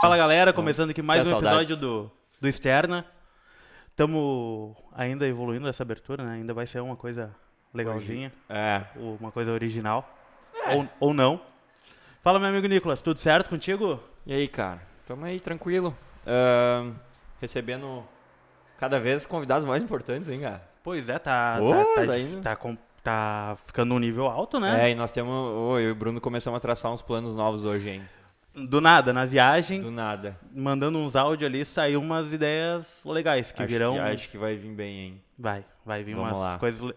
Fala galera, começando aqui mais um episódio do, do Externa. Estamos ainda evoluindo essa abertura, né? Ainda vai ser uma coisa legalzinha, É, uma coisa original. Ou, ou não. Fala, meu amigo Nicolas, tudo certo contigo? e aí, cara? Tamo aí, tranquilo. Ahn, recebendo cada vez convidados mais importantes, hein, cara? Pois é, tá, Pô, tá, tá, daí- tá tá ficando um nível alto, né? É, e nós temos. ô, eu e o Bruno começamos a traçar uns planos novos hoje, hein? Do nada, na viagem, Do nada. mandando uns áudios ali, saiu umas ideias legais que acho virão. Que, acho que vai vir bem, hein? Vai, vai vir Vamos umas lá. coisas. le-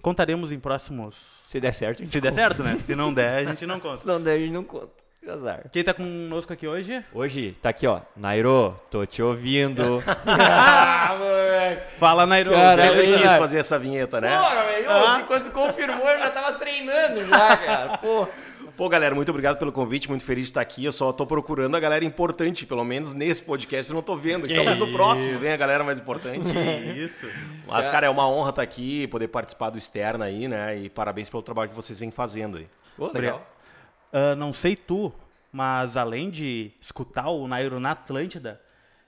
Contaremos em próximos. Se der certo, a gente Se der conta. certo, né? Se não der, a gente não conta. Se não der, a gente não conta. Que Azar. Quem tá conosco aqui hoje? Hoje, tá aqui, ó. Nairo, tô te ouvindo. ah, moleque. Fala, Nairo. Cara, Sempre aí, quis fazer essa vinheta, né? Porra, velho. ô, Enquanto confirmou, eu já tava treinando já, cara. Pô. Pô, galera, muito obrigado pelo convite, muito feliz de estar aqui. Eu só tô procurando a galera importante, pelo menos nesse podcast eu não tô vendo. Então, mas no próximo vem a galera mais importante. Isso. Mas, cara, é uma honra estar aqui, poder participar do Externa aí, né? E parabéns pelo trabalho que vocês vêm fazendo aí. Pô, legal. Ah, não sei tu, mas além de escutar o Nairo na Atlântida,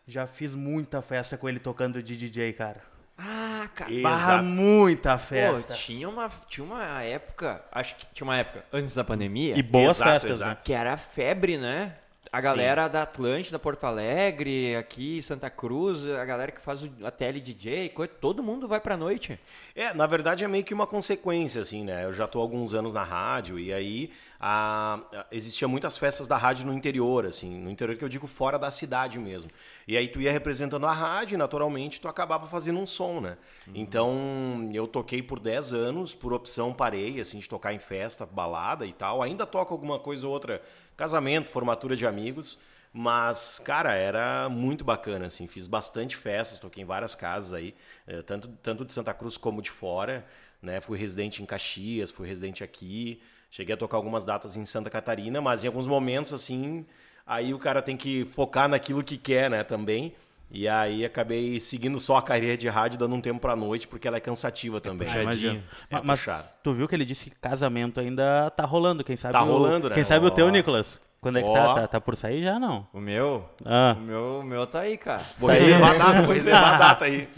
já fiz muita festa com ele tocando de DJ, cara. Ah, cara. Barra muita Pô, festa. tinha uma, tinha uma época, acho que tinha uma época antes da pandemia, e boas Exato, festas, exato. que era febre, né? A galera da Atlântida, Porto Alegre, aqui Santa Cruz, a galera que faz a tele DJ, coisa, todo mundo vai pra noite. É, na verdade é meio que uma consequência, assim, né? Eu já tô há alguns anos na rádio e aí a, a- existia muitas festas da rádio no interior, assim, no interior que eu digo fora da cidade mesmo. E aí tu ia representando a rádio e naturalmente tu acabava fazendo um som, né? Então eu toquei por 10 anos, por opção parei, assim, de tocar em festa, balada e tal. Ainda toco alguma coisa ou outra, casamento, formatura de amigos. Mas, cara, era muito bacana, assim. Fiz bastante festas, toquei em várias casas aí, eh, tanto, tanto de Santa Cruz como de fora, né? Fui residente em Caxias, fui residente aqui. Cheguei a tocar algumas datas em Santa Catarina, mas em alguns momentos, assim, aí o cara tem que focar naquilo que quer, né, também. E aí acabei seguindo só a carreira de rádio, dando um tempo pra noite, porque ela é cansativa também. Ah, puxadinho. imagino. É Ma- mas puxado. tu viu que ele disse que casamento ainda tá rolando, quem sabe Tá o- rolando, né? Quem sabe o teu. Nicolas? Quando é que Ó. tá? tá? Tá por sair já, não? O meu, Ah. o meu, o meu tá aí, cara. Vou reservar a data, vou reservar a data aí.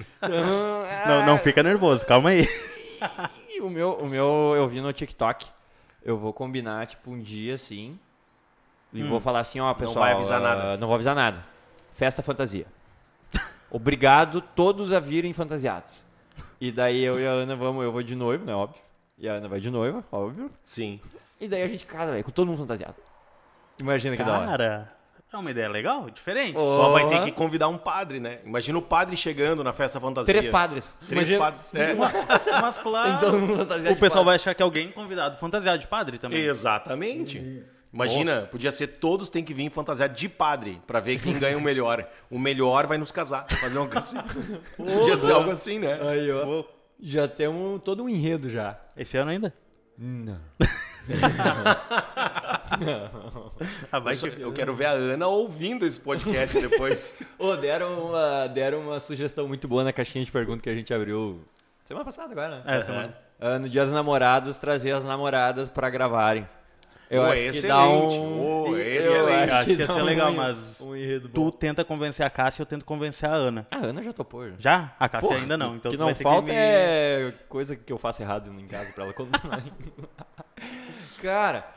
Não, não fica nervoso, calma aí. O meu, o meu eu vi no TikTok. Eu vou combinar, tipo, um dia assim. E vou falar assim, ó, pessoal. vai avisar ah, nada. Não vou avisar nada. Festa fantasia. Obrigado todos a virem fantasiados. E daí eu e a Ana vamos, eu vou de noivo, né? Óbvio. E a Ana vai de noiva, óbvio. Sim. E daí a gente casa, velho, com todo mundo fantasiado. Imagina que da hora. Cara, é uma ideia legal, diferente. Só vai ter que convidar um padre, né? Imagina o padre chegando na festa fantasia. Três padres. Três Imagina- padres. É. Mas claro. Todo mundo fantasiado o de pessoal padre. vai achar que alguém convidado fantasiado de padre também. Exatamente. Imagina, podia ser todos têm que vir fantasiado de padre pra ver quem ganha o melhor. O melhor vai nos casar. Fazer algo assim. podia ser algo assim, né? Aí, ó. Pô, Já temos todo um enredo já. Esse ano ainda? Não. Ah, vai Eu, só- que... eu quero ver a Ana ouvindo esse podcast depois. Ô, deram uma, deram uma sugestão muito boa na caixinha de perguntas que a gente abriu semana passada agora, né? É, semana. Ah, no Dia dos Namorados, trazer as namoradas pra gravarem. Eu acho que excelente. dá um... Ô, eu excelente. Acho que ia ser um legal, en- mas Um enredo Tu bom. tenta convencer a Cássia, eu tento convencer a Ana. Ah, a Ana já topou. Já. Já? A Cássia Porra, ainda não. Então que tu não vai ter falta que me... é coisa que eu faço errado em casa pra ela contar. Cara,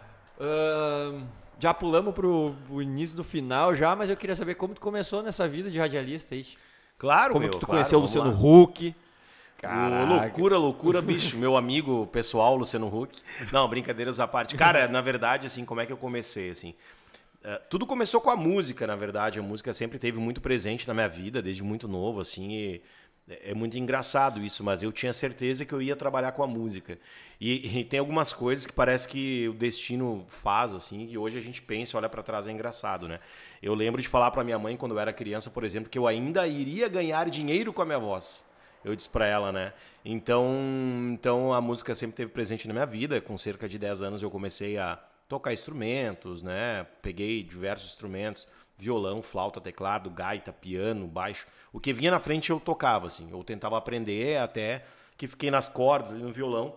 já pulamos pro, início do final já, mas eu queria saber como tu começou nessa vida de radialista aí. Claro, Como meu, que tu claro, conheceu o Luciano lá. Huck. Ô, loucura, loucura, bicho. Meu amigo pessoal, Luciano Huck. Não, brincadeiras à parte. Cara, na verdade, assim, como é que eu comecei, assim? Eh, tudo começou com a música, na verdade. A música sempre teve muito presente na minha vida, desde muito novo, assim. É é muito engraçado isso, mas eu tinha certeza que eu ia trabalhar com a música. E, e tem algumas coisas que parece que o destino faz, assim, que hoje a gente pensa, olha pra trás, é engraçado, né? Eu lembro de falar pra minha mãe, quando eu era criança, por exemplo, que eu ainda iria ganhar dinheiro com a minha voz. Eu disse pra ela, né? Então, então a música sempre teve presente na minha vida. Com cerca de 10 anos eu comecei a tocar instrumentos, né? Peguei diversos instrumentos, violão, flauta, teclado, gaita, piano, baixo. O que vinha na frente eu tocava, assim. Eu tentava aprender até que fiquei nas cordas ali no violão.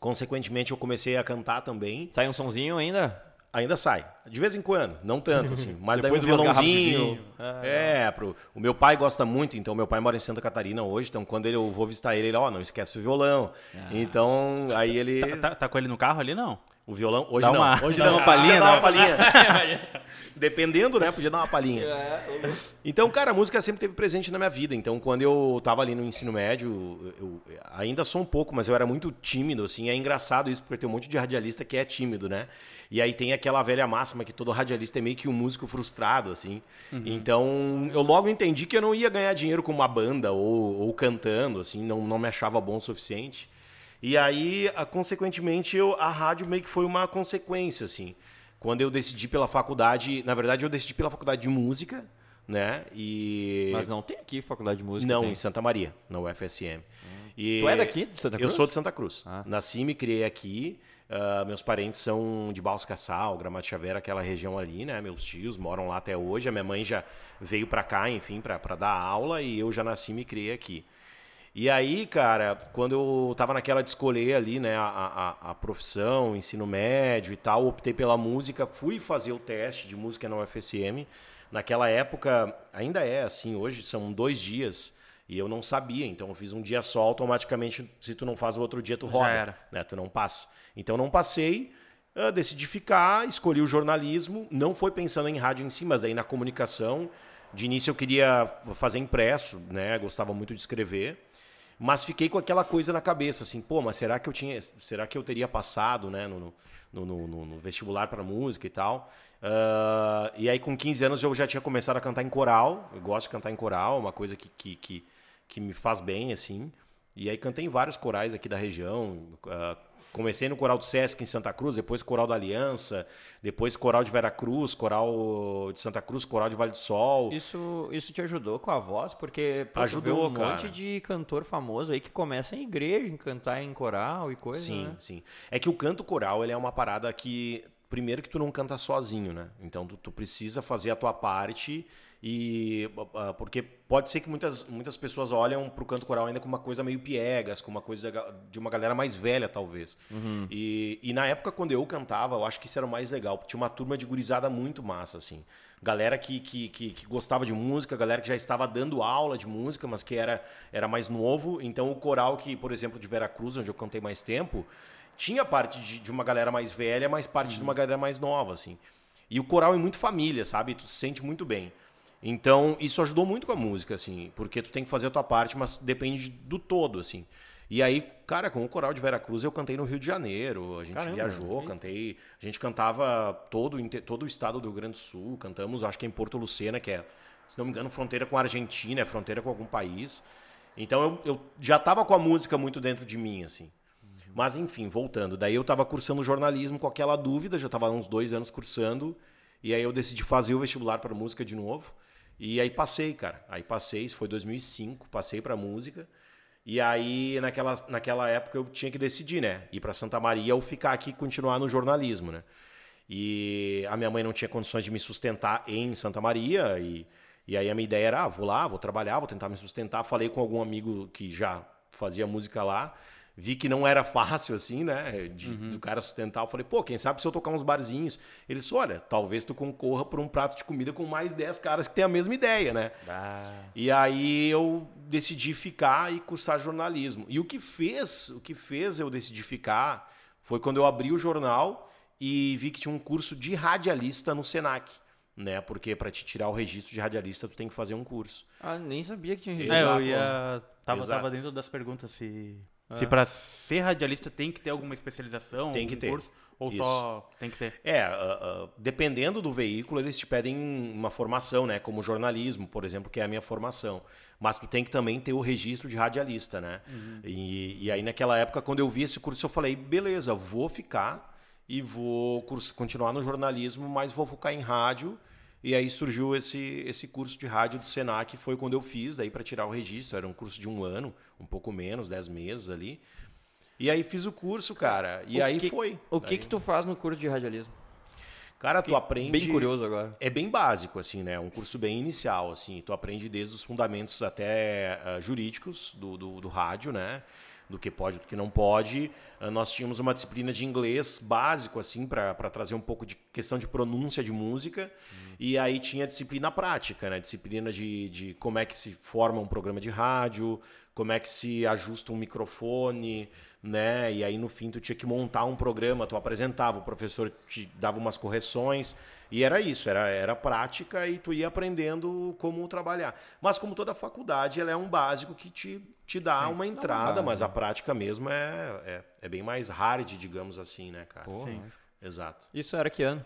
Consequentemente eu comecei a cantar também. Sai um sonzinho ainda? Ainda sai, de vez em quando, não tanto, assim. Mas daí um violãozinho. Ah, é, pro, o meu pai gosta muito, então meu pai mora em Santa Catarina hoje, então quando ele, eu vou visitar ele, ele, ó, não esquece o violão. Ah. Então, aí ele. Tá, tá- tá com ele no carro ali, não? O violão, hoje Dá não. uma- hoje dá não. uma palhinha, dar né? uma palhinha. Dependendo, né? Podia dar uma palhinha. Então, cara, a música sempre teve presente na minha vida. Então, quando eu tava ali no ensino médio, eu ainda sou um pouco, mas eu era muito tímido, assim. É engraçado isso, porque tem um monte de radialista que é tímido, né? E aí tem aquela velha máxima que todo radialista é meio que um músico frustrado, assim. Então, eu logo entendi que eu não ia ganhar dinheiro com uma banda ou, ou cantando, assim. Não, não me achava bom o suficiente. E aí, a- consequentemente, eu, a rádio meio que foi uma consequência, assim. Quando eu decidi pela faculdade, na verdade, eu decidi pela faculdade de música, né? E Mas não tem aqui faculdade de música? não tem? em Santa Maria, na UFSM. E Tu é daqui, de Santa Eu Cruz? sou de Santa Cruz. Ah. Nasci e me criei aqui. Ah, meus parentes são de Baus Cassal, Gramado Xavier, aquela região ali, né? Meus tios moram lá até hoje. A minha mãe já veio pra cá, enfim, pra pra dar aula e eu já nasci e me criei aqui. E aí, cara, quando eu tava naquela de escolher ali, né, a, a, a profissão, ensino médio e tal, optei pela música, fui fazer o teste de música na UFSM. Naquela época, ainda é assim, hoje são dois dias e eu não sabia, então eu fiz um dia só, automaticamente, se tu não faz o outro dia, tu roda, né, tu não passa. Então não passei, ah, decidi ficar, escolhi o jornalismo, não foi pensando em rádio em si, mas daí na comunicação, de início eu queria fazer impresso, né, gostava muito de escrever. Mas fiquei com aquela coisa na cabeça, assim, pô, mas será que eu tinha, será que eu teria passado, né, no, no, no- no- vestibular para música e tal? Ah, e aí com 15 anos eu já tinha começado a cantar em coral, eu gosto de cantar em coral, uma coisa que, que, que, que me faz bem, assim. E aí cantei em vários corais aqui da região, ah, comecei no coral do Sesc em Santa Cruz, depois coral da Aliança, depois coral de Veracruz, coral de Santa Cruz, coral de Vale do Sol. Isso, isso te ajudou com a voz? Porque pô, Ajudou, um cara. monte de cantor famoso aí que começa em igreja, em cantar em coral e coisa, Sim, né? sim. É que o canto coral, ele é uma parada que primeiro que tu não canta sozinho, né? Então tu, tu precisa fazer a tua parte e ah, porque pode ser que muitas, muitas pessoas olham pro canto coral ainda com uma coisa meio piegas, com uma coisa de uma galera mais velha talvez. E, e na época quando eu cantava, eu acho que isso era o mais legal, porque tinha uma turma de gurizada muito massa assim. Galera que, que, que, que gostava de música, galera que já estava dando aula de música, mas que era, era mais novo. Então o coral que, por exemplo, de Veracruz, onde eu cantei mais tempo, tinha parte de, de uma galera mais velha, mas parte de uma galera mais nova, assim. E o coral é muito família, sabe? Tu se sente muito bem. Então, isso ajudou muito com a música, assim, porque tu tem que fazer a tua parte, mas depende do todo, assim. E aí, cara, com o coral de Veracruz eu cantei no Rio de Janeiro, a gente Caramba, viajou, hein? cantei, a gente cantava todo, todo o estado do Rio Grande do Sul, cantamos, acho que em Porto Lucena, que é, se não me engano, fronteira com a Argentina, é fronteira com algum país. Então eu, eu já tava com a música muito dentro de mim, assim. Mas enfim, voltando. Daí eu tava cursando jornalismo com aquela dúvida, já tava uns dois anos cursando. E aí eu decidi fazer o vestibular para música de novo. E aí passei, cara. Aí passei, isso foi 2005, passei para música. E aí naquela, naquela época eu tinha que decidir, né? Ir para Santa Maria ou ficar aqui e continuar no jornalismo, né? E a minha mãe não tinha condições de me sustentar em Santa Maria. E, e aí a minha ideia era, ah, vou lá, vou trabalhar, vou tentar me sustentar. Falei com algum amigo que já fazia música lá. Vi que não era fácil assim, né? De, Do cara sustentar. Eu falei, pô, quem sabe se eu tocar uns barzinhos? Ele disse, olha, talvez tu concorra por um prato de comida com mais 10 caras que têm a mesma ideia, né? E aí eu decidi ficar e cursar jornalismo. E o que fez, o que fez eu decidir ficar foi quando eu abri o jornal e vi que tinha um curso de radialista no Senac, né? Porque para te tirar o registro de radialista tu tem que fazer um curso. Ah, nem sabia que tinha É, registro. eu ia. Tava, Exato. tava dentro das perguntas se. Se pra ser radialista tem que ter alguma especialização, Tem que ter. curso, ou Isso. só tem que ter. É, ah, ah, dependendo do veículo, eles te pedem uma formação, né? Como jornalismo, por exemplo, que é a minha formação. Mas tu tem que também ter o registro de radialista, né? E, e aí, naquela época, quando eu vi esse curso, eu falei, beleza, vou ficar e vou continuar no jornalismo, mas vou focar em rádio. E aí surgiu esse, esse curso de rádio do Senac, foi quando eu fiz, daí para tirar o registro. Era um curso de um ano, um pouco menos, dez meses ali. E aí fiz o curso, cara. E O aí que- foi. O que Aí- que tu faz no curso de radialismo? Cara, tu aprende. Bem curioso agora. É bem básico, assim, né? Um curso bem inicial, assim. Tu aprende desde os fundamentos até ah, jurídicos do, do, do rádio, né? Do que pode, do que não pode. Uh, nós tínhamos uma disciplina de inglês básico, assim, para trazer um pouco de questão de pronúncia de música. Uhum. E aí tinha disciplina prática, né? Disciplina de, de como é que se forma um programa de rádio, como é que se ajusta um microfone, né? E aí no fim tu tinha que montar um programa, tu apresentava, o professor te dava umas correções. E era isso, era, era prática e tu ia aprendendo como trabalhar. Mas como toda faculdade, ela é um básico que te, te dá Sim, uma entrada, mas a prática mesmo é, é, é, bem mais hard, digamos assim, né, cara? Porra. Sim. Exato. Isso era que ano?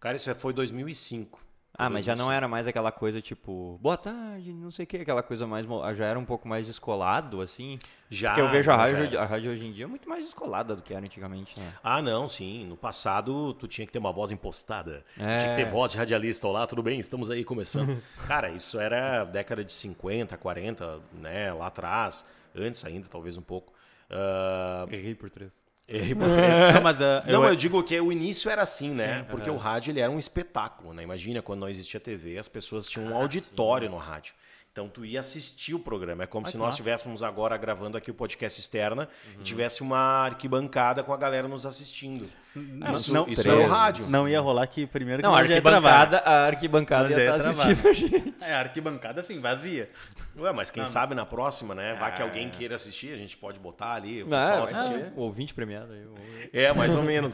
Cara, isso foi 2005. Ah, mas já não era mais aquela coisa tipo, boa tarde, não sei o que, aquela coisa mais. Já era um pouco mais descolado, assim. Já. Porque eu vejo a rádio, a rádio hoje em dia muito mais descolada do que era antigamente, né? Ah, não, sim. No passado, tu tinha que ter uma voz impostada. É. Tinha que ter voz de radialista. Olá, tudo bem? Estamos aí começando. Cara, isso era década de 50, 40, né? Lá atrás. Antes ainda, talvez um pouco. Uh... Errei por três. Errei por três. não, mas, uh, não eu... eu... digo que o início era assim, né? Sim, Porque o rádio ele era um espetáculo, né? Imagina quando não existia TV, as pessoas tinham um ah, auditório sim. no rádio. Então tu ia assistir o programa. É como se nós estivéssemos agora gravando aqui o podcast externa uhum. e tivesse uma arquibancada com a galera nos assistindo. Não, isso não, isso era o rádio. Não ia rolar que primeiro que não, a arquibancada, a arquibancada ia estar tá assistindo a gente. É, a arquibancada assim, vazia. Ué, mas quem não, sabe na próxima, né? Vai que é. alguém queira assistir, a gente pode botar ali o pessoal é, assistir. É, o ouvinte premiado aí. É, mais ou menos.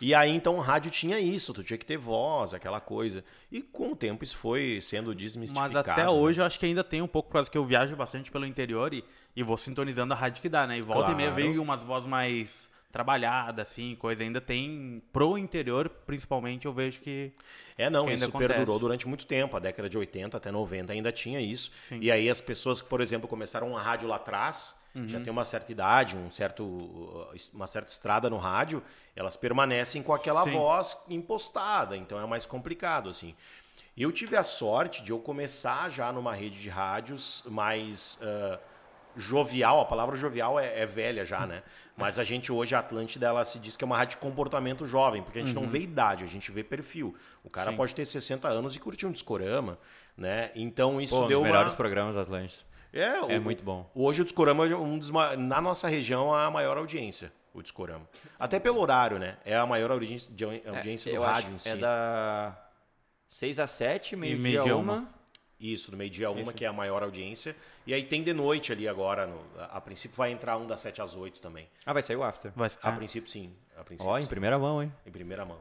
E aí, então, o rádio tinha isso, tu tinha que ter voz, aquela coisa. E com o tempo isso foi sendo desmistificado. Mas até né? hoje eu acho que ainda tem um pouco, por causa que eu viajo bastante pelo interior e, e vou sintonizando a rádio que dá, né? E volta claro. e meia veio umas vozes mais trabalhadas, assim, coisa. Ainda tem pro interior, principalmente, eu vejo que. É, não, isso acontece. perdurou durante muito tempo. A década de 80 até 90 ainda tinha isso. Sim. E aí as pessoas que, por exemplo, começaram a rádio lá atrás, uhum. já tem uma certa idade, um certo, uma certa estrada no rádio, elas permanecem com aquela Sim. voz impostada, então é mais complicado assim. Eu tive a sorte de eu começar já numa rede de rádios mais uh, jovial, a palavra jovial é, é, velha já, né? Mas a gente hoje, a Atlântida, ela se diz que é uma rádio de comportamento jovem, porque a gente uhum. não vê idade, a gente vê perfil. O cara Sim. pode ter 60 anos e curtir um discorama, né? Então isso Pô, deu um dos melhores programas da Atlântida. É, é o, muito bom. Hoje o discorama é um dos, na nossa região a maior audiência o Discorama. Até pelo horário, né? É a maior audiência, de audiência é, do rádio em si. É da 6 a 7, meio-dia meio uma. Isso, do meio-dia uma, que é a maior audiência. E aí tem de noite ali agora. No, a, a, princípio vai entrar um das 7 às 8 também. Ah, vai sair o after. Vai, a ah. princípio sim. Ó, oh, em primeira mão, hein? Em primeira mão.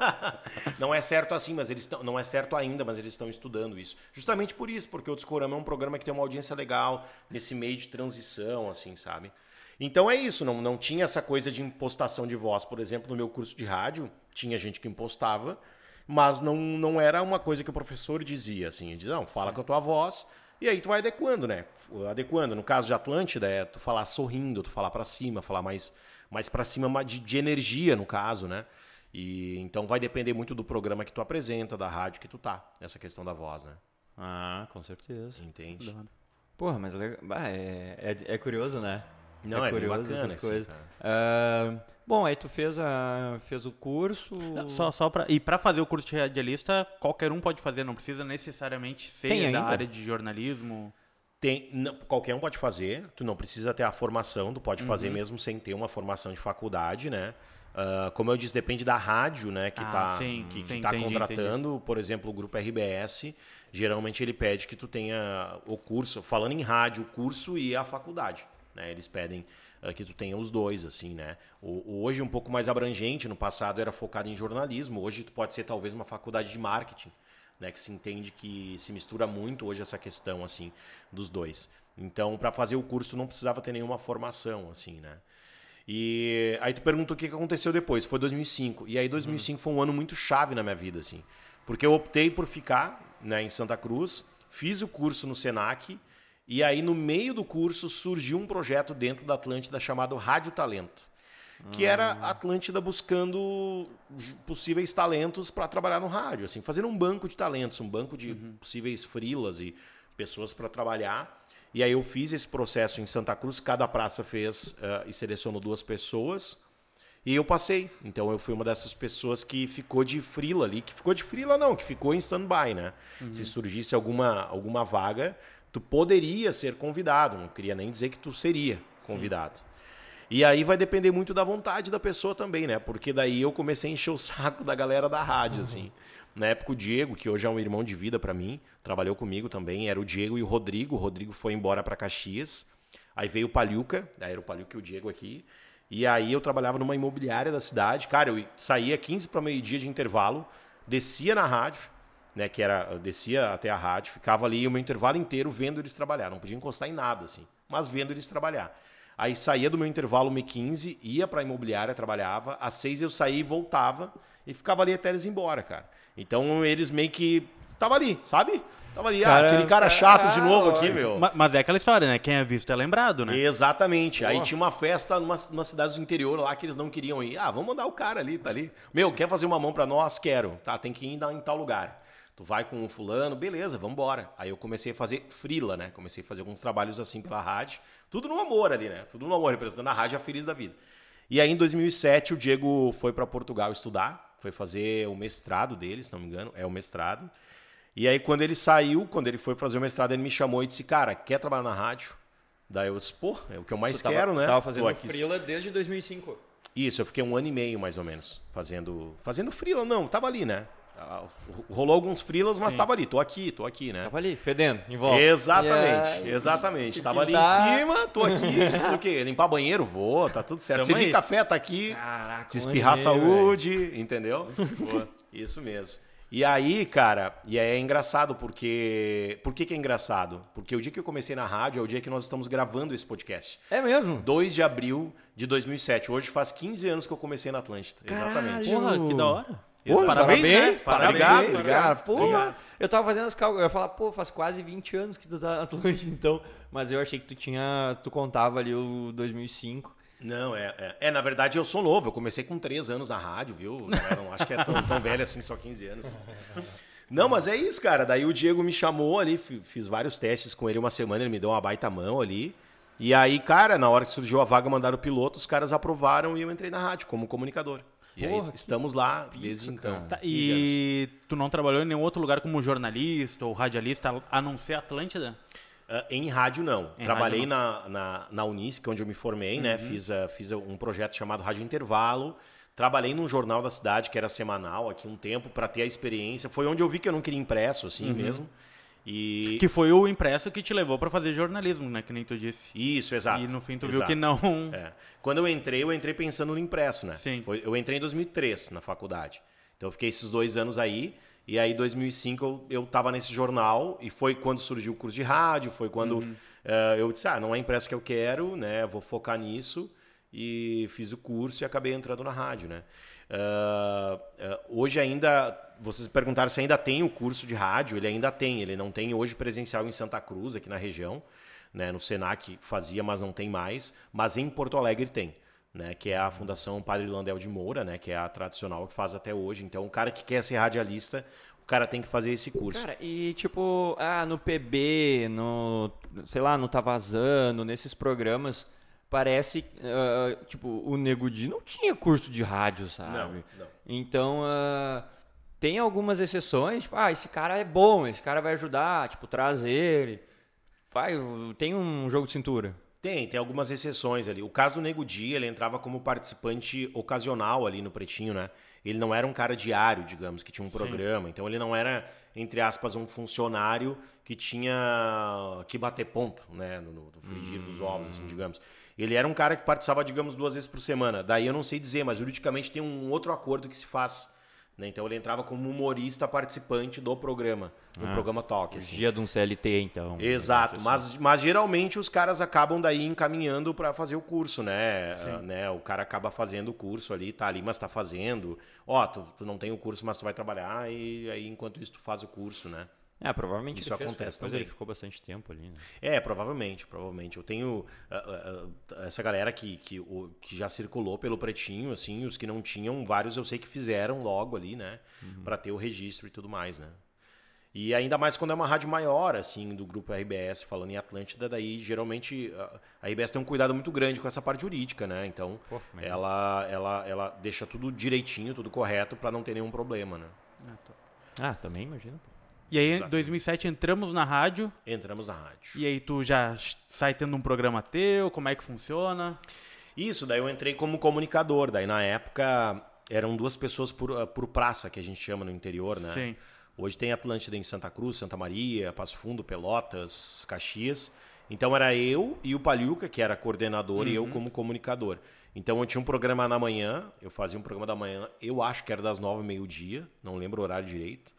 não é certo assim, mas eles estão. Não é certo ainda, mas eles estão estudando isso. Justamente por isso, porque o Discorama é um programa que tem uma audiência legal nesse meio de transição, assim, sabe? Então é isso, não, não tinha essa coisa de impostação de voz. Por exemplo, no meu curso de rádio, tinha gente que impostava, mas não, não era uma coisa que o professor dizia, assim. Ele dizia, não, fala com a tua voz, e aí tu vai adequando, né? Adequando. No caso de Atlântida, é tu falar sorrindo, tu falar para cima, falar mais, mais para cima de, de energia, no caso, né? E então vai depender muito do programa que tu apresenta, da rádio que tu tá, essa questão da voz, né? Ah, com certeza. Entende? Porra, mas é, é, é curioso, né? Não, é, é curioso bacana, essas coisas. Uh, bom, aí tu fez, a, fez o curso. Só, só pra, e para fazer o curso de radialista, qualquer um pode fazer, não precisa necessariamente ser Tem da área de jornalismo. Tem, não, qualquer um pode fazer, tu não precisa ter a formação, tu pode uhum. fazer mesmo sem ter uma formação de faculdade, né? Uh, como eu disse, depende da rádio, né, que está ah, que, que tá contratando. Entendi. Por exemplo, o grupo RBS, geralmente ele pede que tu tenha o curso, falando em rádio, o curso e a faculdade. Né? Eles pedem que tu tenha os dois, assim, né? O, hoje um pouco mais abrangente, no passado era focado em jornalismo, hoje tu pode ser talvez uma faculdade de marketing, né? Que se entende que se mistura muito hoje essa questão, assim, dos dois. Então, para fazer o curso não precisava ter nenhuma formação, assim, né? E aí tu perguntou o que aconteceu depois. Foi 2005. E aí 2005 hum. foi um ano muito chave na minha vida, assim. Porque eu optei por ficar né, em Santa Cruz, fiz o curso no Senac e aí, no meio do curso, surgiu um projeto dentro da Atlântida chamado Rádio Talento, que era a Atlântida buscando possíveis talentos para trabalhar no rádio, assim, fazendo um banco de talentos, um banco de uhum. possíveis frilas e pessoas para trabalhar. E aí eu fiz esse processo em Santa Cruz, cada praça fez uh, e selecionou duas pessoas. E eu passei. Então eu fui uma dessas pessoas que ficou de frila ali, que ficou de frila não, que ficou em stand-by, né? Uhum. Se surgisse alguma, alguma vaga, tu poderia ser convidado, não queria nem dizer que tu seria convidado. Sim. E aí vai depender muito da vontade da pessoa também, né? Porque daí eu comecei a encher o saco da galera da rádio, uhum. assim. Na época o Diego, que hoje é um irmão de vida para mim, trabalhou comigo também, era o Diego e o Rodrigo. O Rodrigo foi embora para Caxias. Aí veio o Palhuca, aí era o Palhuca e o Diego aqui. E aí eu trabalhava numa imobiliária da cidade. Cara, eu saía 15 para meio-dia de intervalo, descia na rádio, né, que era, descia até a rádio, ficava ali o meu intervalo inteiro vendo eles trabalhar, não podia encostar em nada assim, mas vendo eles trabalhar. Aí saía do meu intervalo 1h15, ia para a imobiliária, trabalhava, às 6 eu saía e voltava e ficava ali até eles ir embora, cara. Então eles meio que tava ali, sabe? Tava ali, cara, ah, aquele cara chato de novo aqui, meu. Mas é aquela história, né? Quem é visto é lembrado, né? Exatamente. Aí tinha uma festa numa, numa cidade do interior lá que eles não queriam ir. Ah, vamos mandar o cara ali, tá ali. Meu, quer fazer uma mão para nós? Quero. Tá, tem que ir em tal lugar. Tu vai com o fulano, beleza, vamos embora. Aí eu comecei a fazer frila, né? Comecei a fazer alguns trabalhos assim pela rádio. Tudo no amor ali, né? Tudo no amor, representando a rádio a feliz da vida. E aí em 2007 o Diego foi para Portugal estudar, foi fazer o mestrado dele, se não me engano, é o mestrado. E aí, quando ele saiu, quando ele foi fazer o mestrado, ele me chamou e disse: Cara, quer trabalhar na rádio? Daí eu disse: Pô, é o que eu mais tava, quero, né? Tava fazendo aqui... frila desde 2005. Isso, eu fiquei um ano e meio mais ou menos fazendo. Fazendo frila, não, tava ali, né? Rolou alguns frilas, mas tava ali, tô aqui, tô aqui, né? Tava ali, fedendo, em volta. Exatamente, exatamente. Tava pintar... ali em cima, tô aqui, isso o quê? Limpar banheiro, vou, tá tudo certo. Tamo Se vir café, tá aqui. Caraca, Se espirrar saúde, véio. entendeu? isso mesmo. E aí, cara, e aí é engraçado porque. Por que, que é engraçado? Porque o dia que eu comecei na rádio é o dia que nós estamos gravando esse podcast. É mesmo? 2 de abril de 2007. Hoje faz 15 anos que eu comecei na Atlântida. Caralho. Exatamente. Porra, que da hora. Pô, parabéns, parabéns, né? parabéns, cara. Pô, eu tava fazendo os cálculos, eu ia falar, pô, faz quase 20 anos que tu tá na Atlântida, então. Mas eu achei que tu tinha, tu contava ali o 2005. Não, é, é, é, na verdade eu sou novo, eu comecei com 3 anos na rádio, viu? Não, não acho que é tão, tão velho assim, só 15 anos. Não, mas é isso, cara. Daí o Diego me chamou ali, fiz vários testes com ele uma semana, ele me deu uma baita mão ali. E aí, cara, na hora que surgiu a vaga, mandaram o piloto, os caras aprovaram e eu entrei na rádio como comunicador. E Porra, aí estamos lá pica, desde então. Tá, e tu não trabalhou em nenhum outro lugar como jornalista ou radialista, a não ser Atlântida? Uh, em rádio, não. Em Trabalhei rádio, não. Na, na, na Unisc, onde eu me formei, né? uhum. né? Fiz, uh, fiz um projeto chamado Rádio Intervalo. Trabalhei num jornal da cidade, que era semanal, aqui um tempo, para ter a experiência. Foi onde eu vi que eu não queria impresso, assim uhum. mesmo. E... Que foi o impresso que te levou para fazer jornalismo, né? Que nem tu disse. Isso, exato. E no fim tu exato. viu que não. É. Quando eu entrei, eu entrei pensando no impresso, né? Sim. Foi, eu entrei em 2003 na faculdade. Então eu fiquei esses dois anos aí. E aí, em 2005, eu, eu tava nesse jornal. E foi quando surgiu o curso de rádio. Foi quando uhum. uh, eu disse: ah, não é impresso que eu quero, né? Vou focar nisso. E fiz o curso e acabei entrando na rádio, né? Uh, uh, hoje ainda, vocês perguntaram se ainda tem o curso de rádio, ele ainda tem, ele não tem hoje presencial em Santa Cruz, aqui na região, né, no Senac fazia, mas não tem mais, mas em Porto Alegre tem. Né, que é a Fundação Padre Landel de Moura, né, que é a tradicional que faz até hoje. Então, o cara que quer ser radialista, o cara tem que fazer esse curso. Cara, e tipo, ah, no PB, no, sei lá, no Tá Vazando, nesses programas, parece, uh, tipo, o Nego Di não tinha curso de rádio, sabe? Não, não. Então, uh, tem algumas exceções, tipo, ah, esse cara é bom, esse cara vai ajudar, tipo, trazer ele. Vai, tem um jogo de cintura. Tem, tem algumas exceções ali. O caso do Nego Di, ele entrava como participante ocasional ali no Pretinho, né? Ele não era um cara diário, digamos, que tinha um programa. Sim. Então ele não era, entre aspas, um funcionário que tinha que bater ponto, né? No, no frigir hum. dos ovos, assim, digamos. Ele era um cara que participava, digamos, duas vezes por semana. Daí eu não sei dizer, mas juridicamente tem um outro acordo que se faz. Né? Então ele entrava como humorista participante do programa, do ah, programa Talk. Assim. Dia de um CLT, então. Exato, mas, mas geralmente os caras acabam daí encaminhando para fazer o curso, né? Uh, né? O cara acaba fazendo o curso ali, tá ali, mas tá fazendo. Ó, oh, tu, tu não tem o curso, mas tu vai trabalhar, e aí enquanto isso tu faz o curso, né? É, provavelmente isso acontece depois ele ficou bastante tempo ali, né? É, provavelmente, provavelmente. Eu tenho uh, uh, essa galera que, que, uh, que já circulou pelo Pretinho, assim, os que não tinham, vários eu sei que fizeram logo ali, né? Uhum. para ter o registro e tudo mais, né? E ainda mais quando é uma rádio maior, assim, do grupo RBS, falando em Atlântida, daí geralmente a RBS tem um cuidado muito grande com essa parte jurídica, né? Então, Pô, ela, ela, ela deixa tudo direitinho, tudo correto, para não ter nenhum problema, né? Ah, também imagino. E aí, em 2007, entramos na rádio. Entramos na rádio. E aí, tu já sai tendo um programa teu? Como é que funciona? Isso, daí eu entrei como comunicador. Daí, na época, eram duas pessoas por, ah, por praça, que a gente chama no interior, né? Sim. Hoje tem Atlântida em Santa Cruz, Santa Maria, Passo Fundo, Pelotas, Caxias. Então era eu e o Paliuca, que era coordenador, uhum. e eu uhum. como comunicador. Então eu tinha um programa na manhã, eu fazia um programa da manhã, eu acho que era das nove meio-dia, não lembro o horário direito.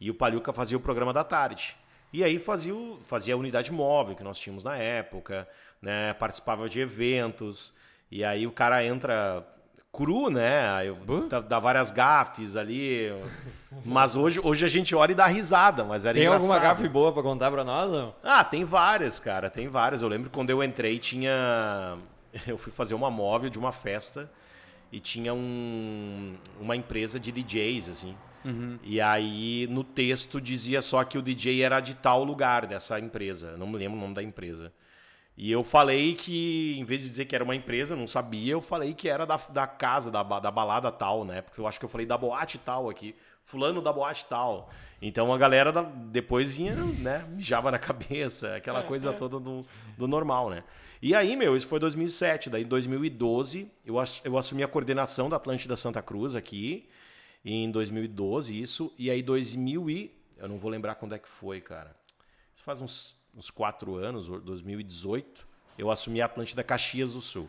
E o Paliuca fazia o programa da tarde. E aí fazia, fazia a unidade móvel que nós tínhamos na época, né? participava de eventos. E aí o cara entra cru, né? Eu, dá, dá, várias gafes ali. Mas hoje, hoje a gente olha e dá risada, mas era Tem engraçado. alguma gafe boa para contar para nós? Não? Ah, tem várias, cara, tem várias. Eu lembro quando eu entrei tinha eu fui fazer uma móvel de uma festa e tinha um, uma empresa de DJs assim. Uhum. E aí no texto dizia só que o DJ era de tal lugar dessa empresa. não me lembro o nome da empresa. E eu falei que, em vez de dizer que era uma empresa, não sabia, eu falei que era da, da casa, da, da balada tal, né? Porque eu acho que eu falei da boate tal aqui. Fulano da boate tal. Então a galera da, depois vinha, né? Mijava na cabeça, aquela coisa toda do, do normal, né? E aí, meu, isso foi 2007. Daí, em 2012, eu, eu assumi a coordenação da Atlântida Santa Cruz aqui. Em 2012, isso. E aí, 2000 e... Eu não vou lembrar quando é que foi, cara. Isso faz uns uns quatro anos, 2018, eu assumi a Atlântida Caxias do Sul.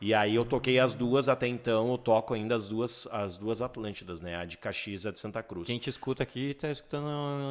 E aí eu toquei as duas até então, eu toco ainda as duas, as duas Atlântidas, né? A de Caxias e a de Santa Cruz. Quem te escuta aqui está escutando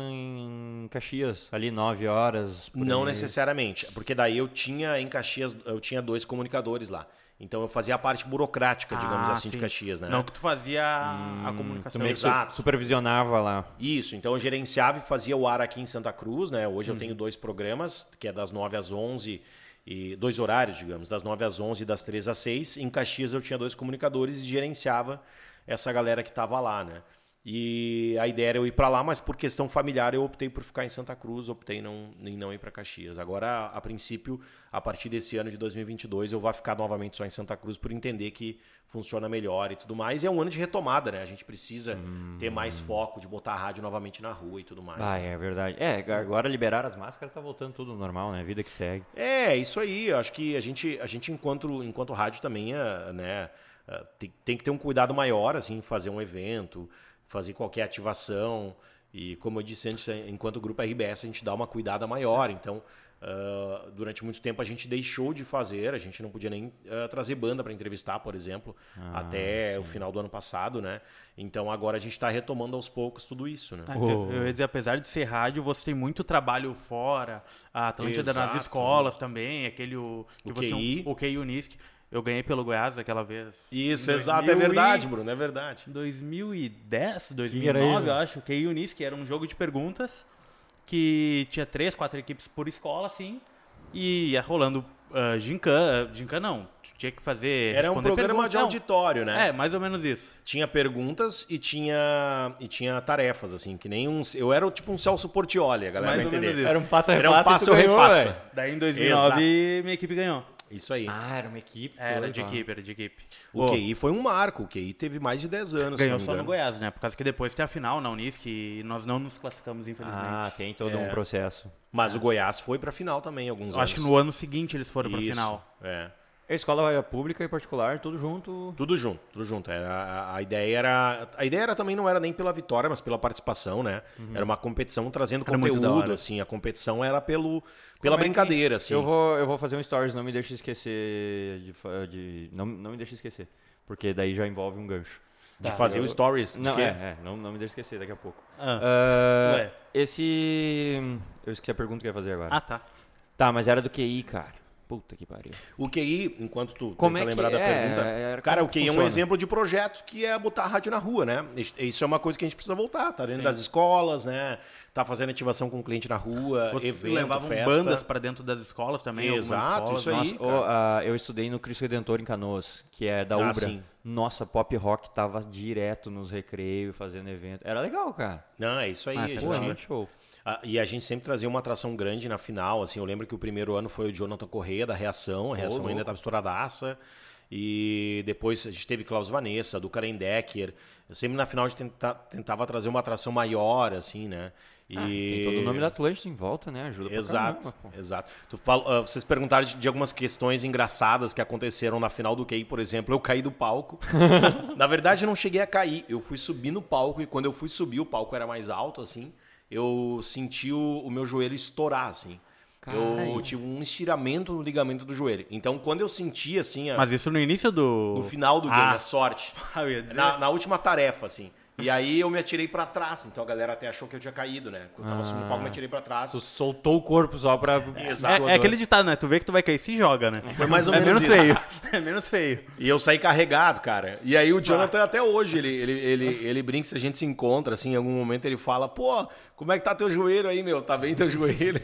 em Caxias, ali nove horas. Não aí. necessariamente, porque daí eu tinha em Caxias, eu tinha dois comunicadores lá. Então eu fazia a parte burocrática, ah, digamos assim, sim. de Caxias, né? Não que tu fazia hum, a comunicação. Também Exato. supervisionava lá. Isso, então eu gerenciava e fazia o ar aqui em Santa Cruz, né? Hoje hum. eu tenho dois programas, que é das 9 às 11 e dois horários, digamos, das 9 às 11 e das 3 às 6. Em Caxias eu tinha dois comunicadores e gerenciava essa galera que estava lá, né? E a ideia era eu ir para lá, mas por questão familiar eu optei por ficar em Santa Cruz, optei não, em não ir para Caxias. Agora, a princípio, a partir desse ano de 2022, eu vou ficar novamente só em Santa Cruz por entender que funciona melhor e tudo mais. E é um ano de retomada, né? A gente precisa hum. ter mais foco, de botar a rádio novamente na rua e tudo mais. Ah, né? é verdade. É, agora liberar as máscaras tá voltando tudo normal, né? Vida que segue. É, isso aí. Eu acho que a gente, a gente enquanto, enquanto rádio também, é, né? É, tem, tem que ter um cuidado maior, assim, fazer um evento fazer qualquer ativação. E como eu disse antes, enquanto grupo RBS, a gente dá uma cuidada maior. Então, uh, durante muito tempo a gente deixou de fazer, a gente não podia nem uh, trazer banda para entrevistar, por exemplo, ah, até sim. o final do ano passado, né? Então agora a gente está retomando aos poucos tudo isso, né? Ah, eu, eu, ia dizer, apesar de ser rádio, você tem muito trabalho fora, a Atlântida nas escolas também, aquele o, que o QI. o QI Unisc. Eu ganhei pelo Goiás aquela vez. Isso, exato, é verdade, e... Bruno, é verdade. 2010, 2009, eu acho, que Unis, que era um jogo de perguntas que tinha três, quatro equipes por escola, assim, e ia rolando uh, gincana, gincana não, tinha que fazer... Era um programa de auditório, né? É, mais ou menos isso. Tinha perguntas e tinha, e tinha tarefas, assim, que nem um... Eu era tipo um Celso Portioli, a galera mais vai entender. Era um passo-repassa Era um passo-repassa. Daí em 2009 Exato. minha equipe ganhou. Isso aí. Ah, era uma equipe. Era de equipe, era de equipe. O oh. QI foi um marco. O QI teve mais de 10 anos. Ganhou só no Goiás, né? Por causa que depois tem a final na Unisc e nós não nos classificamos, infelizmente. Ah, tem todo é. um processo. Mas é. o Goiás foi pra final também, alguns Eu anos. Acho que no ano seguinte eles foram Isso, pra final. É. A escola pública e particular, tudo junto? Tudo junto, tudo junto. Era, a, a, ideia era. A ideia era também não era nem pela vitória, mas pela participação, né? Uhum. Era uma competição trazendo era conteúdo, assim. A competição era pelo, pela Como brincadeira, é que... assim. Eu vou, eu vou fazer um stories, não me deixe esquecer de. de não, não me deixe esquecer. Porque daí já envolve um gancho. De tá, fazer eu... o stories? Não, é, é, não, não me deixe esquecer daqui a pouco. Ah. Uh, esse. Eu esqueci a pergunta que eu ia fazer agora. Ah, tá. Tá, mas era do QI, cara. Puta que pariu. O QI, enquanto tu Como tenta é lembrar da é, pergunta. É, cara, o QI funciona? é um exemplo de projeto que é botar a rádio na rua, né? Isso é uma coisa que a gente precisa voltar. Tá dentro Sim. das escolas, né? Tá fazendo ativação com o cliente na rua, Vocês evento, levavam festa. bandas para dentro das escolas também? Exato, escolas. isso aí. Nossa, oh, uh, eu estudei no Cristo Redentor em Canoas, que é da ah, Ubra. Sim. Nossa, pop rock tava direto nos recreios, fazendo evento. Era legal, cara. Não, é isso aí. Ah, a gente... show. Ah, e a gente sempre trazia uma atração grande na final. Assim, eu lembro que o primeiro ano foi o Jonathan Correia, da Reação. A Reação oh, ainda estava estouradaça. E depois a gente teve Klaus Vanessa, do Karen Decker. Eu sempre na final a gente tenta, tentava trazer uma atração maior, assim, né? E... Ah, tem todo o nome da Atlântida em volta, né? Ajuda Exato, caramba, exato. Tu fala, uh, vocês perguntaram de, de, algumas questões engraçadas que aconteceram na final do QI, por exemplo. Eu caí do palco. na verdade, eu não cheguei a cair. Eu fui subir no palco e quando eu fui subir, o palco era mais alto, assim. Eu senti o, o meu joelho estourar, assim. Eu tive um estiramento no ligamento do joelho. Então, quando eu senti, assim... A... Mas isso no início do... No final do game, ah. a sorte. na, na última tarefa, assim. E aí eu me atirei para trás, então a galera até achou que eu tinha caído, né? Eu tava ah. subindo o palco, me atirei para trás. Tu soltou o corpo só pra... É, é, aquele ditado, né? Tu vê que tu vai cair, se joga, né? Foi mais ou é menos, menos feio. É menos feio. E eu saí carregado, cara. E aí o Jonathan ah. até hoje, ele, ele, ele, ele brinca, se a gente se encontra, assim, em algum momento ele fala, pô, como é que tá teu joelho aí, meu? Tá bem teu joelho?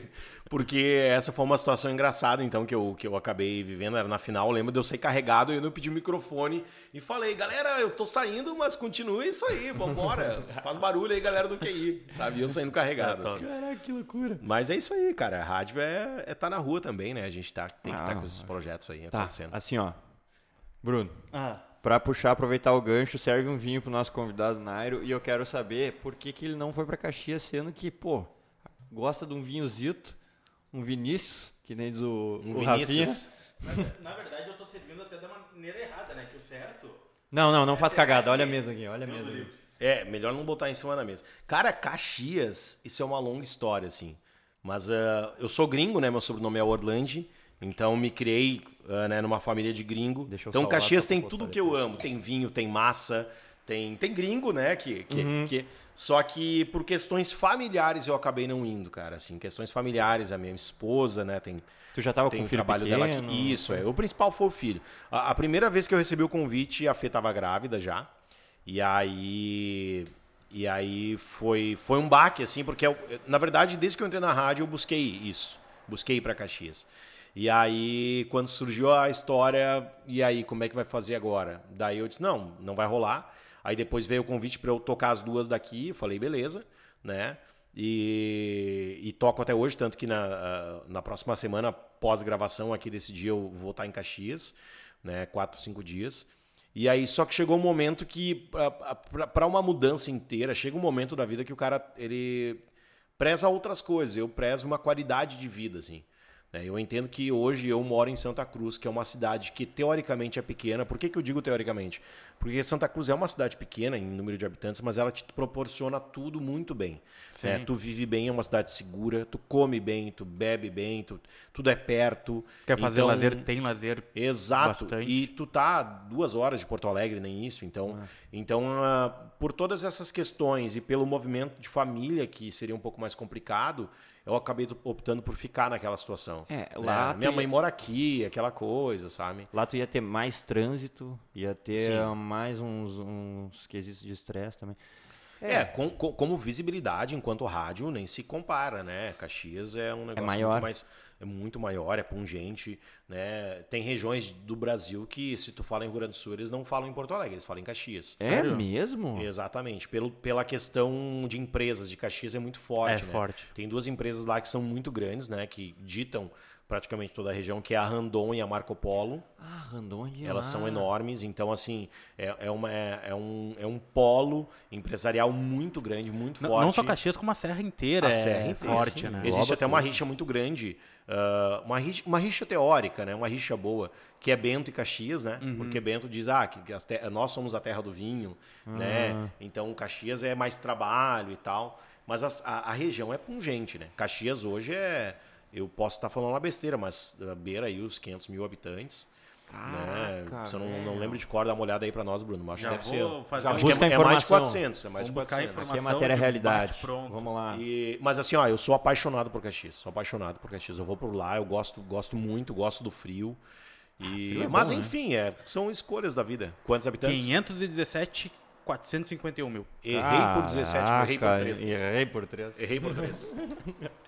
Porque essa foi uma situação engraçada, então, que eu, que eu acabei vivendo. Era na final, eu lembro de eu sair carregado e eu não pedi o microfone e falei, galera, eu tô saindo, mas continue isso aí, vambora. Faz barulho aí, galera do QI, sabe? eu saindo carregado. assim. Caraca, que loucura. Mas é isso aí, cara. A rádio é, é tá na rua também, né? A gente tá, tem que estar tá com esses projetos aí tá. acontecendo. Assim, ó. Bruno. Ah. Pra puxar, aproveitar o gancho, serve um vinho pro nosso convidado Nairo e eu quero saber por que, que ele não foi para Caxias, sendo que, pô, gosta de um vinhozito um Vinícius, que nem diz o, um o Vinícius. Rafinha. Na, na, verdade, eu tô servindo até da maneira errada, né? Que o certo. Não, não, não é faz cagada. Olha a mesa aqui, olha a mesa. Aqui. É, melhor não botar em cima da mesa. Cara, Caxias, isso é uma longa história, assim. Mas uh, eu sou gringo, né? Meu sobrenome é Orlandi. Então me criei uh, né, numa família de gringo. então Caxias tem tudo que eu amo. Tem vinho, tem massa, tem, tem gringo, né? Que, que, uhum. que, só que por questões familiares eu acabei não indo, cara. Assim, questões familiares, a minha esposa, né? Tem, tu já tava tem com o trabalho pequeno, dela aqui. Isso, é. O principal foi o filho. A, a, primeira vez que eu recebi o convite, a Fê tava grávida já. E aí. E aí foi, foi um baque, assim, porque eu, na verdade, desde que eu entrei na rádio, eu busquei isso. Busquei ir pra Caxias. E aí, quando surgiu a história, e aí, como é que vai fazer agora? Daí eu disse, não, não vai rolar. Aí depois veio o convite para eu tocar as duas daqui, eu falei, beleza, né? E, e, toco até hoje, tanto que na, na próxima semana, pós-gravação aqui desse dia, eu vou estar em Caxias, né? Quatro, cinco dias. E aí, só que chegou um momento que, para uma mudança inteira, chega um momento da vida que o cara, ele preza outras coisas. Eu prezo uma qualidade de vida, assim. Né? Eu entendo que hoje eu moro em Santa Cruz, que é uma cidade que teoricamente é pequena. Por que, que eu digo teoricamente? Porque Santa Cruz é uma cidade pequena em número de habitantes, mas ela te proporciona tudo muito bem. Né? Tu vive bem, é uma cidade segura, tu come bem, tu bebe bem, tu, tudo é perto. Quer fazer então, lazer, tem lazer. Exato. Bastante. E tu tá duas horas de Porto Alegre, nem isso. Então, ah. então uh, por todas essas questões e pelo movimento de família, que seria um pouco mais complicado, eu acabei optando por ficar naquela situação. É, lá né? Minha mãe mora aqui, aquela coisa, sabe? Lá tu ia ter mais trânsito, ia ter Sim. mais uns, uns quesitos de estresse também. É, é com, com, como visibilidade enquanto rádio nem se compara, né? Caxias é um é negócio é maior. muito mais é muito maior, é pungente, né? Tem regiões do Brasil que, se tu fala em Rio Grande do Sul, eles não falam em Porto Alegre, eles falam em Caxias. É Sério? mesmo? Exatamente. Pelo, pela questão de empresas de Caxias é muito forte, É né? forte. Tem duas empresas lá que são muito grandes, né? Que ditam praticamente toda a região, que é a Randon e a Marco Polo. Ah, Randon e Elas são enormes, então assim, é, é, uma, é, é, um, é um polo empresarial muito grande, muito não, forte. Não só Caxias, como a Serra inteira a é Serra inteira, forte, sim. né? Existe até uma rixa muito grande, uh, uma, rixa, uma rixa teórica, né? uma rixa boa, que é Bento e Caxias, né? Uhum. Porque Bento diz, ah, que nós somos a terra do vinho, né? ah. né? Então Caxias é mais trabalho e tal, mas a, a, a região é pungente, né? Caxias hoje é eu posso estar falando uma besteira, mas beira aí os 500 mil habitantes. Né? Caraca, né? Você não, não lembra de cor, dá uma olhada aí para nós, Bruno. Acho Já que deve ser. Fazer acho que é, é, mais de 400. É mais Vamos de 400. Aqui é matéria realidade. Vamos lá. E, mas assim, ó, eu sou apaixonado por Caxias. Sou apaixonado por Caxias. Eu vou por lá, eu gosto, gosto muito, gosto do frio. E, ah, frio é mas bom, né? enfim, né? é, são escolhas da vida. Quantos habitantes? 517 451 mil. Errei Caraca, por 17, errei por 3. Errei por 3. Errei por 3.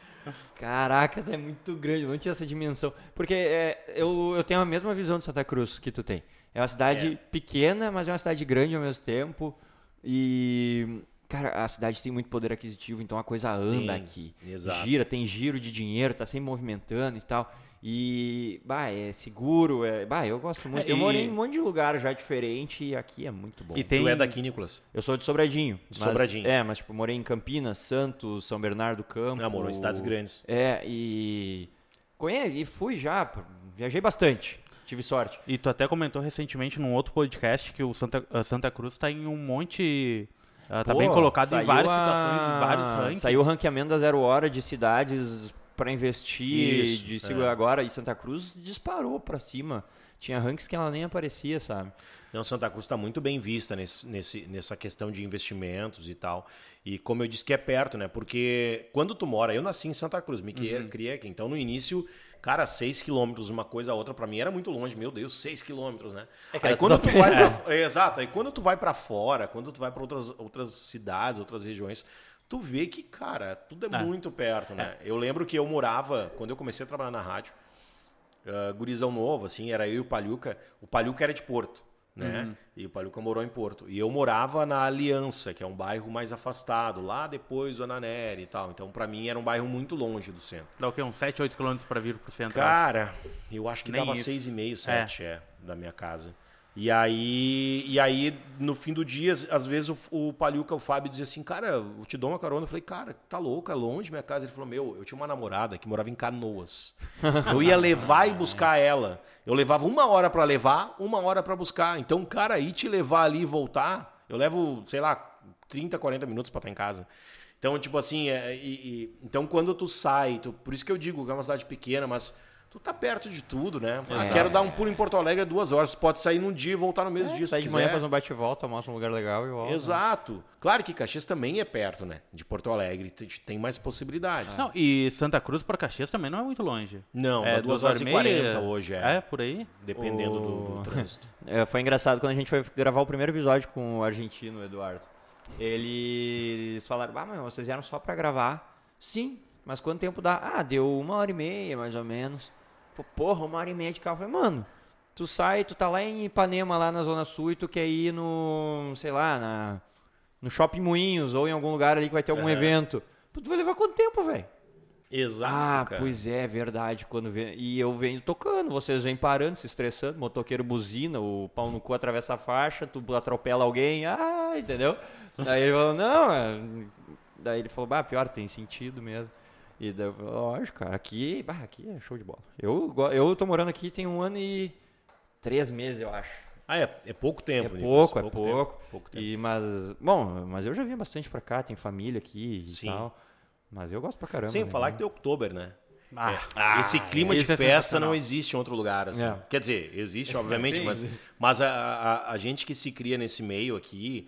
Caraca, é muito grande, eu não tinha essa dimensão. Porque é, eu, eu tenho a mesma visão de Santa Cruz que tu tem. É uma cidade é. pequena, mas é uma cidade grande ao mesmo tempo. E, cara, a cidade tem muito poder aquisitivo, então a coisa anda tem, aqui. Exato. Gira, tem giro de dinheiro, tá sempre movimentando e tal. E, bah, é seguro, é, bah, eu gosto muito. É, eu e- morei em um monte de lugar já diferente e aqui é muito bom. E tem- Tu é daqui, Nicolas? Eu sou de Sobradinho. De mas- Sobradinho. É, mas tipo, morei em Campinas, Santos, São Bernardo do Campo. Não, morou em cidades grandes. É, e. Conhe... E fui já, viajei bastante. Tive sorte. E tu até comentou recentemente num outro podcast que o Santa, a Santa Cruz tá em um monte. ah, tá Pô, bem colocado em várias a- situações, em vários rankings. Saiu o ranqueamento da Zero Hora de cidades para investir, Isso, de é. segurar agora, e Santa Cruz disparou para cima. Tinha rankings que ela nem aparecia, sabe? Não, Santa Cruz está muito bem vista nesse, nesse- nessa questão de investimentos e tal. E como eu disse que é perto, né? Porque quando tu mora, eu nasci em Santa Cruz, me Uhum. criei aqui. Então no início, cara, 6 quilômetros uma coisa a outra para mim era muito longe. Meu Deus, 6 quilômetros, né? É que aí quando tu vai pra, é, exato, aí quando tu vai para fora, quando tu vai para outras, outras cidades, outras regiões, tu vê que, cara, tudo é, É. muito perto, né? Eu lembro que eu morava, quando eu comecei a trabalhar na rádio, uh, gurizão novo, assim, era eu e o Palhuca. O Palhuca era de Porto, né? Uhum. E o Palhuca morou em Porto. E eu morava na Aliança, que é um bairro mais afastado, lá depois do Ananeri e tal. Então, pra mim, era um bairro muito longe do centro. Dá o quê? Uns 7, 8 quilômetros pra vir pro centro. Cara, eu acho que Nem dava isso. 6,5, 7, é. da minha casa. E aí, e aí, no fim do dia, às- vezes o, o Palhuca, o Fábio, dizia assim, cara, eu te dou uma carona. Eu falei, cara, tá louco, é longe minha casa. Ele falou, meu, eu tinha uma namorada que morava em Canoas. Eu ia levar e buscar ela. Eu levava uma hora pra levar, uma hora pra buscar. Então, cara, ir te levar ali e voltar, eu levo, sei lá, 30, 40 minutos pra estar em casa. Então, tipo assim, é, e- e- então quando tu sai, tu- por isso que eu digo que é uma cidade pequena, mas tu tá perto de tudo, né? Ah, É. quero dar um pulo em Porto Alegre é duas horas. Tu pode sair num dia e voltar no mesmo dia. se Sai tu de manhã, quiser. faz um bate-volta, mostra um lugar legal e volta. Exato. Claro que Caxias também é perto, né? De Porto Alegre. Tem- mais possibilidades. Não, e Santa Cruz pra Caxias também não é muito longe. Não, é dá duas horas e meia. 40 hoje, é. É, por aí. Dependendo do, O- do trânsito. É, foi engraçado quando a gente foi gravar o primeiro episódio com o argentino, Eduardo. Eles falaram, ah, mas vocês vieram só pra gravar. Sim, mas quanto tempo dá? Ah, deu uma hora e meia, mais ou menos. Porra, uma hora e meia de carro. Eu falei, mano, tu sai, tu tá lá em Ipanema, lá na Zona Sul, e tu quer ir no, sei lá, na, no Shopping Moinhos, ou em algum lugar ali que vai ter algum Aham. evento. Pô, tu vai levar quanto tempo, velho? Exato, Ah, cara. pois é, verdade. Quando vem... E eu venho tocando, vocês vêm parando, se estressando, motoqueiro buzina, o pau no cu atravessa a faixa, tu atropela alguém, ah, entendeu? Daí ele falou, não, é... daí ele falou, bah, pior, tem sentido mesmo. E daí eu falei, lógico, cara, aqui, bah, aqui é show de bola. Eu, eu tô morando aqui tem um ano e três meses, eu acho. Ah, é, é pouco tempo, é pouco, é pouco. tempo, pouco tempo. E, mas, bom, mas eu já vim bastante pra cá, tem família aqui e Sim. tal. Mas eu gosto pra caramba. Sem né? falar que tem outubro, né? Ah, Esse clima de isso é festa não existe em outro lugar, assim. É. Quer dizer, existe, obviamente, mas, mas a, a, a gente que se cria nesse meio aqui,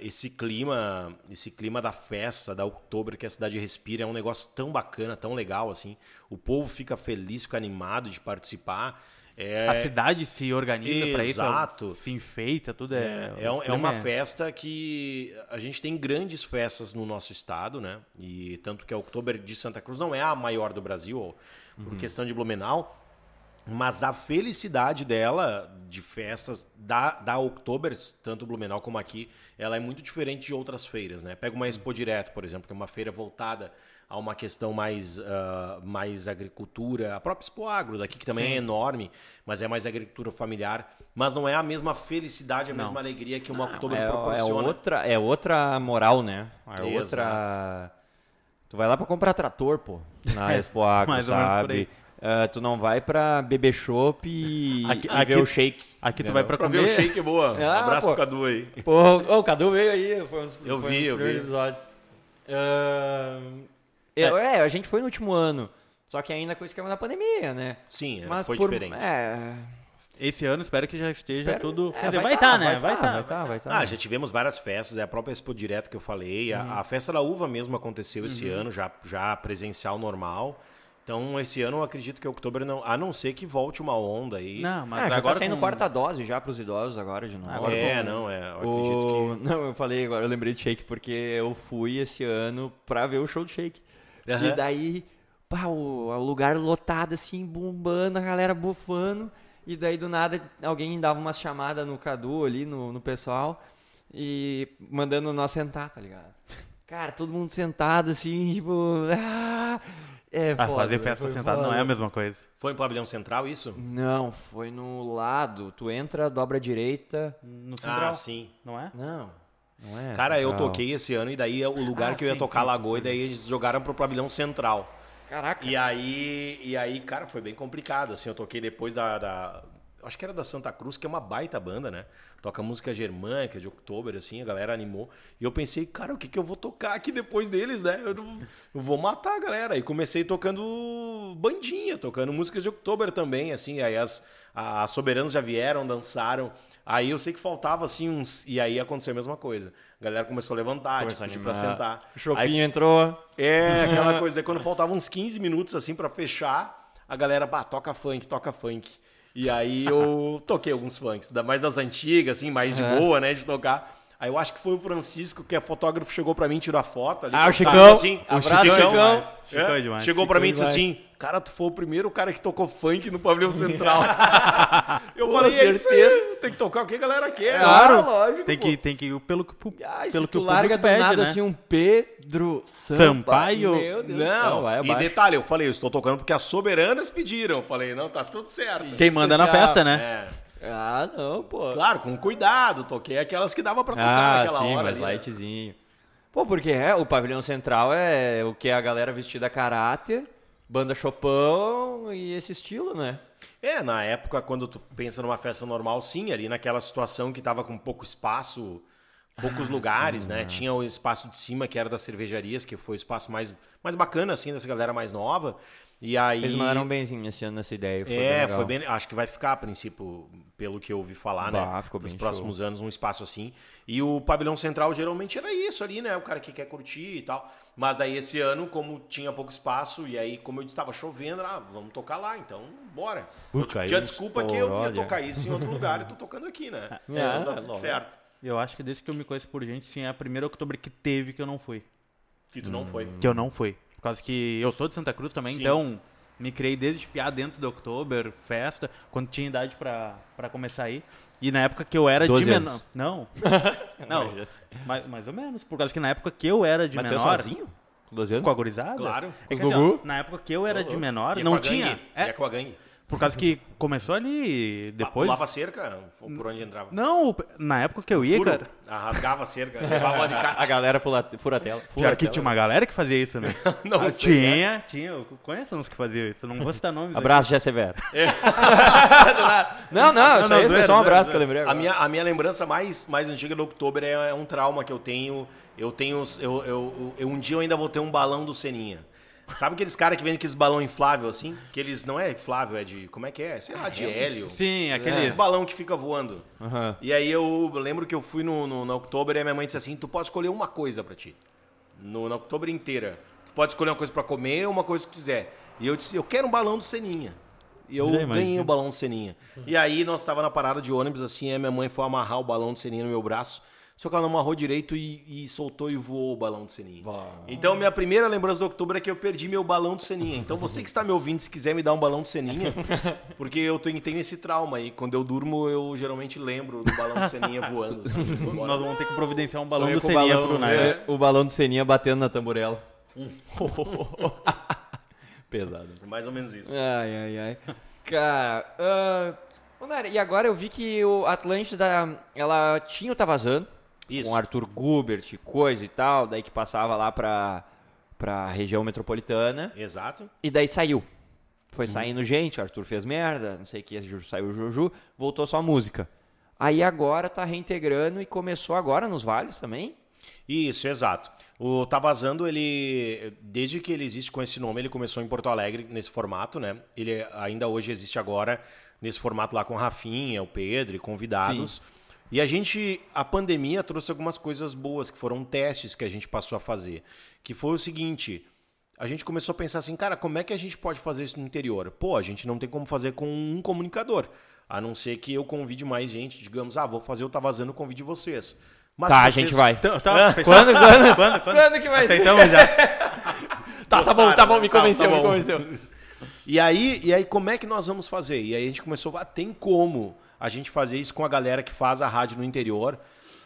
esse clima, esse clima da festa, da outubro que a cidade respira, é um negócio tão bacana, tão legal, assim. O povo fica feliz, fica animado de participar. É, A cidade se organiza pra isso, Exato. se enfeita, tudo é. é, é, é uma festa que a gente tem grandes festas no nosso estado, né? E tanto que a Oktober de Santa Cruz não é a maior do Brasil, por questão de Blumenau, mas a felicidade dela de festas da, da Oktober, tanto Blumenau como aqui, ela é muito diferente de outras feiras, né? Pega uma Expo Direto, por exemplo, que é uma feira voltada a uma questão mais, ah, mais agricultura, a própria Expo Agro daqui, que também é enorme, mas é mais agricultura familiar, mas não é a mesma felicidade, a mesma alegria que uma Oktober é, é proporciona. outra, é outra moral, né? É Exato. outra. Tu vai lá pra comprar trator, pô, na Expo Agro, mais ou menos por sabe? aí. Ah, tu não vai pra beber chopp e, Aqui- e aqui- ver o shake. Aqui tu vai pra Pra comer. ver o shake boa. Ah, Abraço pô. pro Cadu aí. Pô, ô, o Cadu veio aí, foi um dos, Eu foi vi, um dos eu primeiros vi. episódios. Ah, é, é, a gente foi no último ano, só que ainda com o esquema da pandemia, né? Sim, é, Mas foi por, diferente. É, Esse ano espero que já esteja espero- tudo. é, Quer dizer, vai estar, né? Vai tá, estar. vai estar, vai estar. Ah, já tivemos várias festas, é a própria Expo Direto que eu falei, a- a, festa da uva mesmo aconteceu esse ano, já, já presencial normal. Então, esse ano eu acredito que outubro não, a não ser que volte uma onda aí. Não, mas ah, já agora tá saindo com- quarta dose já pros idosos agora de novo. Agora é, não, é, eu O- acredito que Não, eu falei agora, eu lembrei de Shake porque eu fui esse ano pra ver o show do Shake. Aham. E daí, pá, o, o lugar lotado assim, bombando, a galera bufando. E daí do nada alguém dava umas chamadas no Cadu ali, no, no pessoal, e mandando nós sentar, tá ligado? Cara, todo mundo sentado assim, tipo. ah! É, Ah, foda, fazer né? festa sentado não foda. é a mesma coisa. Foi no pavilhão central isso? Não, foi no lado. Tu entra, dobra a direita. No central, Ah, sim. não é? Não, não é. Cara, eu central. toquei esse ano e daí o lugar Ah, que eu ia sim, tocar sim, Lagoa e daí eles jogaram pro pavilhão central. Caraca. E aí, e aí, cara, foi bem complicado, assim, eu toquei depois da, da- acho que era da Santa Cruz, que é uma baita banda, né? Toca música germânica de Oktober, assim, a galera animou. E eu pensei, cara, o que que eu vou tocar aqui depois deles, né? Eu, não- eu vou matar a galera. E comecei tocando bandinha, tocando músicas de Oktober também, assim, aí as, as soberanos já vieram, dançaram. Aí eu sei que faltava, assim, uns... E aí aconteceu a mesma coisa. A galera começou a levantar, Começou a tipo, pra animar. sentar. O Chopin Aí entrou. é, aquela coisa. Aí quando faltavam uns 15 minutos, assim, pra fechar, a galera, bah, toca funk, toca funk. E aí eu toquei alguns funks, mais das antigas, assim, mais de boa, né, de tocar. Aí eu acho que foi o Francisco, que é fotógrafo, chegou pra mim, tirou a foto ali. Ah, o Chicão. Assim, O Chicão. Chicão. Chicão É, é demais. Chegou pra mim e Chicão disse assim, cara, tu foi o primeiro cara que tocou funk no pavilhão central. eu Pô, falei, é isso aí, certeza. tem que tocar o que a galera quer. Claro, Ah, lógico, Tem pô. que, tem que ir pelo que, pu- Ah, e pelo que tu o larga do pede, nada né? assim um Pedro Sampaio. Meu Deus do céu, Não, vai e detalhe, eu falei, eu estou tocando porque as soberanas pediram. Eu falei, não, tá tudo certo. Quem manda na festa, né? É. Ah, não, pô. Claro, com cuidado. Toquei aquelas que dava pra tocar Ah, naquela sim, hora mas ali. né? lightzinho. Pô, porque é, o pavilhão central é o que é a galera vestida a caráter, banda Chopin e esse estilo, né? É, na época, quando tu pensa numa festa normal, sim, ali naquela situação que tava com pouco espaço, poucos Ah, lugares, né? Tinha o espaço de cima, que era das cervejarias, que foi o espaço mais, mais bacana, assim, dessa galera mais nova. E aí... Eles mandaram benzinho esse ano nessa ideia. Foi bem é, legal. foi bem. Acho que vai ficar, a princípio, pelo que eu ouvi falar, Bah, né? ficou Nos bem próximos anos, um espaço assim. E o pavilhão central geralmente era isso ali, né? O cara que quer curtir e tal. Mas daí esse ano, como tinha pouco espaço, e aí, como eu estava chovendo, ah, vamos tocar lá, então bora. Eu Puta, tinha aí desculpa que eu ia olha. tocar isso em outro lugar e tô tocando aqui, né? Ah, então tá é tudo certo. Eu acho que desde que eu me conheço por gente, sim, é a primeira outubro que teve que eu não fui. Que tu não foi. Que eu não fui. Por causa que eu sou de Santa Cruz também, Sim. então me criei desde piar dentro do Oktober, festa, quando tinha idade pra, pra começar a ir. E na época que eu era de 12 menor. Não. não, mais, mais ou menos. Por causa que na época que eu era de Mas é menor. sozinho? Com 12 anos? Com a gurizada? Claro. É que, Com o assim, ó, na época que eu era de menor, Ia não tinha. É, Ia com a gangue. Por causa que começou ali depois. Pulava a cerca, por onde entrava. Não, na época que eu ia, Furo. cara. Ah, rasgava a cerca, levava um A galera fura, fura a tela. Fura Pior a que tela. tinha uma galera que fazia isso, né? Não Ah, sei, né? tinha, tinha. Eu conheço uns que faziam isso. Não vou citar nomes. Abraço, Jé Severo. não, não, isso não, aí foi só um abraço que eu lembrei A minha, a minha lembrança mais, mais antiga do Oktober é, é um trauma que eu tenho. Eu tenho. Eu, eu, eu- um dia eu ainda vou ter um balão do Seninha. Sabe aqueles caras que vendem aqueles balão inflável assim? Que eles não é inflável, é de. Como é que é? Sei lá, de hélio. Sim, Aqueles aqueles. balão que fica voando. Aham. E aí eu lembro que eu fui no, no, no e a minha mãe disse assim: tu pode escolher uma coisa pra ti. No, na Oktober inteira. Tu pode escolher uma coisa pra comer ou uma coisa que quiser. E eu disse: eu quero um balão do Seninha. E eu ganhei o balão do Seninha. E aí nós estava na parada de ônibus, assim, aí minha mãe foi amarrar o balão do Seninha no meu braço. Só que ela não amarrou direito e, e soltou e voou o balão do Seninha. Então, minha primeira lembrança do outubro é que eu perdi meu balão do Seninha. Então, você que está me ouvindo, se quiser me dar um balão do Seninha, porque eu tenho, tenho esse trauma aí. Quando eu durmo, eu geralmente lembro do balão do Seninha voando. Assim. Nós vamos ter que providenciar um balão Sonhei do com o balão, pro Nai. é, O balão do Seninha batendo na tamborela. Pesado. Mais ou menos isso. Ai, ai, ai. Cara, ô, Nara, e agora eu vi que o Atlântida, ela tinha o Tá Vazando, Isso. com Arthur Gubert, coisa e tal, daí que passava lá pra, pra região metropolitana, Exato. e daí saiu. Foi saindo gente, Arthur fez merda, não sei o que, saiu o Juju, voltou só a música. Aí agora tá reintegrando e começou agora nos vales também? Isso, exato. O Tá Vazando, ele, desde que ele existe com esse nome, ele começou em Porto Alegre nesse formato, né? Ele ainda hoje existe agora nesse formato lá com Rafinha, o Pedro e convidados. E a gente, a pandemia trouxe algumas coisas boas, que foram testes que a gente passou a fazer. Que foi o seguinte, a gente começou a pensar assim, cara, como é que a gente pode fazer isso no interior? Pô, a gente não tem como fazer com um comunicador. A não ser que eu convide mais gente, digamos, ah, vou fazer o Tá Vazando, convide vocês. Mas tá, a vocês- gente vai. Então, tá. Quando, quando, Quando, quando? quando que vai ser? Aceitamos já. Tá, tá bom, tá bom, né? me Tá, convenceu, tá me bom. convenceu. E aí, e aí, como é que nós vamos fazer? E aí a gente começou, ah, tem como a gente fazer isso com a galera que faz a rádio no interior,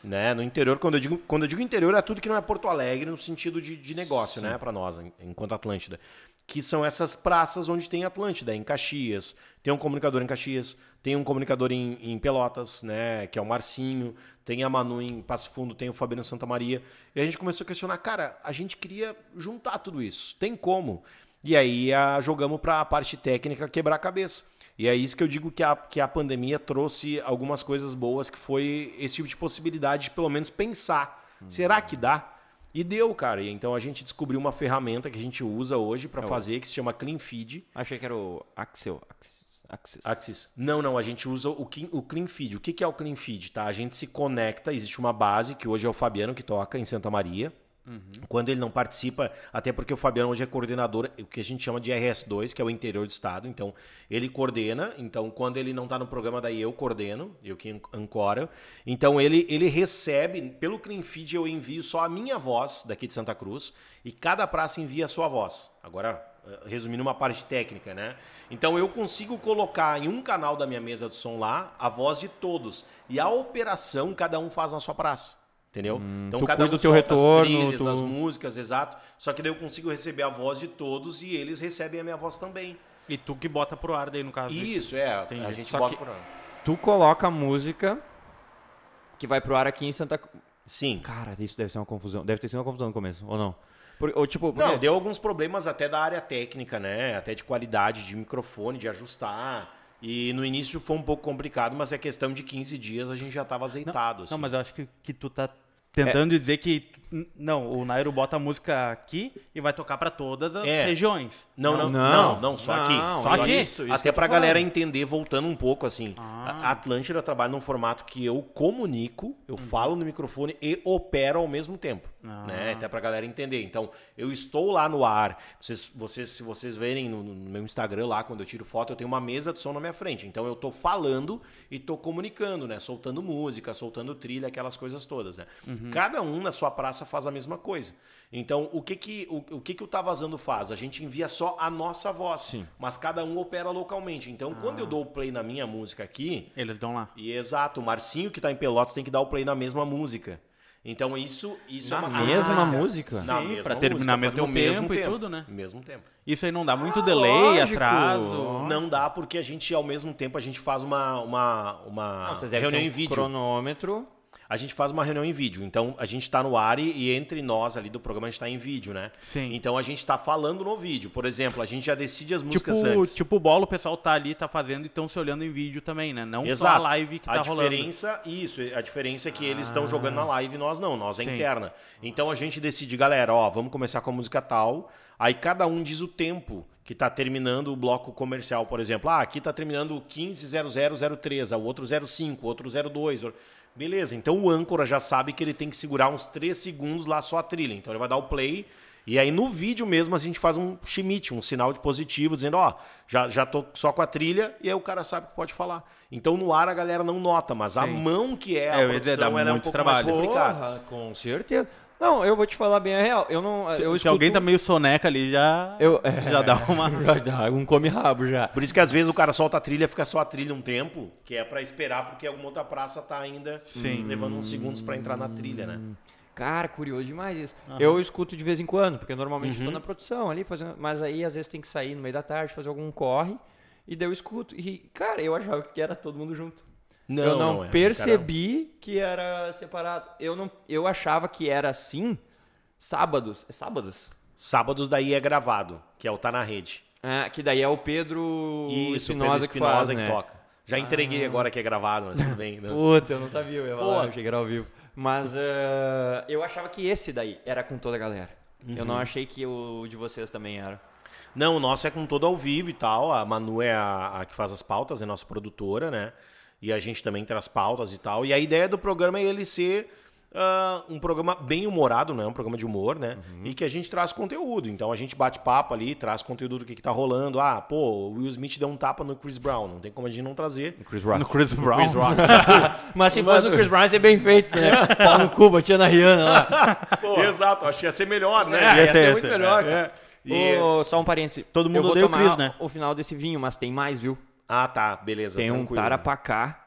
né? No interior, quando eu digo, quando eu digo interior, é tudo que não é Porto Alegre no sentido de, de negócio, né? Para nós, en- enquanto Atlântida. que são essas praças onde tem Atlântida, em Caxias. Tem um comunicador em Caxias, tem um comunicador em, em, Pelotas, né, que é o Marcinho, tem a Manu em Passo Fundo, tem o Fabiano Santa Maria. E a gente começou a questionar, cara, a gente queria juntar tudo isso. Tem como? E aí a, jogamos para a parte técnica quebrar a cabeça. E é isso que eu digo que a, que a pandemia trouxe algumas coisas boas, que foi esse tipo de possibilidade de pelo menos pensar. Hum. Será que dá? E deu, cara. E então a gente descobriu uma ferramenta que a gente usa hoje para é fazer, que se chama Clean Feed. Achei que era o Axel. Axis. Axis. Não, não, a gente usa o, o Clean Feed. O que, que é o Clean Feed? Tá? A gente se conecta, existe uma base, que hoje é o Fabiano que toca em Santa Maria. Uhum. Quando ele não participa, até porque o Fabiano hoje é coordenador, o que a gente chama de RS2, que é o interior do estado. Então, ele coordena. Então, quando ele não está no programa, daí eu coordeno, eu que ancora. Então, ele, ele recebe, pelo Clean Feed, eu envio só a minha voz daqui de Santa Cruz e cada praça envia a sua voz. Agora, eh, resumindo uma parte técnica, né? Então, eu consigo colocar em um canal da minha mesa de som lá a voz de todos. E a operação, cada um faz na sua praça entendeu? Hum, então cada um do teu retorno, as trilhas, tu... as músicas, exato. Só que daí eu consigo receber a voz de todos e eles recebem a minha voz também. E tu que bota pro ar daí no caso. Isso, isso. é, Entendi. a gente Só bota pro ar. Tu coloca a música que vai pro ar aqui em Santa Sim. Cara, isso deve ser uma confusão. Deve ter sido uma confusão no começo, ou não? Por, ou, tipo, porque... Não, deu alguns problemas até da área técnica, né? Até de qualidade de microfone, de ajustar. E no início foi um pouco complicado, mas é questão de 15 dias a gente já estava azeitado. Não, assim. não, mas eu acho que, que tu tá Tentando é. dizer que não, o Nairo bota a música aqui e vai tocar para todas as é. regiões. Não, não, não, não, não só aqui. Só aqui. Isso, isso Até pra galera entender, voltando um pouco assim. Ah. A Atlântida trabalha num formato que eu comunico, eu uhum. falo no microfone e opero ao mesmo tempo. Ah. Né? Até pra galera entender. Então, eu estou lá no ar. Vocês, vocês, se vocês verem no, no meu Instagram lá, quando eu tiro foto, eu tenho uma mesa de som na minha frente. Então, eu tô falando e tô comunicando, né? Soltando música, soltando trilha, aquelas coisas todas, né? Uhum. Cada um na sua praça faz a mesma coisa. Então, o que que o, o que que o Tá Vazando faz? A gente envia só a nossa voz, Sim. mas cada um opera localmente. Então, ah. quando eu dou o play na minha música aqui... Eles dão lá. E exato, o Marcinho que está em Pelotas tem que dar o play na mesma música. Então, isso, isso na é uma mesma música? Na Sim, mesma pra terminar música, mesmo, tempo, mesmo tempo e tudo, né? Mesmo tempo. Isso aí não dá muito ah, delay, lógico. atraso? Não dá, porque a gente, ao mesmo tempo, a gente faz uma, uma, uma não, reunião em vídeo. cronômetro a gente faz uma reunião em vídeo. Então, a gente está no ar e, e, entre nós ali do programa a gente está em vídeo, né? Sim. Então, a gente está falando no vídeo. Por exemplo, a gente já decide as músicas tipo, antes. Tipo o bolo, o pessoal tá ali, tá fazendo e estão se olhando em vídeo também, né? Não Exato. só a live que a tá rolando. A diferença, isso, a diferença é que ah. eles estão jogando na live e nós não, nós é Sim. interna. Então, a gente decide, galera, ó, vamos começar com a música tal. Aí cada um diz o tempo que está terminando o bloco comercial, por exemplo. Ah, aqui está terminando 15.0003, o outro 05, o outro 02. Beleza, então o âncora já sabe que ele tem que segurar uns 3 segundos lá só a trilha. Então ele vai dar o play. E aí no vídeo mesmo a gente faz um schmidt, um sinal de positivo, dizendo, ó, já, já tô só com a trilha, e aí o cara sabe que pode falar. Então no ar a galera não nota, mas Sim. a mão que é a é, produção, ela é um pouco trabalho. mais complicada. Porra, com certeza. Não, eu vou te falar bem a real. Eu não. Se, eu se escuto... alguém tá meio soneca ali, já. Eu, é, já dá uma. Já dá um come-rabo já. Por isso que às vezes o cara solta a trilha, fica só a trilha um tempo, que é para esperar, porque alguma outra praça tá ainda Sim. levando uns segundos para entrar na trilha, né? Cara, curioso demais isso. Uhum. Eu escuto de vez em quando, porque normalmente uhum. eu tô na produção ali, fazendo, mas aí às vezes tem que sair no meio da tarde, fazer algum corre, e daí eu escuto. E, cara, eu achava que era todo mundo junto. Não, eu não, não é. percebi que era separado. Eu, não, eu achava que era assim Sábados. É sábados? Sábados daí é gravado, que é o Tá na Rede. Ah, que daí é o Pedro Isso, Espinosa, Pedro Espinosa que, faz, que né? toca. Já entreguei ah. agora que é gravado, mas tudo bem. Né? Puta, eu não sabia, eu ia falar, eu que era ao vivo. Mas uh, eu achava que esse daí era com toda a galera. Uhum. Eu não uhum. achei que o de vocês também era. Não, o nosso é com todo ao vivo e tal. A Manu é a, a que faz as pautas, é nossa produtora, né? E a gente também traz pautas e tal. E a ideia do programa é ele ser Uh, um programa bem humorado, né? Um programa de humor, né? Uhum. E que a gente traz conteúdo. Então a gente bate papo ali, traz conteúdo do que, que tá rolando. Ah, pô, o Will Smith deu um tapa no Chris Brown. Não tem como a gente não trazer. No Chris Rock. No Chris Brown. No Chris Rock. Mas se fosse no Chris Brown, ia ser bem feito, né? Pau no cu, batia na Rihanna lá. Exato, acho que ia ser melhor, né? É, ia, ia, ser, ser muito melhor, é. E... Oh, só um parêntese. Todo mundo odeia o Chris, né? o final desse vinho, mas tem mais, viu? Ah, tá. Beleza. Tem tranquilo. um Tarapacá.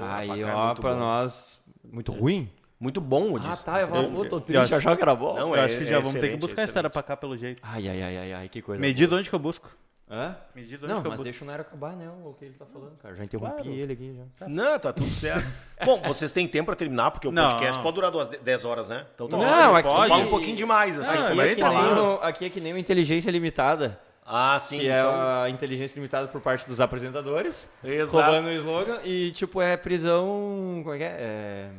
Aí, é ó, é pra bom. nós, muito ruim. Muito bom o Ah, disco. tá, eu falo, pô, tô triste, eu achava que era bom. Não, Eu é- acho que já é vamos ter que buscar a é história excelente. pra cá pelo jeito. Ai, ai, ai, ai, ai, que coisa Me boa. diz onde que eu busco. Hã? Me diz onde Não, que eu mas busco. deixa o Nairo acabar, né? O que ele tá falando, cara. Já interrompi Claro. ele aqui já. Não, tá tudo certo. Bom, vocês têm tempo pra terminar, porque o Não. podcast pode durar duas, 10 horas, né? Então tá Não, ótimo. aqui- Fala um pouquinho demais, assim. Não, Aqui, é que nem o- aqui é que nem o Inteligência Limitada, Ah, sim. que é então... a inteligência limitada por parte dos apresentadores, Exato. roubando o slogan, e tipo, é prisão. Como é que é? É,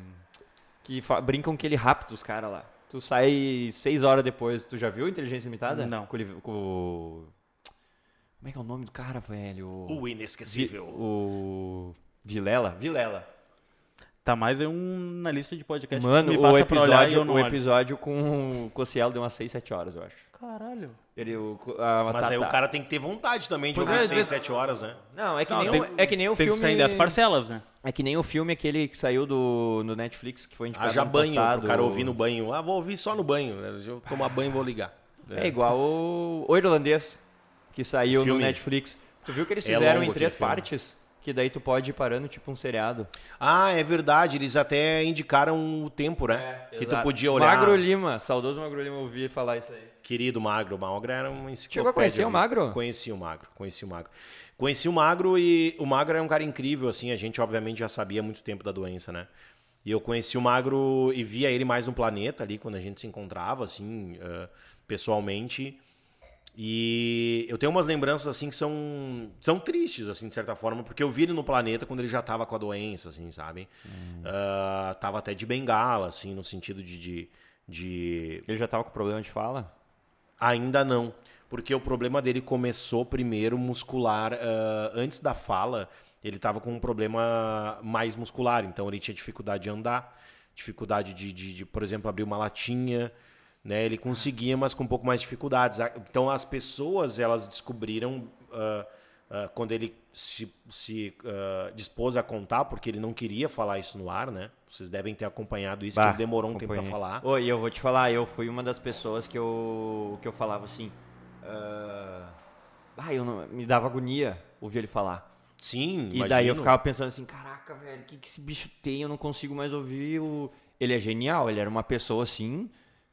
que fa- brincam que ele rapta os caras lá. Tu sai seis horas depois. Tu já viu Inteligência Limitada? Não. Com, o com o- Como é que é o nome do cara, velho? O Vi- inesquecível. O. Vilela? Vilela. Tá mais é um na lista de podcast Mano, que o passa pra olhar e episódio, eu não o olho. episódio com o Cossielo deu umas 6, 7 horas, eu acho. Caralho. Ele, o, a, Mas aí o Tata- cara tem que ter vontade também de Pois ouvir é, 6, às 7 horas, né? Não, é que, Não, nem, tem- o, é que nem o Tem que filme. sair das parcelas, né? É que nem o filme aquele que saiu do, no Netflix, que foi indicado Haja ano banho, passado. o cara ouvir no banho. Ah, vou ouvir só no banho. né? Eu tomar banho, vou ligar. É igual o, o Irlandês, que saiu Filme. no Netflix. Tu viu que eles É fizeram longo em três aquele filme. Que daí tu pode ir parando, tipo um seriado. Ah, é verdade. Eles até indicaram o tempo, né? que tu Exato. podia olhar. Magro Lima, saudoso Magro Lima, ouvi falar isso aí. Querido Magro. O Magro era um enciclopédia. Chegou a conhecer o? Magro? Conheci o Magro, conheci o Magro. Conheci o Magro e o Magro é um cara incrível, assim. A gente, obviamente, já sabia há muito tempo da doença, né? E eu conheci o Magro e via ele mais no planeta ali, quando a gente se encontrava, assim, eh, pessoalmente. E eu tenho umas lembranças, assim, que são, são tristes, assim, de certa forma, porque eu vi ele no planeta quando ele já tava com a doença, assim, sabe? Ah, tava até de bengala, assim, no sentido de- de, de Ele já tava com problema de fala? Ainda não, porque o problema dele começou primeiro muscular. ah, antes da fala, ele estava com um problema mais muscular, então ele tinha dificuldade de andar, dificuldade de, de- de, por exemplo, abrir uma latinha. Né? Ele conseguia, mas com um pouco mais de dificuldades. Então as pessoas elas descobriram ah, ah, quando ele se, se ah, dispôs a contar, porque ele não queria falar isso no ar, né? Vocês devem ter acompanhado isso, que Bah, ele demorou um tempo para acompanhei. falar. E eu vou te falar, eu fui uma das pessoas que eu, que eu falava assim. ah, eu não, me dava agonia ouvir ele falar. Sim, E daí eu imagino. ficava pensando assim, caraca, velho, o que, que esse bicho tem? Eu não consigo mais ouvir. O... Ele é genial, ele era uma pessoa assim,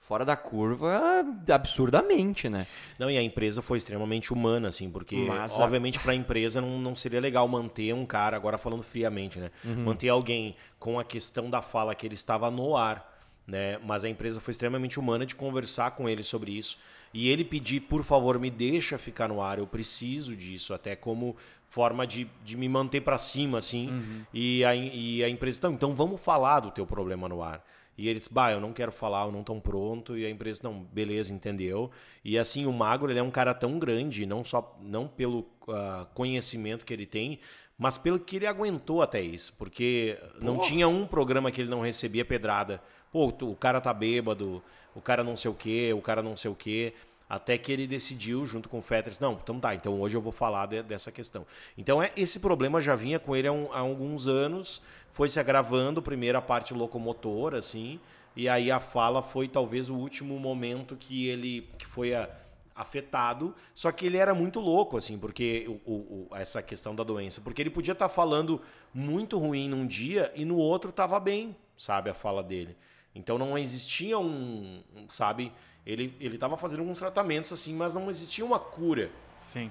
fora da curva, absurdamente, né? Não, e a empresa foi extremamente humana, assim, porque, Mas a- obviamente, para a empresa não, não seria legal manter um cara, agora falando friamente, né? Uhum. Manter alguém com a questão da fala que ele estava no ar, né? Mas a empresa foi extremamente humana de conversar com ele sobre isso. E ele pedir, por favor, me deixa ficar no ar, eu preciso disso, até como forma de, de me manter para cima, assim. Uhum. E, a, e a empresa, então, então vamos falar do teu problema no ar. E eles, bah, eu não quero falar, eu não tão pronto. E a empresa, não, beleza, entendeu. E assim, o Magro, ele é um cara tão grande, não só não pelo ah, conhecimento que ele tem, mas pelo que ele aguentou até isso. Porque não tinha um programa que ele não recebia pedrada. Pô, tu- o cara tá bêbado, o cara não sei o quê, o cara não sei o quê. Até que ele decidiu, junto com o Fetters, não, então tá, então hoje eu vou falar de- dessa questão. Então é, esse problema já vinha com ele há, um- há alguns anos, foi se agravando, primeiro a parte locomotora, assim, e aí a fala foi talvez o último momento que ele que foi a- afetado, só que ele era muito louco, assim, porque o, o- essa questão da doença, porque ele podia estar falando muito ruim num dia e no outro estava bem, sabe, a fala dele. Então não existia um, um, sabe, ele ele estava fazendo alguns tratamentos assim, mas não existia uma cura. Sim.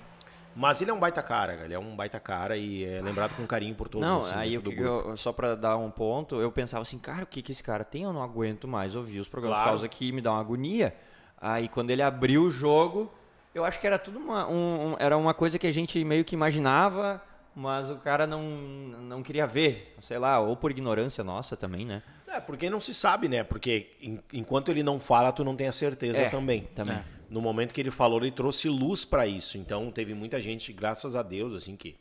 Mas ele é um baita cara, ele é um baita cara e é lembrado com carinho por todos Não, assim, aí que do eu, só pra dar um ponto, eu pensava assim, cara, o que que esse cara tem? Eu não aguento mais ouvir os programas Claro. por causa que me dá uma agonia. Aí quando ele abriu o jogo, eu acho que era tudo uma, um- um- era uma coisa que a gente meio que imaginava, mas o cara não, não queria ver, sei lá, ou por ignorância nossa também, né? É, porque não se sabe, né? Porque en- enquanto ele não fala, tu não tem a certeza É, também. também. No momento que ele falou, ele trouxe luz pra isso. Então teve muita gente, graças a Deus, assim que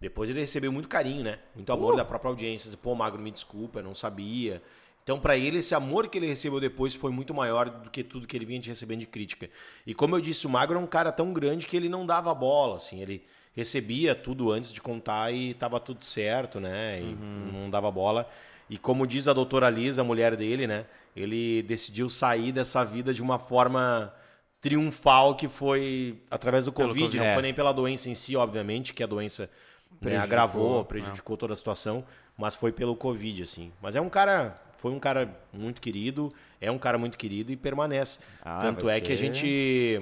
depois ele recebeu muito carinho, né? Muito amor da própria audiência. Assim, Pô, Magro, me desculpa, eu não sabia. Então, pra ele, esse amor que ele recebeu depois foi muito maior do que tudo que ele vinha de recebendo de crítica. E como eu disse, o Magro é um cara tão grande que ele não dava bola, assim. Ele recebia tudo antes de contar e tava tudo certo, né? E não dava bola. E como diz a doutora Lisa, a mulher dele, né? Ele decidiu sair dessa vida de uma forma triunfal que foi através do Covid. Covid. Não É. foi nem pela doença em si, obviamente, que a doença né, Prejudicou, agravou, é. prejudicou toda a situação, mas foi pelo Covid, assim. Mas é um cara foi um cara muito querido, é um cara muito querido e permanece. Ah, Tanto é que a gente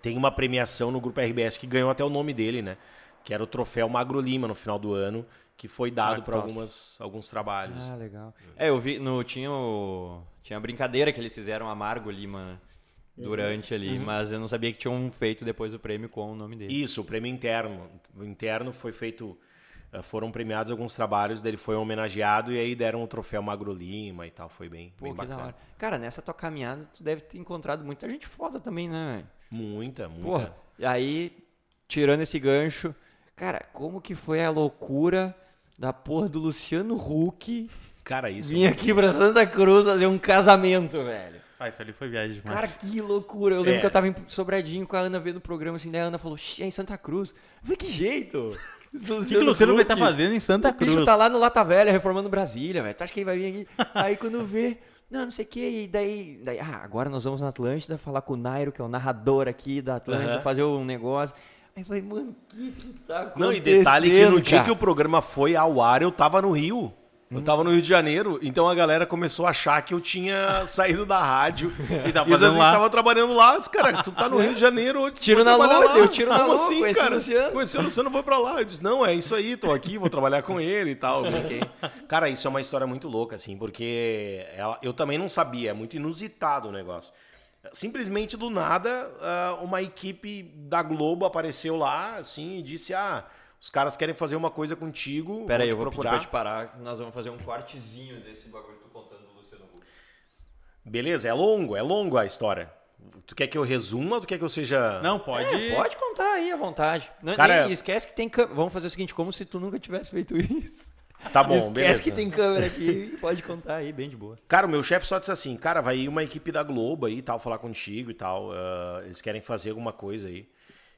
tem uma premiação no grupo RBS que ganhou até o nome dele, né? Que era o troféu Magro Lima no final do ano, que foi dado ah, para algumas alguns trabalhos. Ah, legal. É, eu vi no tinha o, tinha a brincadeira que eles fizeram Amargo Lima durante ali, uhum. mas eu não sabia que tinham feito depois o prêmio com o nome dele. Isso, o prêmio interno. O interno foi feito eh, foram premiados alguns trabalhos dele, foi homenageado e aí deram o troféu Magro Lima e tal, foi bem, Pô, bem bacana. Cara, nessa tua caminhada tu deve ter encontrado muita gente foda também, né? Muita, muita. Porra, e aí, tirando esse gancho, cara, como que foi a loucura da porra do Luciano Huck Cara, isso. Vim aqui pra Santa Cruz fazer um casamento, velho. Ah, isso ali foi viagem demais. Cara, que loucura. Eu lembro é. que eu tava em Sobradinho com a Ana vendo o programa, assim, daí a Ana falou, é em Santa Cruz. Eu falei, que jeito? O que, o Luciano vai estar tá fazendo em Santa Cruz? O bicho tá lá no Lata Velha, reformando Brasília, velho. Tu acha que ele vai vir aqui? Aí quando vê, não, não sei o que, e daí, daí, ah, agora nós vamos na Atlântida falar com o Nairo, que é o narrador aqui da Atlântida, uhum. fazer um negócio. Aí eu falei, mano, o que que tá acontecendo? Não, e detalhe que no dia que o programa foi ao ar, eu tava no Rio. Eu tava no Rio de Janeiro, então a galera começou a achar que eu tinha saído da rádio e tava, fazendo lá. tava trabalhando lá. Disse, cara, tu tá no Rio de Janeiro, tiro na lua, eu tiro na lua. Como assim, cara? Luciano. Conheci o Luciano, vou pra lá. Eu disse, não, é isso aí, tô aqui, vou trabalhar com ele e tal. Cara, isso é uma história muito louca, assim, porque ela, eu também não sabia, é muito inusitado o negócio. Simplesmente do nada, ah, uma equipe da Globo apareceu lá, assim, e disse, ah os caras querem fazer uma coisa contigo. Pera aí, eu vou procurar. pedir pra te parar. Nós vamos fazer um cortezinho desse bagulho que tu contando do Luciano Huck. Beleza, é longo, é longo a história. Tu quer que eu resuma ou tu quer que eu seja. Não, pode. É, pode contar aí à vontade. Não, Cara, nem, esquece que tem câmera. Vamos fazer o seguinte, como se tu nunca tivesse feito isso. Tá bom, Esquece beleza. que tem câmera aqui, pode contar aí, bem de boa. Cara, o meu chefe só disse assim, cara, vai ir uma equipe da Globo aí tal, falar contigo e tal. Uh, eles querem fazer alguma coisa aí.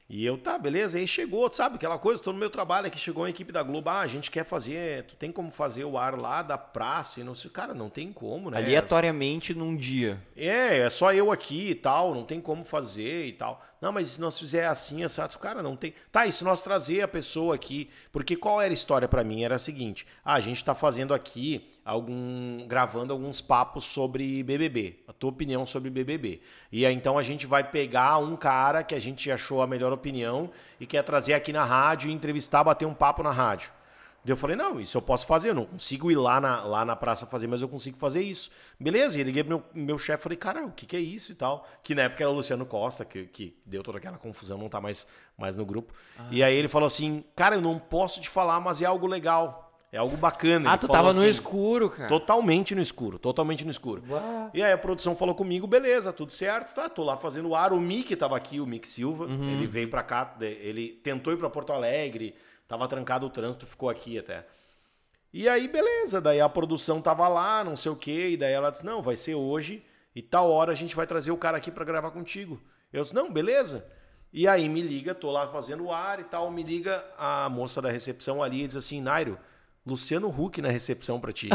E eu, tá, beleza. Aí chegou, sabe, aquela coisa, tô no meu trabalho aqui, chegou a equipe da Globo, ah, a gente quer fazer, tu tem como fazer o ar lá da praça e não sei. Cara, não tem como, né? Aleatoriamente num dia. É, é só eu aqui e tal, não tem como fazer e tal. Não, mas se nós fizer assim, essa, cara, não tem. Tá, e se nós trazer a pessoa aqui, porque qual era a história para mim? Era a seguinte: ah, a gente tá fazendo aqui algum gravando alguns papos sobre BBB, a tua opinião sobre BBB. E aí então a gente vai pegar um cara que a gente achou a melhor opinião e quer trazer aqui na rádio, entrevistar, bater um papo na rádio. Eu falei, não, isso eu posso fazer, eu não consigo ir lá na, lá na praça fazer, mas eu consigo fazer isso. Beleza, e liguei pro meu, meu chefe falei, cara, o que, que é isso e tal? Que na época era o Luciano Costa, que, que deu toda aquela confusão, não tá mais, mais no grupo. Ah, e aí ele falou assim, cara, eu não posso te falar, mas é algo legal. É algo bacana. Ah, tu tava assim, no escuro, cara. Totalmente no escuro, totalmente no escuro. Uau. E aí a produção falou comigo, beleza, tudo certo, tá, tô lá fazendo ar. O Mick tava aqui, o Mick Silva, uhum. ele veio pra cá, ele tentou ir pra Porto Alegre, tava trancado o trânsito, ficou aqui até. E aí, beleza, daí a produção tava lá, não sei o quê, e daí ela disse, não, vai ser hoje, e tal hora a gente vai trazer o cara aqui para gravar contigo. Eu disse, não, beleza. E aí me liga, tô lá fazendo ar e tal, me liga a moça da recepção ali e diz assim, Nairo, Luciano Huck na recepção pra ti.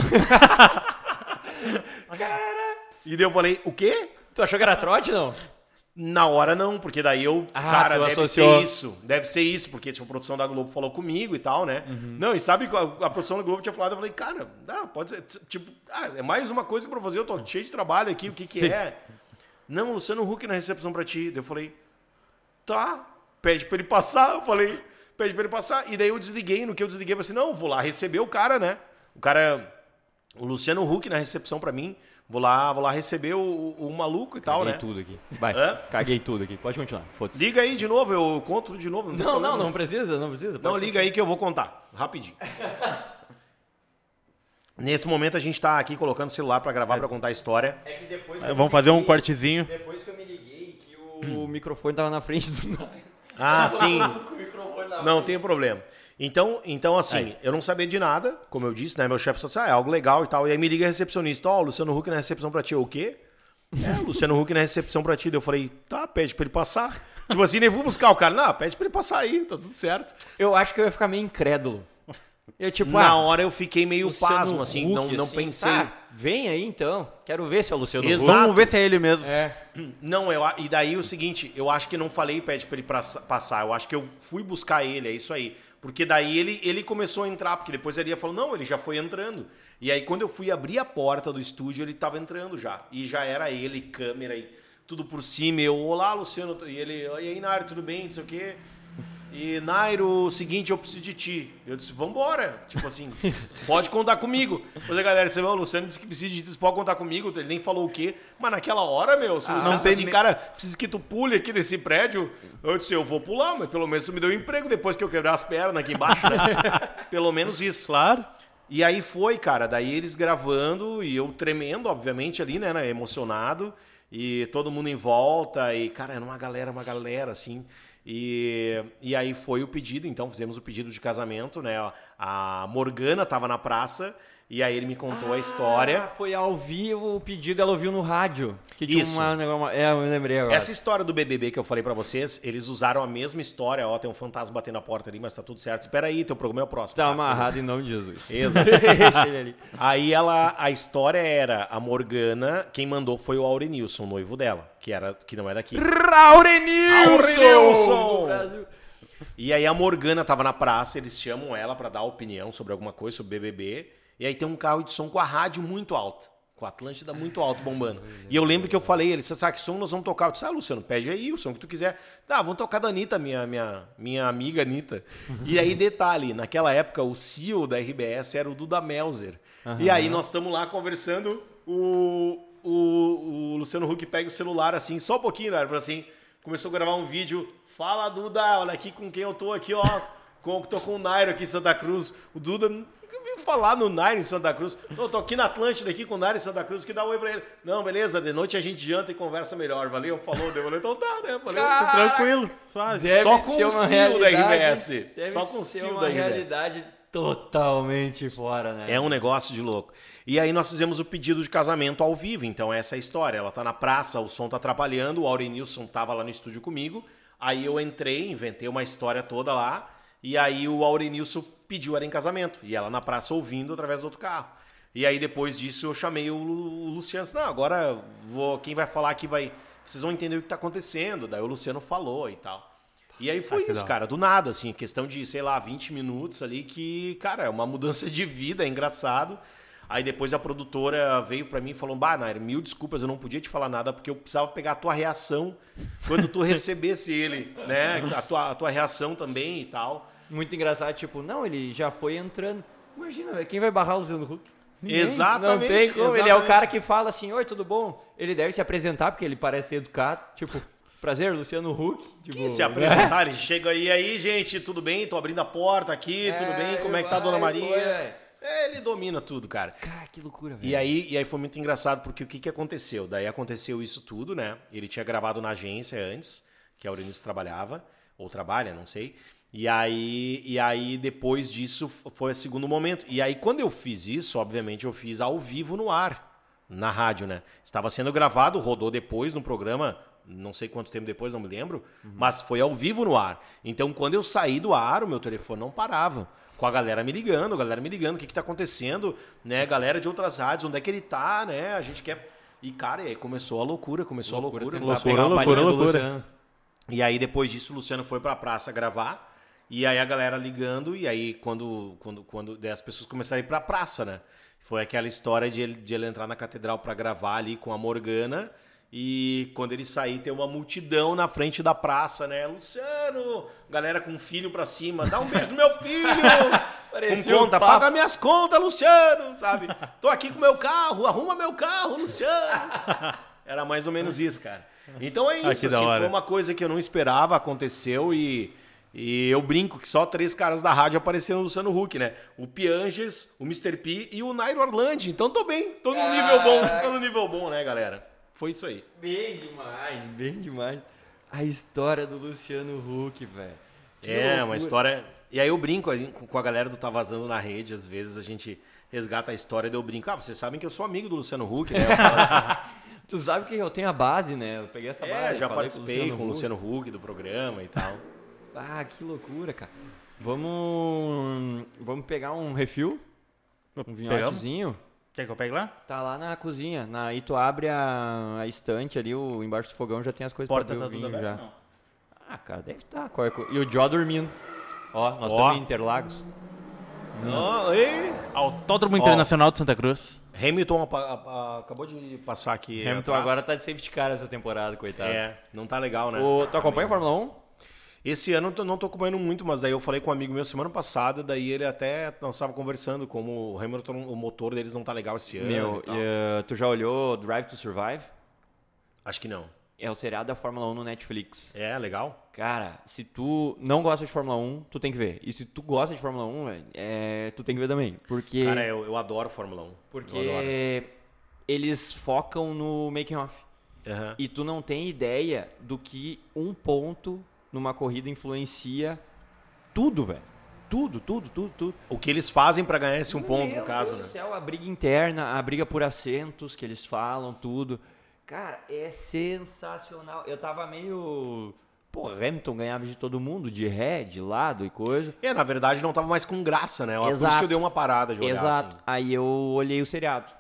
Cara! E daí eu falei, o quê? Tu achou que era trote, não? Na hora não, porque daí eu, ah, cara, deve associou. ser isso, deve ser isso, porque tinha a produção da Globo falou comigo e tal, né? Uhum. Não, e sabe, a, a, produção da Globo tinha falado, eu falei, cara, ah, pode ser, tipo, ah, é mais uma coisa pra fazer, eu tô cheio de trabalho aqui, o que que Sim. é? Não, Luciano Huck na recepção pra ti. Daí eu falei, tá, pede pra ele passar, eu falei, pede pra ele passar. E daí eu desliguei, no que eu desliguei, eu falei assim, não, vou lá receber o cara, né? O cara, o Luciano Huck na recepção pra mim, vou lá, vou lá receber o, o, o maluco e Caguei tal, né? Caguei tudo aqui. Vai, Hã? caguei tudo aqui. Pode continuar, Liga aí de novo, eu conto de novo. Não, não, não, não, precisa, não precisa. Não, liga aí que eu vou contar, rapidinho. Nesse momento a gente tá aqui colocando o celular para gravar, é. para contar a história. É que depois que Vamos fazer liguei, um cortezinho. Depois que eu me liguei, que o, o microfone tava na frente do Ah, sim. Não tem problema. Então, então assim, aí. eu não sabia de nada, como eu disse, né? Meu chefe só disse, ah, é algo legal e tal. E aí me liga a recepcionista, ó, oh, Luciano Huck na recepção pra ti. O quê? É, Luciano Huck na recepção pra ti. Daí eu falei, tá, pede pra ele passar. tipo assim, nem vou buscar o cara. Não, pede pra ele passar aí, tá tudo certo. Eu acho que eu ia ficar meio incrédulo. Eu, tipo, Na ah, hora eu fiquei meio pasmo, assim, Huck, não, não assim, pensei. Tá, vem aí então. Quero ver se é o Luciano Exato. Vamos ver se é ele mesmo. É. Não, eu, e daí o seguinte, eu acho que não falei pede pra ele passar. Eu acho que eu fui buscar ele, é isso aí. Porque daí ele, ele começou a entrar, porque depois ele ia falando, não, ele já foi entrando. E aí, quando eu fui abrir a porta do estúdio, ele tava entrando já. E já era ele, câmera e tudo por cima. Eu, olá, Luciano. E ele, e aí, Nairo, tudo bem? Não sei o quê. E, Nairo, seguinte, eu preciso de ti. Eu disse, vambora. Tipo assim, pode contar comigo. Pois é, galera, você vê, o Luciano disse que precisa de ti, você pode contar comigo. Ele nem falou o quê. Mas naquela hora, meu, se o Ah, Luciano não tem assim, me- cara, preciso que tu pule aqui desse prédio. Eu disse, eu vou pular, mas pelo menos tu me deu um emprego depois que eu quebrar as pernas aqui embaixo, né? pelo menos isso. Claro. E aí foi, cara, daí eles gravando e eu tremendo, obviamente, ali, né, né, emocionado, e todo mundo em volta, e, cara, era uma galera, uma galera, assim. E, e aí foi o pedido, então fizemos o pedido de casamento, né? A Morgana tava na praça, e aí ele me contou a história. Ah, foi ao vivo o pedido, ela ouviu no rádio. Que tinha Isso. uma, uma- É, eu me lembrei agora. Essa história do BBB que eu falei pra vocês, eles usaram a mesma história. Ó, tem um fantasma batendo a porta ali, mas tá tudo certo. Espera aí, teu programa é o próximo. Tá tá? amarrado em nome de Jesus. Exato. Aí ela, a história era a Morgana, quem mandou foi o Aurenilson, noivo dela, que era que não é daqui. Aurenilson! Aurenilson! Do Brasil. E aí a Morgana tava na praça, eles chamam ela pra dar opinião sobre alguma coisa sobre BBB, e aí tem um carro de som com a rádio muito alta, com a Atlântida muito alto bombando. E eu lembro que eu falei, ele, você sabe que som nós vamos tocar? Eu disse, ah, Luciano, pede aí o som que tu quiser. Tá, vamos tocar da Anitta, minha, minha, minha amiga Anitta. E aí, detalhe, naquela época o CEO da RBS era o Duda Melzer. E aí nós estamos lá conversando, o, o, o Luciano Huck pega o celular assim, só um pouquinho, né? assim, começou a gravar um vídeo. Fala, Duda, olha aqui com quem eu tô aqui, ó. Com, tô com o Nairo aqui em Santa Cruz. O Duda nunca viu falar no Nairo em Santa Cruz. Eu tô aqui na Atlântida, aqui com o Nairo em Santa Cruz, que dá um oi pra ele. Não, beleza, de noite a gente janta e conversa melhor. Valeu, falou, deu, então tá, né? Valeu. Tranquilo, suave. Só com o uma CEO da realidade- RBS. Só com o uma da RBS. realidade totalmente fora, né? É um negócio de louco. E aí nós fizemos o pedido de casamento ao vivo, então essa é a história. Ela tá na praça, o som tá atrapalhando, o Aurenilson tava lá no estúdio comigo. Aí eu entrei, inventei uma história toda lá, e aí o Aurenilson pediu ela em casamento. E ela na praça ouvindo através do outro carro. E aí depois disso eu chamei o, Lu- o Luciano, disse, não, agora vou, quem vai falar aqui vai, vocês vão entender o que tá acontecendo. Daí o Luciano falou e tal. E aí foi Ah, isso, cara, do nada, assim, questão de, sei lá, 20 minutos ali que, cara, é uma mudança de vida, é engraçado. Aí depois a produtora veio pra mim e falou: Bah, Nair, mil desculpas, eu não podia te falar nada porque eu precisava pegar a tua reação quando tu recebesse ele, né? A tua, a tua reação também e tal. Muito engraçado, tipo, não, ele já foi entrando. Imagina, velho, quem vai barrar o Luciano Huck? Ninguém. Exatamente, Não tem como. Ele é o exatamente. cara que fala assim, oi, tudo bom? Ele deve se apresentar, porque ele parece educado. Tipo, prazer, Luciano Huck. Tipo, Que se apresentar, ele chega aí, aí, gente, tudo bem? Tô abrindo a porta aqui, tudo bem? Como é que tá a Dona vai, Maria? foi, velho. É, ele domina tudo, cara. Cara, que loucura, velho. E aí, e aí foi muito engraçado, porque o que, que aconteceu? Daí aconteceu isso tudo, né? Ele tinha gravado na agência antes, que a Aurelius trabalhava, ou trabalha, não sei. E aí, e aí, depois disso, foi o segundo momento. E aí, quando eu fiz isso, obviamente, eu fiz ao vivo no ar, na rádio, né? Estava sendo gravado, rodou depois no programa, não sei quanto tempo depois, não me lembro, mas foi ao vivo no ar. Então, quando eu saí do ar, o meu telefone não parava. Com a galera me ligando, a galera me ligando, o que que tá acontecendo, né? Galera de outras rádios, onde é que ele tá, né? A gente quer... E, cara, e aí começou a loucura, começou a loucura. tentar loucura, loucura, loucura. Luciano. E aí, depois disso, o Luciano foi pra praça gravar. E aí a galera ligando, e aí quando, quando, quando daí as pessoas começaram a ir pra praça, né? Foi aquela história de ele, de ele entrar na catedral pra gravar ali com a Morgana. E quando ele sair, tem uma multidão na frente da praça, né? Luciano! Galera com filho pra cima, dá um beijo no meu filho! com conta, Papa. paga minhas contas, Luciano! Sabe? Tô aqui com meu carro, arruma meu carro, Luciano! Era mais ou menos isso, cara. Então é isso, Ah, assim, foi uma coisa que eu não esperava, aconteceu e, e eu brinco que só três caras da rádio apareceram no Luciano Huck, né? O Piangers, o Mr. P e o Nairo Orlandi. Então tô bem, tô no nível bom, tô no nível bom, né, galera? Foi isso aí. Bem demais, bem demais. A história do Luciano Huck, velho. É, loucura. uma história. E aí eu brinco com a galera do Tá Vazando na rede, às vezes a gente resgata a história, daí eu brinco. Ah, vocês sabem que eu sou amigo do Luciano Huck, né? Eu falo assim, Tu sabe que eu tenho a base, né? Eu peguei essa é, base. já participei com o Huck. Luciano Huck do programa e tal. Ah, que loucura, cara. Vamos. Vamos pegar um refil? Um Pegamos? vinhotezinho? Quer que eu pegue lá? Tá lá na cozinha. Na, aí tu abre a, a estante ali, o, embaixo do fogão já tem as coisas Porta pra tá tudo vinho já. aberto? Não. Ah, cara, deve estar. Tá. E o Jó dormindo. Ó, nós Ó. estamos em Interlagos. Oh, ei. Autódromo Internacional de Santa Cruz. Hamilton apa- apa- acabou de passar aqui. Hamilton atrás. agora tá de safety car essa temporada, coitado. É, não tá legal, né? O, tu acompanha a Fórmula 1? Esse ano eu não tô acompanhando muito, mas daí eu falei com um amigo meu semana passada, daí ele até nós estava conversando como o Hamilton, o motor deles não tá legal esse ano. Meu, uh, tu já olhou Drive to Survive? Acho que não. É o seriado da Fórmula 1 no Netflix. É, legal? Cara, se tu não gosta de Fórmula 1, tu tem que ver. E se tu gosta de Fórmula 1, velho, é, tu tem que ver também. Porque, Cara, eu, eu adoro Fórmula 1. Eu adoro. porque eles focam no making off. Aham. E tu não tem ideia do que um ponto numa corrida influencia tudo, velho. Tudo, tudo, tudo, tudo. O que eles fazem pra ganhar esse um ponto, Meu no caso, Deus né? do céu, a briga interna, a briga por assentos que eles falam, tudo. Cara, é sensacional. Eu tava meio. Pô, Hamilton ganhava de todo mundo, de ré, de lado e coisa. É, na verdade não tava mais com graça, né? Por isso Exato. que eu dei uma parada de olhar Exato. assim. Aí eu olhei o seriado.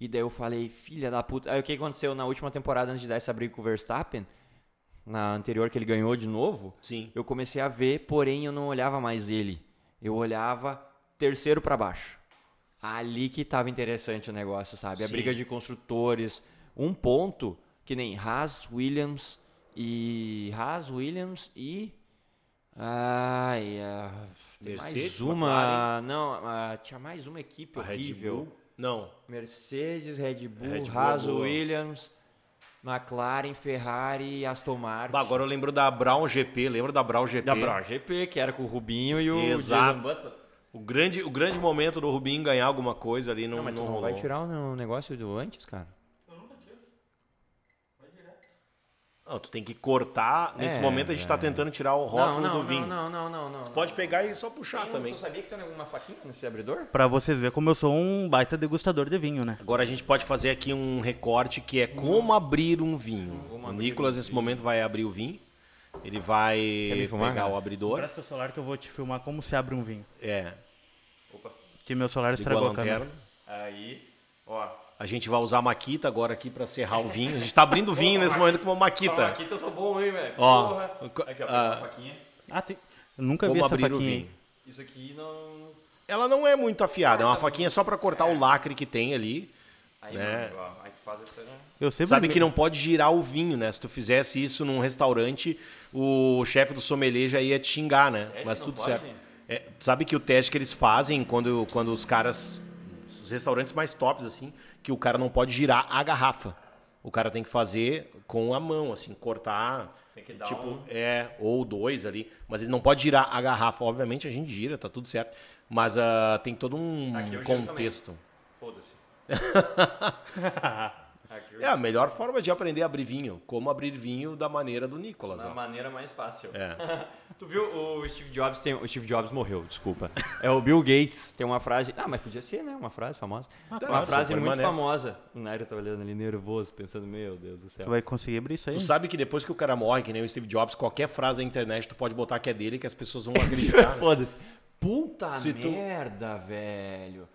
E daí eu falei, filha da puta. Aí o que aconteceu na última temporada, antes de dar essa briga com o Verstappen, na anterior que ele ganhou de novo, Sim. eu comecei a ver, porém eu não olhava mais ele. Eu olhava terceiro pra baixo. Ali que tava interessante o negócio, sabe? A Sim. briga de construtores. Um ponto que nem Haas, Williams e. Haas, Williams e. Ai. ah, tem Mercedes, mais uma. McLaren. Não, ah, tinha mais uma equipe A Red horrível. Bull. Não. Mercedes, Red Bull, Red Bull é Haas. Williams, McLaren, Ferrari, Aston Martin. Bah, agora eu lembro da Brown GP, lembra da Brown GP? Da Brown GP, que era com o Rubinho e o Exato. Jason. O grande, o grande momento do Rubinho ganhar alguma coisa ali não, Não, mas tu não não vai tirar o negócio do antes, cara? Não, tu tem que cortar. Nesse É, momento a gente tá velho. tentando tirar o rótulo não, não, do vinho. não, não, não, não, não. Pode pegar e só puxar Tem também. Tu sabia que tem alguma faquinha nesse abridor? Pra vocês verem como eu sou um baita degustador de vinho, né? Agora a gente pode fazer aqui um recorte que é como abrir um vinho. Como o abrir Nicolas, um nesse vinho. momento, vai abrir o vinho. Ele vai filmar, pegar cara? o abridor. Presta teu celular que eu vou te filmar como se abre um vinho. É. Opa. Que meu celular estragou a a câmera. Aí, ó. A gente vai usar a maquita agora aqui pra serrar o vinho. A gente tá abrindo vinho nesse momento com uma maquita. Aqui eu sou bom, hein, velho? Ó, Porra. Aqui, ó, ah, uma faquinha. Ah, tem... Eu nunca vi Como essa abrir o faquinha. vinho. Isso aqui não... Ela não é muito afiada, é uma faquinha só pra cortar o lacre que tem ali. Aí, Né? mano, aí tu faz essa... Eu sempre Sabe vi- que não pode girar o vinho, né? Se tu fizesse isso num restaurante, o chefe do sommelier já ia te xingar, né? Sério? Mas Não tudo pode? certo. É, sabe que o teste que eles fazem quando, quando os caras. Os restaurantes mais tops, assim, que o cara não pode girar a garrafa. O cara tem que fazer com a mão, assim, cortar. Tem que dar tipo, um- é, ou dois ali. Mas ele não pode girar a garrafa. Obviamente a gente gira, tá tudo certo. Mas ah, tem todo um contexto. Foda-se. É a melhor forma de aprender a abrir vinho. Como abrir vinho da maneira do Nicolas. Da ó. maneira mais fácil. É. tu viu o Steve Jobs tem, o Steve Jobs morreu, desculpa. É o Bill Gates tem uma frase, ah, mas podia ser, né, uma frase famosa. uma claro, frase muito permanece. famosa. O Nairo tá olhando ali nervoso, pensando, meu Deus do céu. Tu vai conseguir abrir isso aí? Tu sabe que depois que o cara morre, que nem o Steve Jobs, qualquer frase da internet tu pode botar que é dele que as pessoas vão acreditar. né? Foda-se. Puta Se tu- merda, velho.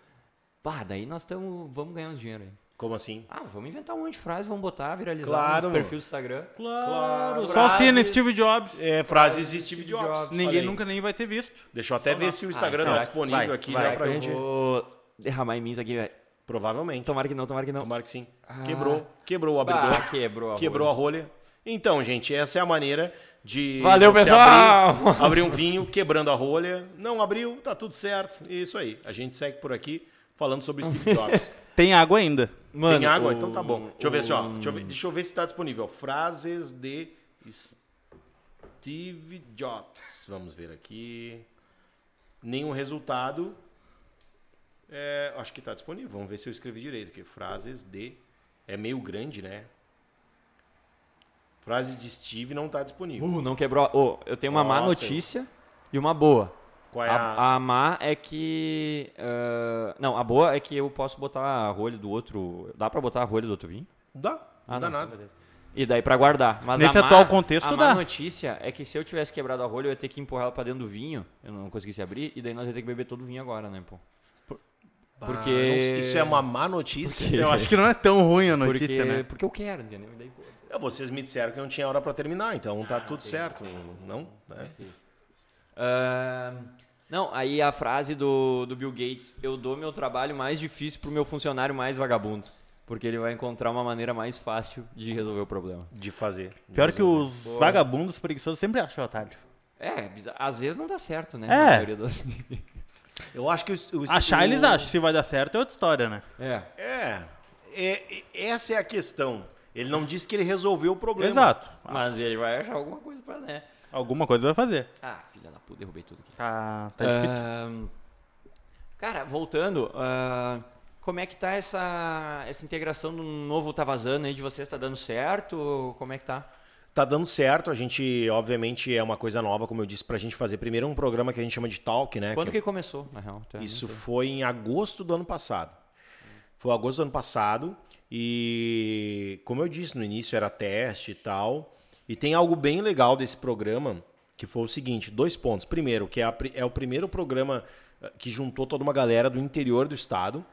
Pá, daí nós estamos, vamos ganhar um dinheiro aí. Como assim? Ah, vamos inventar um monte de frase, vamos botar, viralizar Claro, no perfil do Instagram. Claro. Só Frases- assina Steve Jobs. É, frases de Steve Jobs. Jobs. Ninguém aí. nunca nem vai ter visto. Deixa eu até ver se o Instagram Ah, tá será? disponível Vai, aqui vai, já pra gente. eu vou derramar em mim isso aqui, velho? Provavelmente. Tomara que não, tomara que não. Tomara que sim. Quebrou. Quebrou o abridor. Bah, quebrou a Quebrou a rolha. Então, gente, essa é a maneira de Valeu, você pessoal! abrir, abrir um vinho quebrando a rolha. Não abriu, tá tudo certo. Isso aí. A gente segue por aqui falando sobre Steve Jobs. Tem água ainda. Mano, Tem água? o- Então tá bom. Deixa eu ver só. o- Deixa eu ver, deixa eu ver se tá disponível. Frases de Steve Jobs. Vamos ver aqui. Nenhum resultado. É, acho que tá disponível. Vamos ver se eu escrevi direito aqui. Frases de. É meio grande, né? Frases de Steve não tá disponível. Uh, não quebrou. Ô, eu tenho uma má Nossa. notícia e uma boa. Qual é a. A, a má é que. ah, não, a boa é que eu posso botar a rolha do outro. Dá pra botar a rolha do outro vinho? Dá. Não Ah, dá não, nada. beleza. E daí pra guardar. Mas Nesse a má, atual contexto, a má dá. notícia é que se eu tivesse quebrado a rolha, eu ia ter que empurrar ela pra dentro do vinho. Eu não conseguisse abrir. E daí nós ia ter que beber todo o vinho agora, né, pô? Porque- não sei, Isso é uma má notícia. Porque- Eu acho que não é tão ruim a notícia, porque, né? porque eu quero, entendeu? E daí, foda-se. É, Vocês me disseram que não tinha hora pra terminar, então Ah, tá tudo certo. Não? É. Ah, Não, aí a frase do, do Bill Gates, eu dou meu trabalho mais difícil pro meu funcionário mais vagabundo. Porque ele vai encontrar uma maneira mais fácil de resolver o problema. De fazer. De Pior que os Boa. vagabundos preguiçosos sempre acham atalho. É, às vezes não dá certo, né? É. Das... Eu acho que o, o, Achar o... eles acham, se vai dar certo é outra história, né? É. é. é. Essa é a questão. Ele não disse que ele resolveu o problema. Exato. Mas ele vai achar alguma coisa pra, né? Alguma coisa vai fazer. Ah, filha da puta, derrubei tudo aqui. Tá, tá difícil. Uh, cara, voltando, uh, como é que tá essa, essa integração do novo Tá Vazando aí de vocês? Tá dando certo? Como é que tá? Tá dando certo, a gente, obviamente, é uma coisa nova, como eu disse, pra gente fazer primeiro um programa que a gente chama de Talk, né? Quando que, que começou, na real? Isso foi em agosto do ano passado. Foi agosto do ano passado e, como eu disse no início, era teste e tal. E tem algo bem legal desse programa, que foi o seguinte, dois pontos. Primeiro, que é, a, é o primeiro programa eh, que juntou toda uma galera do interior do estado,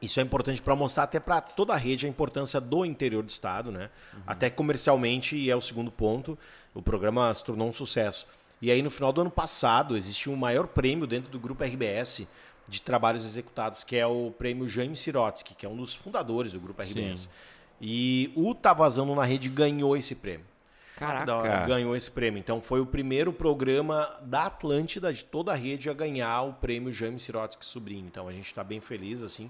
isso é importante para mostrar até para toda a rede a importância do interior do estado, né? Uhum. Até comercialmente, e é o segundo ponto, o programa se tornou um sucesso. E aí no final do ano passado existiu um maior prêmio dentro do grupo RBS de trabalhos executados, que é o prêmio Jaime Sirotsky, que é um dos fundadores do grupo RBS. Sim. E o Tá Vazando na Rede ganhou esse prêmio. Caraca. Ganhou esse prêmio. Então foi o primeiro programa da Atlântida, de toda a rede, a ganhar o prêmio Jaime Sirotsky Sobrinho. Então a gente está bem feliz, assim.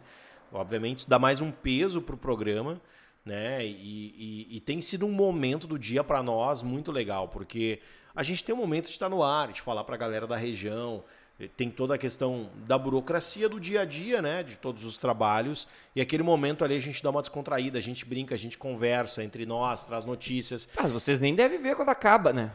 Obviamente, dá mais um peso para o programa, né? E, e, e, tem sido um momento do dia para nós muito legal, porque a gente tem um momento de estar no ar, de falar para a galera da região, tem toda a questão da burocracia do dia a dia, né? De todos os trabalhos. E aquele momento ali a gente dá uma descontraída, a gente brinca, a gente conversa entre nós, traz notícias. Mas vocês nem devem ver quando acaba, né?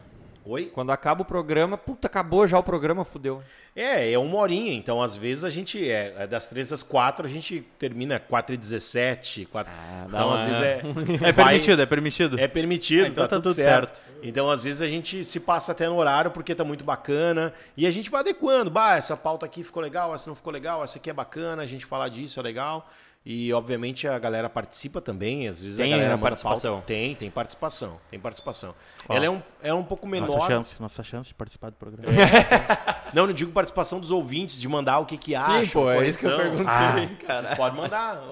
Oi? Quando acaba o programa, puta, acabou já o programa, fudeu. É, é uma horinha, então às vezes a gente, é, é das 3 às 4, a gente termina 4 e 17, 4... Ah, então às vezes é... É vai... permitido, é permitido. É permitido, ah, então tá, tá, tudo, tudo certo. certo. Então às vezes a gente se passa até no horário porque tá muito bacana e a gente vai adequando. Bah, essa pauta aqui ficou legal, essa não ficou legal, essa aqui é bacana, a gente falar disso é legal. E, obviamente, a galera participa também. Às vezes tem a galera participação. Pauta. Tem, tem participação. Tem participação. Ela é um, é um pouco menor. Nossa chance, nossa chance de participar do programa. É. não, não digo participação dos ouvintes, de mandar o que, que acham. Sim, pô, é isso que eu perguntei, ah, cara. Vocês podem mandar.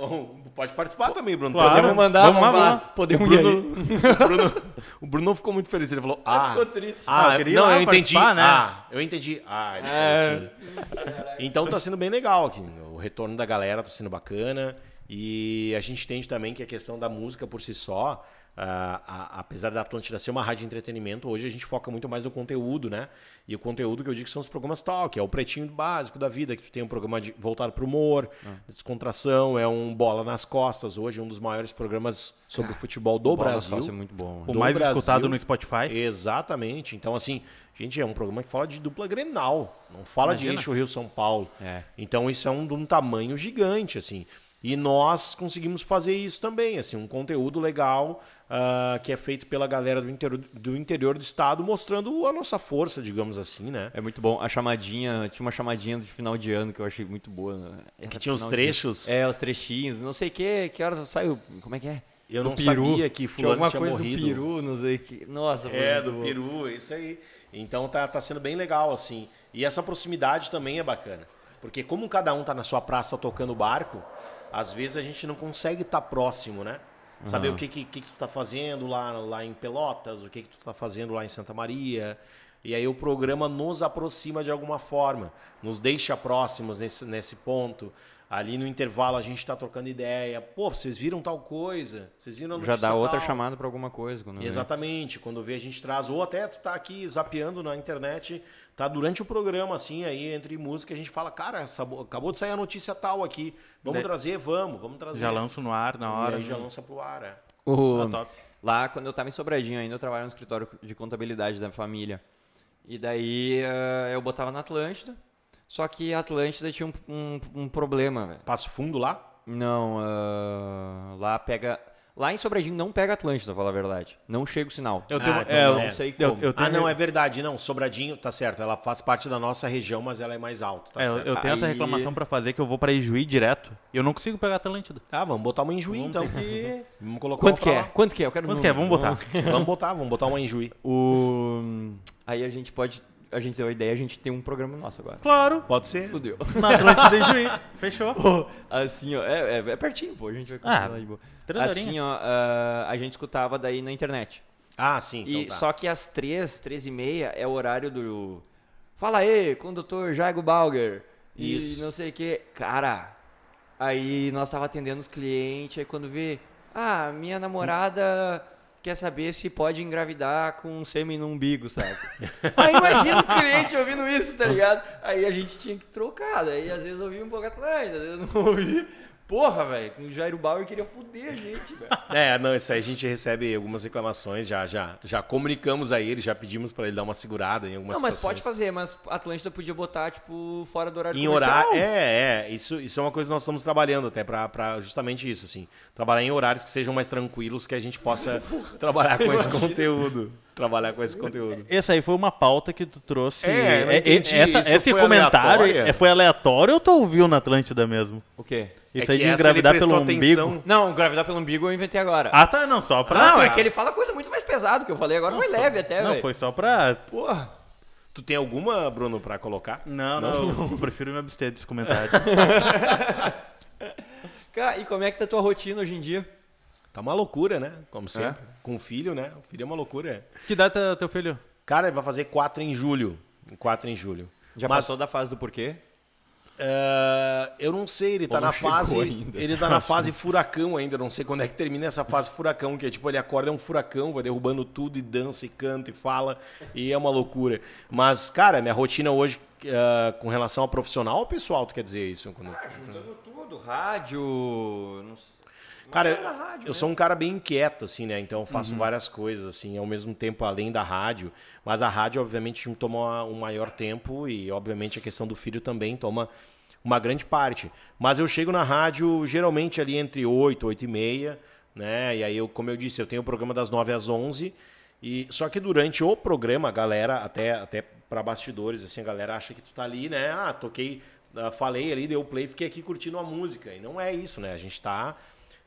Pode participar também, Bruno. Claro, Podemos mandar, vamos, vamos lá. Podemos o Bruno, o Bruno, o Bruno ficou muito feliz. Ele falou, ah... ficou triste. Ah, eu não, eu entendi. Né? Ah, eu entendi. Ah, ele é. assim. Então tá sendo bem legal aqui. O retorno da galera tá sendo bacana. E a gente entende também que a questão da música por si só, uh, a, apesar da Atlântida ser uma rádio de entretenimento, hoje a gente foca muito mais no conteúdo, né? E o conteúdo que eu digo são os programas talk, é o pretinho básico da vida, que tu tem um programa de, voltado para o humor, ah. descontração, é um bola nas costas, hoje um dos maiores programas sobre ah, futebol do bola Brasil. Nas é muito bom. O mais Brasil. escutado no Spotify. Exatamente. Então, assim, gente, é um programa que fala de dupla Grenal, não fala Imagina. de eixo Rio-São Paulo. É. Então, isso é um, de um tamanho gigante, assim. E nós conseguimos fazer isso também, assim, um conteúdo legal uh, que é feito pela galera do interior, do interior do estado, mostrando a nossa força, digamos assim, né? É muito bom. A chamadinha, tinha uma chamadinha de final de ano que eu achei muito boa. Né? Que tinha os trechos? De... É, os trechinhos, não sei que, que horas saiu, como é que é? Eu do não peru. sabia que fulano tinha, alguma coisa morrido. do peru, não sei que. Nossa, É, do peru, isso aí. Então tá, tá sendo bem legal, assim. E essa proximidade também é bacana. Porque como cada um tá na sua praça tocando barco, às vezes a gente não consegue estar tá próximo, né? Saber uhum. o que, que, que, tu tá fazendo lá, lá em Pelotas, o que, que tu tá fazendo lá em Santa Maria. E aí o programa nos aproxima de alguma forma, nos deixa próximos nesse, nesse ponto. Ali no intervalo a gente está trocando ideia. Pô, vocês viram tal coisa? Vocês viram Já dá outra chamada para alguma coisa. Quando Exatamente. Vê. Quando vê a gente traz. Ou até tu tá aqui zapeando na internet, tá durante o programa, assim, aí entre música, a gente fala, cara, essa, acabou de sair a notícia tal aqui. Vamos de... trazer? Vamos, vamos trazer. Já lança no ar na hora. E aí já lança pro ar, é. O... Ah, lá, quando eu tava em Sobradinho ainda, eu trabalhava no escritório de contabilidade da família. E daí uh, eu botava na Atlântida. Só que a Atlântida tinha um, um, um problema, velho. Passo fundo lá? Não, uh, lá pega. Lá em Sobradinho não pega Atlântida, pra falar a verdade. Não chega o sinal. Eu tenho, ah, então é, eu não sei como. Eu, eu ah, não, é verdade. Não, Sobradinho, tá certo. Ela faz parte da nossa região, mas ela é mais alta. Tá é, eu, eu tenho Aí... essa reclamação pra fazer que eu vou pra Ijuí direto e eu não consigo pegar Atlântida. Ah, vamos botar uma em Juí, então. Que... Vamos colocar Quanto que é? Quanto que é? Eu quero Quanto que é? Vamos botar. vamos botar, vamos botar uma em Juí. O... Aí a gente pode a gente deu a ideia, a gente tem um programa nosso agora. Claro. Pode ser. Fudeu. Na Atlântida e Juí. Fechou. Pô, assim, ó, é, é, é pertinho, pô, a gente vai continuar Ah, aí, boa. Assim, ó, ah, a gente escutava daí na internet. Ah, sim. Então e tá. só que às três, três e meia é o horário do. Fala aí, condutor Jago Balger. E Isso. não sei o que. Cara, aí nós tava atendendo os clientes, aí quando vê, ah, minha namorada quer saber se pode engravidar com um sêmen no umbigo, sabe? aí imagina o cliente ouvindo isso, tá ligado? Aí a gente tinha que trocar, daí às vezes ouvia um pouco atrás, às vezes não ouvia. Porra, velho, o Jairo Bauer queria foder a gente, velho. É, não, isso aí a gente recebe algumas reclamações, já, já, já comunicamos a ele, já pedimos pra ele dar uma segurada em algumas Não, mas situações. pode fazer, mas a Atlântida podia botar, tipo, fora do horário Em comercial. horário, é, é, isso, isso é uma coisa que nós estamos trabalhando até pra, pra justamente isso, assim, trabalhar em horários que sejam mais tranquilos, que a gente possa trabalhar com esse conteúdo, trabalhar com esse conteúdo. Essa aí foi uma pauta que tu trouxe. É, não entendi. essa- esse foi comentário aleatório? é- foi aleatório ou tu ouviu na Atlântida mesmo? O quê? Isso É aí que de engravidar ele pelo prestou umbigo. atenção. Não, gravidar pelo umbigo eu inventei agora. Ah, tá, não, só pra. não, é que ele fala coisa muito mais pesada que eu falei agora, foi leve até, Não, velho. foi só pra. Porra. Tu tem alguma, Bruno, pra colocar? Não, não, eu prefiro me abster desse comentário. Cara, e como é que tá a tua rotina hoje em dia? Tá uma loucura, né? Como sempre. Com o filho, né? O filho é uma loucura. que data teu filho? Cara, ele vai fazer 4 em julho. 4 em julho. Já Mas, passou da fase do porquê? É, eu não sei, ele tá não na fase. ainda. Ele tá na fase furacão ainda. Eu não sei quando é que termina essa fase furacão, que é tipo, ele acorda é um furacão, vai derrubando tudo e dança e canta e fala. E é uma loucura. Mas, cara, minha rotina hoje, é, com relação ao profissional ou pessoal, tu quer dizer isso? Quando... Juntando tudo, rádio. Não sei. Cara, Mas é rádio, eu né? sou um cara bem inquieto, assim, né? Então eu Uhum. faço várias coisas, assim, ao mesmo tempo além da rádio. Mas a rádio, obviamente, me toma um maior tempo e, obviamente, a questão do filho também toma uma grande parte. Mas eu chego na rádio geralmente ali entre 8, 8 e meia, né? E aí, eu, como eu disse, eu tenho o programa das 9 às 11. E, só que durante o programa, a galera, até, até para bastidores, assim, a galera acha que tu tá ali, né? Ah, toquei, ah, falei ali, deu play, fiquei aqui curtindo a música. E não é isso, né? A gente tá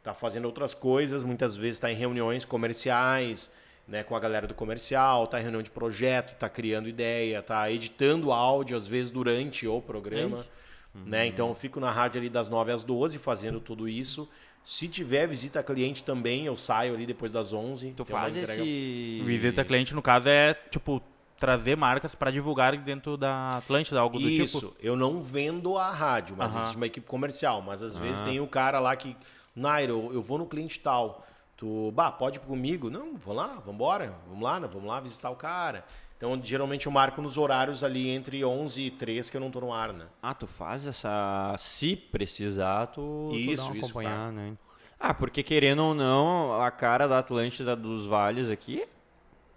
tá fazendo outras coisas, muitas vezes está em reuniões comerciais, né, com a galera do comercial, tá em reunião de projeto, tá criando ideia, tá editando áudio às vezes durante o programa, né? Então eu fico na rádio ali das 9 às 12 fazendo tudo isso. Se tiver visita cliente também, eu saio ali depois das 11. Tu faz entrega- esse. Visita cliente, no caso, é tipo trazer marcas pra divulgar dentro da Atlântida, algo do Isso, tipo. eu não vendo a rádio, mas Aham. existe uma equipe comercial. Mas às vezes tem o cara lá que, Nairo, eu vou no cliente tal. Tu, bah, pode ir comigo? Não, vou lá, vambora, vamos lá, né? vamos lá visitar o cara. Então, geralmente eu marco nos horários ali entre 11 e 3 que eu não tô no ar, né? Ah, tu faz essa. Se precisar, tu, tu Isso, dá uma isso, acompanhar, né? Ah, porque querendo ou não, a cara da Atlântida dos Vales aqui,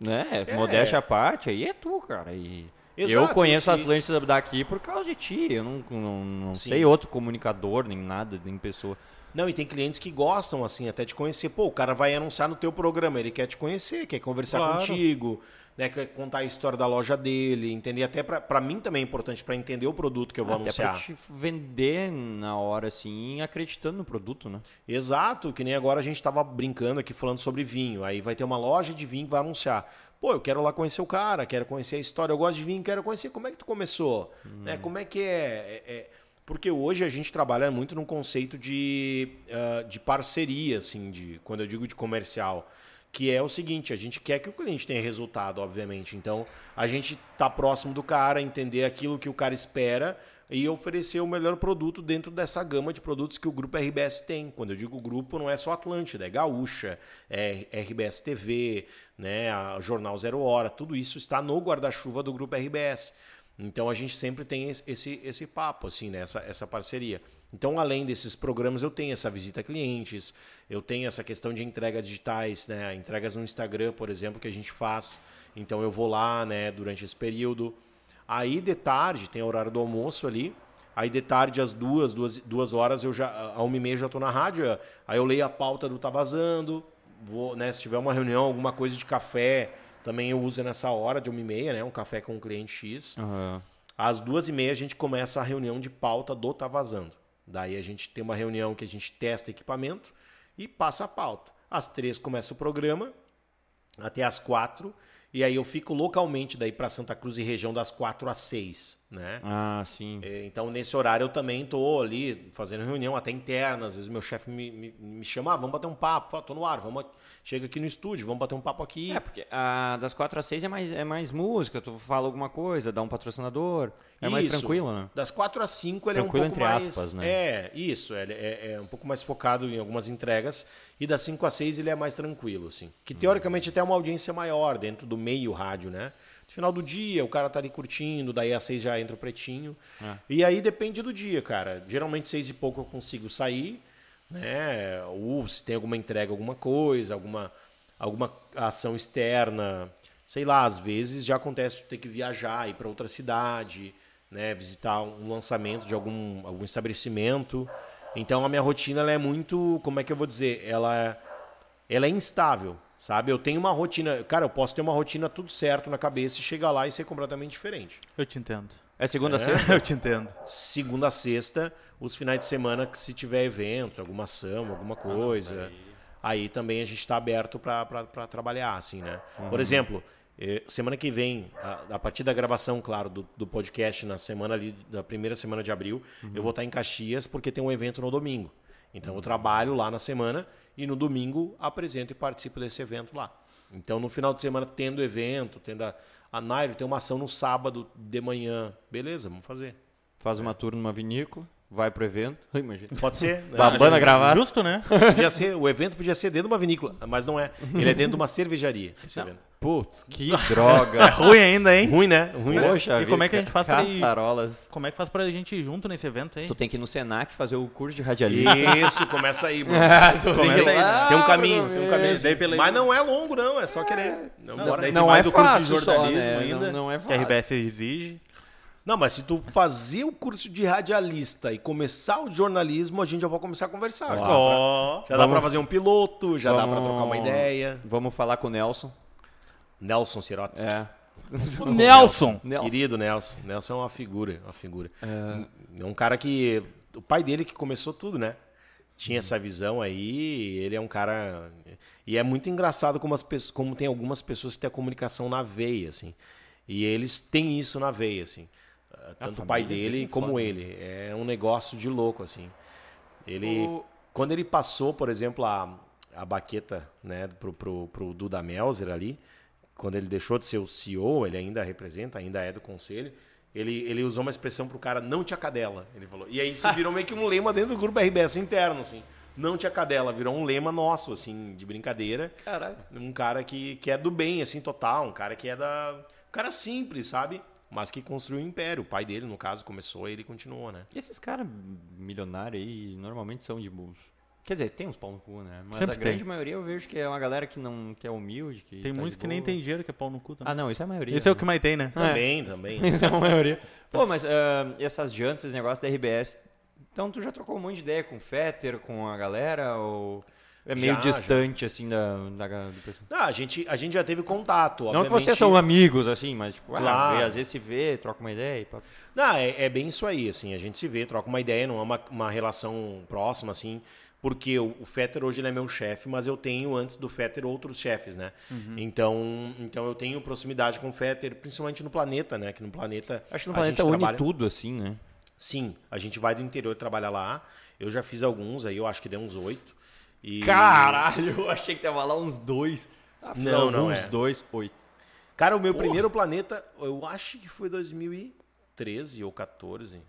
né? É. Modéstia à parte, aí é tu, cara. E eu Exato, conheço a Atlântida daqui por causa de ti. Eu não, não, não Sim. sei outro comunicador, nem nada, nem pessoa. Não, e tem clientes que gostam, assim, até de conhecer. Pô, o cara vai anunciar no teu programa, ele quer te conhecer, quer conversar Claro. contigo, né? Quer contar a história da loja dele, entender. Até pra, pra mim também é importante pra entender o produto que eu vou Até anunciar. pra te vender na hora, assim, acreditando no produto, né? Exato, que nem agora a gente tava brincando aqui falando sobre vinho. Aí vai ter uma loja de vinho que vai anunciar. Pô, eu quero lá conhecer o cara, quero conhecer a história, eu gosto de vinho, quero conhecer como é que tu começou, né? Como é que é, é- é- Porque hoje a gente trabalha muito num conceito de, ah, de parceria, assim, de, quando eu digo de comercial, que é o seguinte, a gente quer que o cliente tenha resultado, obviamente. Então, a gente tá próximo do cara, entender aquilo que o cara espera e oferecer o melhor produto dentro dessa gama de produtos que o Grupo RBS tem. Quando eu digo grupo, não é só Atlântida, é Gaúcha, é RBS TV, né, a Jornal Zero Hora, tudo isso está no guarda-chuva do Grupo RBS. Então a gente sempre tem esse, esse, papo, assim, né, essa, essa parceria. Então, além desses programas, eu tenho essa visita a clientes, eu tenho essa questão de entregas digitais, né, entregas no Instagram, por exemplo, que a gente faz. Então eu vou lá, né, durante esse período. Aí de tarde, tem o horário do almoço ali. Aí de tarde, às duas, duas, duas horas, eu já, a uma e meia, já tô na rádio. Aí eu leio a pauta do Tá Vazando. Vou, né, se tiver uma reunião, alguma coisa de café, também eu uso nessa hora de uma e meia, né? Um café com um cliente X. Às duas e meia a gente começa a reunião de pauta do Tá Vazando. Daí a gente tem uma reunião que a gente testa equipamento e passa a pauta. Às três começa o programa, até às quatro. E aí eu fico localmente daí para Santa Cruz e região das 4 às 6, né? Ah, sim. É, então nesse horário eu também tô ali fazendo reunião até interna, às vezes meu chefe me, me, me chama, ah, vamos bater um papo, fala, tô no ar, vamos chega aqui no estúdio, vamos bater um papo aqui. É, porque das 4 às 6 é mais, é mais música, tu fala alguma coisa, dá um patrocinador, é isso. mais tranquilo, né? Das 4 às 5 ele tranquilo, é um pouco mais... Aspas, né? É, isso, é, é, é um pouco mais focado em algumas entregas, e das 5 às 6 ele é mais tranquilo, assim. Que teoricamente até é uma audiência maior dentro do meio rádio, né? No final do dia, o cara tá ali curtindo, daí às 6 já entra o pretinho. É. E aí depende do dia, cara. Geralmente 6 e pouco eu consigo sair, né? Ou se tem alguma entrega, alguma coisa, alguma, alguma ação externa. Sei lá, às vezes já acontece ter que viajar, ir para outra cidade, né? Visitar um lançamento de algum, algum estabelecimento. Então a minha rotina ela é muito, como é que eu vou dizer, ela é, ela é instável, sabe? Eu tenho uma rotina, cara, eu posso ter uma rotina tudo certo na cabeça e chegar lá e ser completamente diferente. Eu te entendo. É segunda a é? sexta? eu te entendo. Segunda a sexta, os finais de semana que se tiver evento, alguma ação, alguma ah, coisa, ah, aí. aí. também a gente está aberto para trabalhar, assim, né? Uhum. Por exemplo, semana que vem, a, a, partir da gravação, claro, do, do, podcast, na semana ali, da primeira semana de abril, uhum. eu vou estar em Caxias porque tem um evento no domingo. Então eu trabalho lá na semana e no domingo apresento e participo desse evento lá. Então no final de semana, tendo evento, tendo a, a Nairo, tem uma ação no sábado de manhã. Beleza, vamos fazer. Faz uma tour numa vinícola. Vai pro evento. Imagina. Pode ser. Né? Babana gravar. Justo, né? Podia ser, o evento podia ser dentro de uma vinícola, mas não é. Ele é dentro de uma cervejaria. Esse evento. Putz, que droga. É ruim ainda, hein? Ruim, né? Ruim, Poxa, né? E como é que a gente faz pra ir... Como é que faz pra gente ir junto nesse evento aí? Tu tem que ir no Senac fazer o curso de radialista. Isso, começa aí, mano. começa aí. Né? Tem um caminho, tem um caminho. Mas não é longo, não. É só querer. Não, não, bora. não é fácil curso de jornalismo só, né? ainda. Não, não é fácil. Que a RBS exige. Não, mas se tu fazer o curso de radialista e começar o jornalismo, a gente já pode começar a conversar. Já, oh, já dá para fazer um piloto, já vamos, dá para trocar uma ideia. Vamos falar com o Nelson. Nelson Sirotsky. É. O Nelson. Nelson. Querido Nelson. Nelson é uma figura, uma figura. É. é um cara que o pai dele que começou tudo, né? Tinha hum. essa visão aí, ele é um cara e é muito engraçado como as pessoas, como tem algumas pessoas que têm a comunicação na veia, assim. E eles têm isso na veia, assim. Tanto o pai dele como foda. ele. É um negócio de louco, assim. Ele. O... Quando ele passou, por exemplo, a, a baqueta né, pro, pro, pro Duda Melzer ali, quando ele deixou de ser o CEO, ele ainda representa, ainda é do conselho, ele, ele usou uma expressão pro cara, não tinha cadela, ele falou. E aí isso virou meio que um lema dentro do grupo RBS interno, assim. Não tinha cadela, virou um lema nosso, assim, de brincadeira. Caralho. Um cara que, que é do bem, assim, total. Um cara que é da... Um cara simples, sabe? mas que construiu um império. O pai dele, no caso, começou e ele continuou, né? E esses caras milionários aí normalmente são de bolso. Quer dizer, tem uns pau no cu, né? Mas Sempre a grande maioria eu vejo que é uma galera que não que é humilde. Que tem tá muito que nem tem dinheiro que é pau no cu também. Ah, não, isso é a maioria. Isso né? é o que mais tem, né? Também, é. também. isso é a maioria. Pô, mas uh, essas jantas, esses negócios da RBS. Então tu já trocou um monte de ideia com o Fetter, com a galera? Ou é meio já, distante, já. assim, da, da, do pessoal. Não, a gente, a gente já teve contato. Não que vocês são amigos, assim, mas, tipo, ah, claro. ah, às vezes se vê, troca uma ideia. E... Não, é, é, bem isso aí, assim, a gente se vê, troca uma ideia, não é uma, uma relação próxima, assim, porque o, o Fetter hoje ele é meu chefe, mas eu tenho antes do Fetter outros chefes, né? Uhum. Então, então eu tenho proximidade com o Fetter, principalmente no planeta, né? Que no planeta. Acho que no planeta une trabalha... tudo, assim, né? Sim, a gente vai do interior trabalhar lá. Eu já fiz alguns aí, eu acho que deu uns oito. E... Caralho, eu achei que tava lá uns dois. Ah, não, não uns é. dois, oito. Cara, o meu Porra. primeiro planeta, eu acho que foi 2013 ou 14.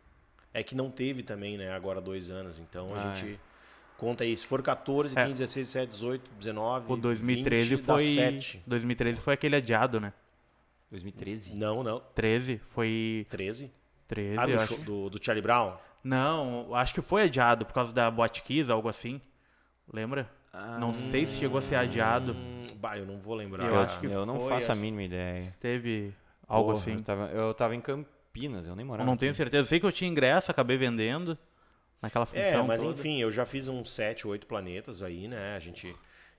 É que não teve também, né? Agora dois anos. Então a ah, gente é. Conta aí. Se for 14, 15, 16, 17, 18, 19. O 2013 20, foi. 7. 2013 foi aquele adiado, né? 2013? Não, não. 13 foi. 13? 13. Ah, do, acho... do, do Charlie Brown? Não, acho que foi adiado por causa da Boate Kiss, algo assim. Lembra? Ah, não sei se chegou a ser adiado. Hum, bah, eu não vou lembrar. Eu acho que eu não foi, faço a mínima ideia. Teve algo Porra, assim. Eu tava, eu tava, em Campinas, eu nem morava. Eu não aqui. tenho certeza. Eu sei que eu tinha ingresso, acabei vendendo naquela função. É, mas toda. enfim, eu já fiz uns sete, oito planetas aí, né? A gente.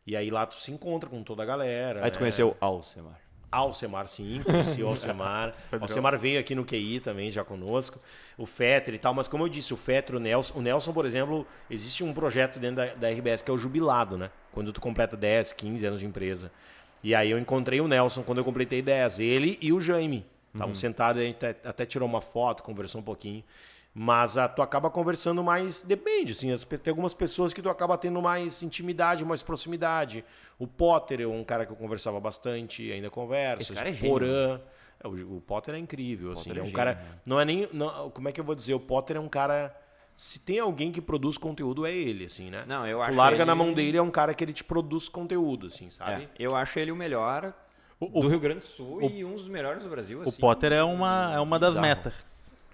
E aí lá tu se encontra com toda a galera. Aí tu né? conheceu Alcemar. Alcemar, sim, conheci o Alcemar. Alcemar veio aqui no QI também, já conosco. O Fetter e tal, mas como eu disse, o Fetter, o Nelson. O Nelson, por exemplo, existe um projeto dentro da, da RBS que é o jubilado, né? Quando tu completa 10, 15 anos de empresa. E aí eu encontrei o Nelson quando eu completei 10. Ele e o Jaime. Estavam uhum. sentados, a gente até tirou uma foto, conversou um pouquinho. Mas a, tu acaba conversando mais. Depende, assim. Tem algumas pessoas que tu acaba tendo mais intimidade, mais proximidade. O Potter é um cara que eu conversava bastante, ainda cara é Porã. É, o, o, Potter é incrível, assim. Potter é, é um cara. Né? Não é nem. Não, como é que eu vou dizer? O Potter é um cara. Se tem alguém que produz conteúdo, é ele, assim, né? Não, eu tu acho. larga ele... na mão dele, é um cara que ele te produz conteúdo, assim, sabe? É, eu acho ele o melhor o, do Rio Grande do Sul o, e um dos melhores do Brasil. Assim, o Potter é uma, é uma das bizarro. metas.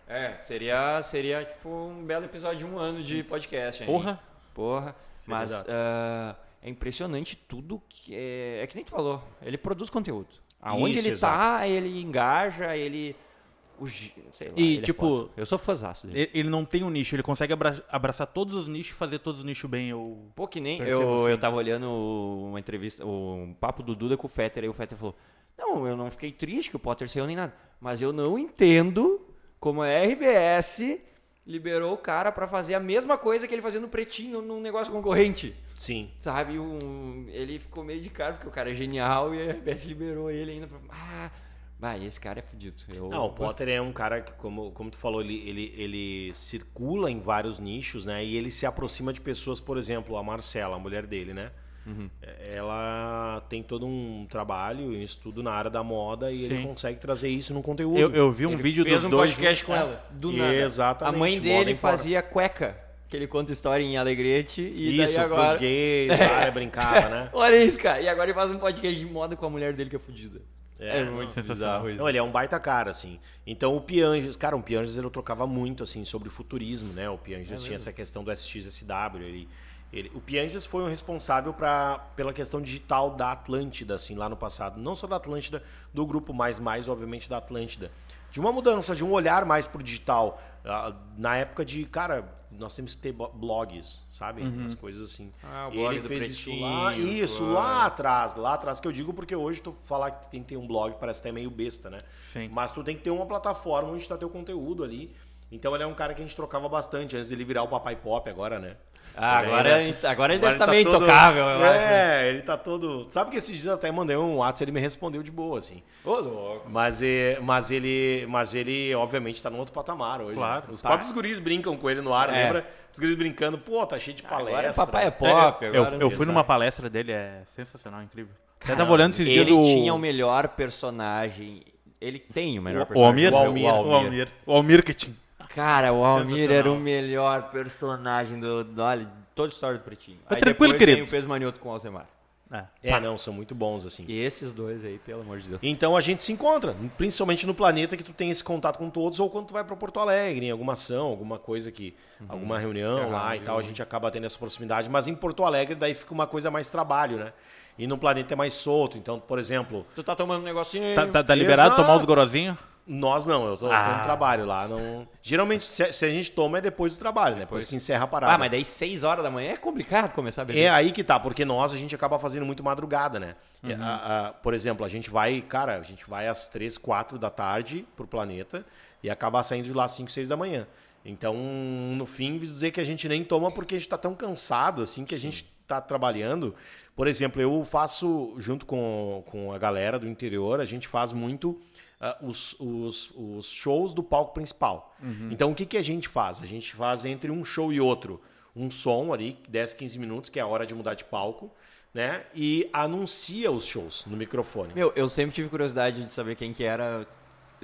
É, seria, seria tipo um belo episódio de um ano de podcast. Hein? Porra! Porra. Mas uh, é impressionante tudo que. É, é, que nem tu falou. Ele produz conteúdo. Aonde Isso, ele exato. tá, ele engaja, ele. O, sei lá, e, tipo, é eu sou fãzaço dele. Ele não tem um nicho, ele consegue abraçar todos os nichos e fazer todos os nichos bem. Eu Pô, que nem. Eu, assim. eu tava olhando uma entrevista, um papo do Duda com o Fetter, aí o Fetter falou: Não, eu não fiquei triste que o Potter saiu nem nada, mas eu não entendo como a RBS liberou o cara para fazer a mesma coisa que ele fazia no Pretinho num negócio concorrente. Sim. Sabe? Um, ele ficou meio de cara porque o cara é genial e a RBS liberou ele ainda pra. Ah, vai, esse cara é fudido. Eu... Não, o Potter é um cara que, como, como tu falou, ele, ele, ele circula em vários nichos, né? E ele se aproxima de pessoas, por exemplo, a Marcela, a mulher dele, né? Uhum. Ela tem todo um trabalho, um estudo na área da moda e Sim. ele consegue trazer isso no conteúdo. Eu, eu vi um ele vídeo fez dos um dois. podcast com ela. Do nada. Exatamente. A mãe dele fazia cueca. Que ele conta história em Alegrete e isso, daí agora... Isso, gays, a área brincava, né? Olha isso, cara. E agora ele faz um podcast de moda com a mulher dele que é fodida. É, é muito bizarro isso. Não, ele é um baita cara, assim. Então o Pianges, cara, o Pianges ele trocava muito, assim, sobre futurismo, né? O Pianges é tinha essa questão do SXSW, ele ele, o Pianges foi o responsável pra, pela questão digital da Atlântida, assim, lá no passado. Não só da Atlântida, do grupo, mas mais, obviamente, da Atlântida. De uma mudança, de um olhar mais pro digital. Uh, na época de, cara, nós temos que ter blogs, sabe? Uhum. As coisas assim. Ah, o blog ele fez isso lá, isso, lá atrás, lá atrás, que eu digo porque hoje tu falar que tem que ter um blog parece até meio besta, né? Sim. Mas tu tem que ter uma plataforma onde tá teu conteúdo ali. Então ele é um cara que a gente trocava bastante antes dele virar o Papai Pop agora, né? Ah, agora, né? agora ele agora deve estar tá meio todo... intocável. É, ele tá todo. Sabe que esses dias eu até mandei um WhatsApp ele me respondeu de boa, assim. Ô, louco. Mas, mas, ele, mas ele, obviamente, tá num outro patamar hoje. Claro. Os tá. próprios guris brincam com ele no ar, é. lembra? Os guris brincando, pô, tá cheio de palestra. Agora papai é pop. É, eu, eu fui numa palestra dele, é sensacional, incrível. Caramba, Até tava olhando esses dias Ele do... tinha o melhor personagem. Ele tem o melhor o, personagem. O Almir. O Almir. O Almir, o Almir que tinha. Cara, o Almir era o melhor personagem do. do olha, toda a história do Pretinho. Foi tranquilo, querido. Tem o peso manioto com o Alcemar. É, é não, são muito bons, assim. E esses dois aí, pelo amor de Deus. Então a gente se encontra, principalmente no planeta que tu tem esse contato com todos, ou quando tu vai para Porto Alegre, em alguma ação, alguma coisa que. Uhum. alguma reunião é lá e tal, a gente acaba tendo essa proximidade. Mas em Porto Alegre, daí fica uma coisa mais trabalho, né? E no planeta é mais solto. Então, por exemplo. Tu tá tomando um negocinho. Tá, tá, tá liberado Exato. tomar os gorozinhos? Nós não, eu tô, ah. tô, no ah. trabalho lá. Não... Geralmente, se, se, a gente toma é depois do trabalho, né? Depois, depois que encerra a parada. Ah, mas daí 6 horas da manhã é complicado começar a beber. É aí que tá, porque nós a gente acaba fazendo muito madrugada, né? Uhum. A, a, por exemplo, a gente vai, cara, a gente vai às 3, 4 da tarde pro planeta e acaba saindo de lá às 5, 6 da manhã. Então, no fim, dizer que a gente nem toma porque a gente tá tão cansado, assim, que a gente tá trabalhando. Por exemplo, eu faço, junto com, com a galera do interior, a gente faz muito uh, os, os, os, shows do palco principal. Uhum. Então, o que, que a gente faz? A gente faz entre um show e outro um som ali, 10, 15 minutos, que é a hora de mudar de palco. Né? E anuncia os shows no microfone. Meu, eu sempre tive curiosidade de saber quem que era.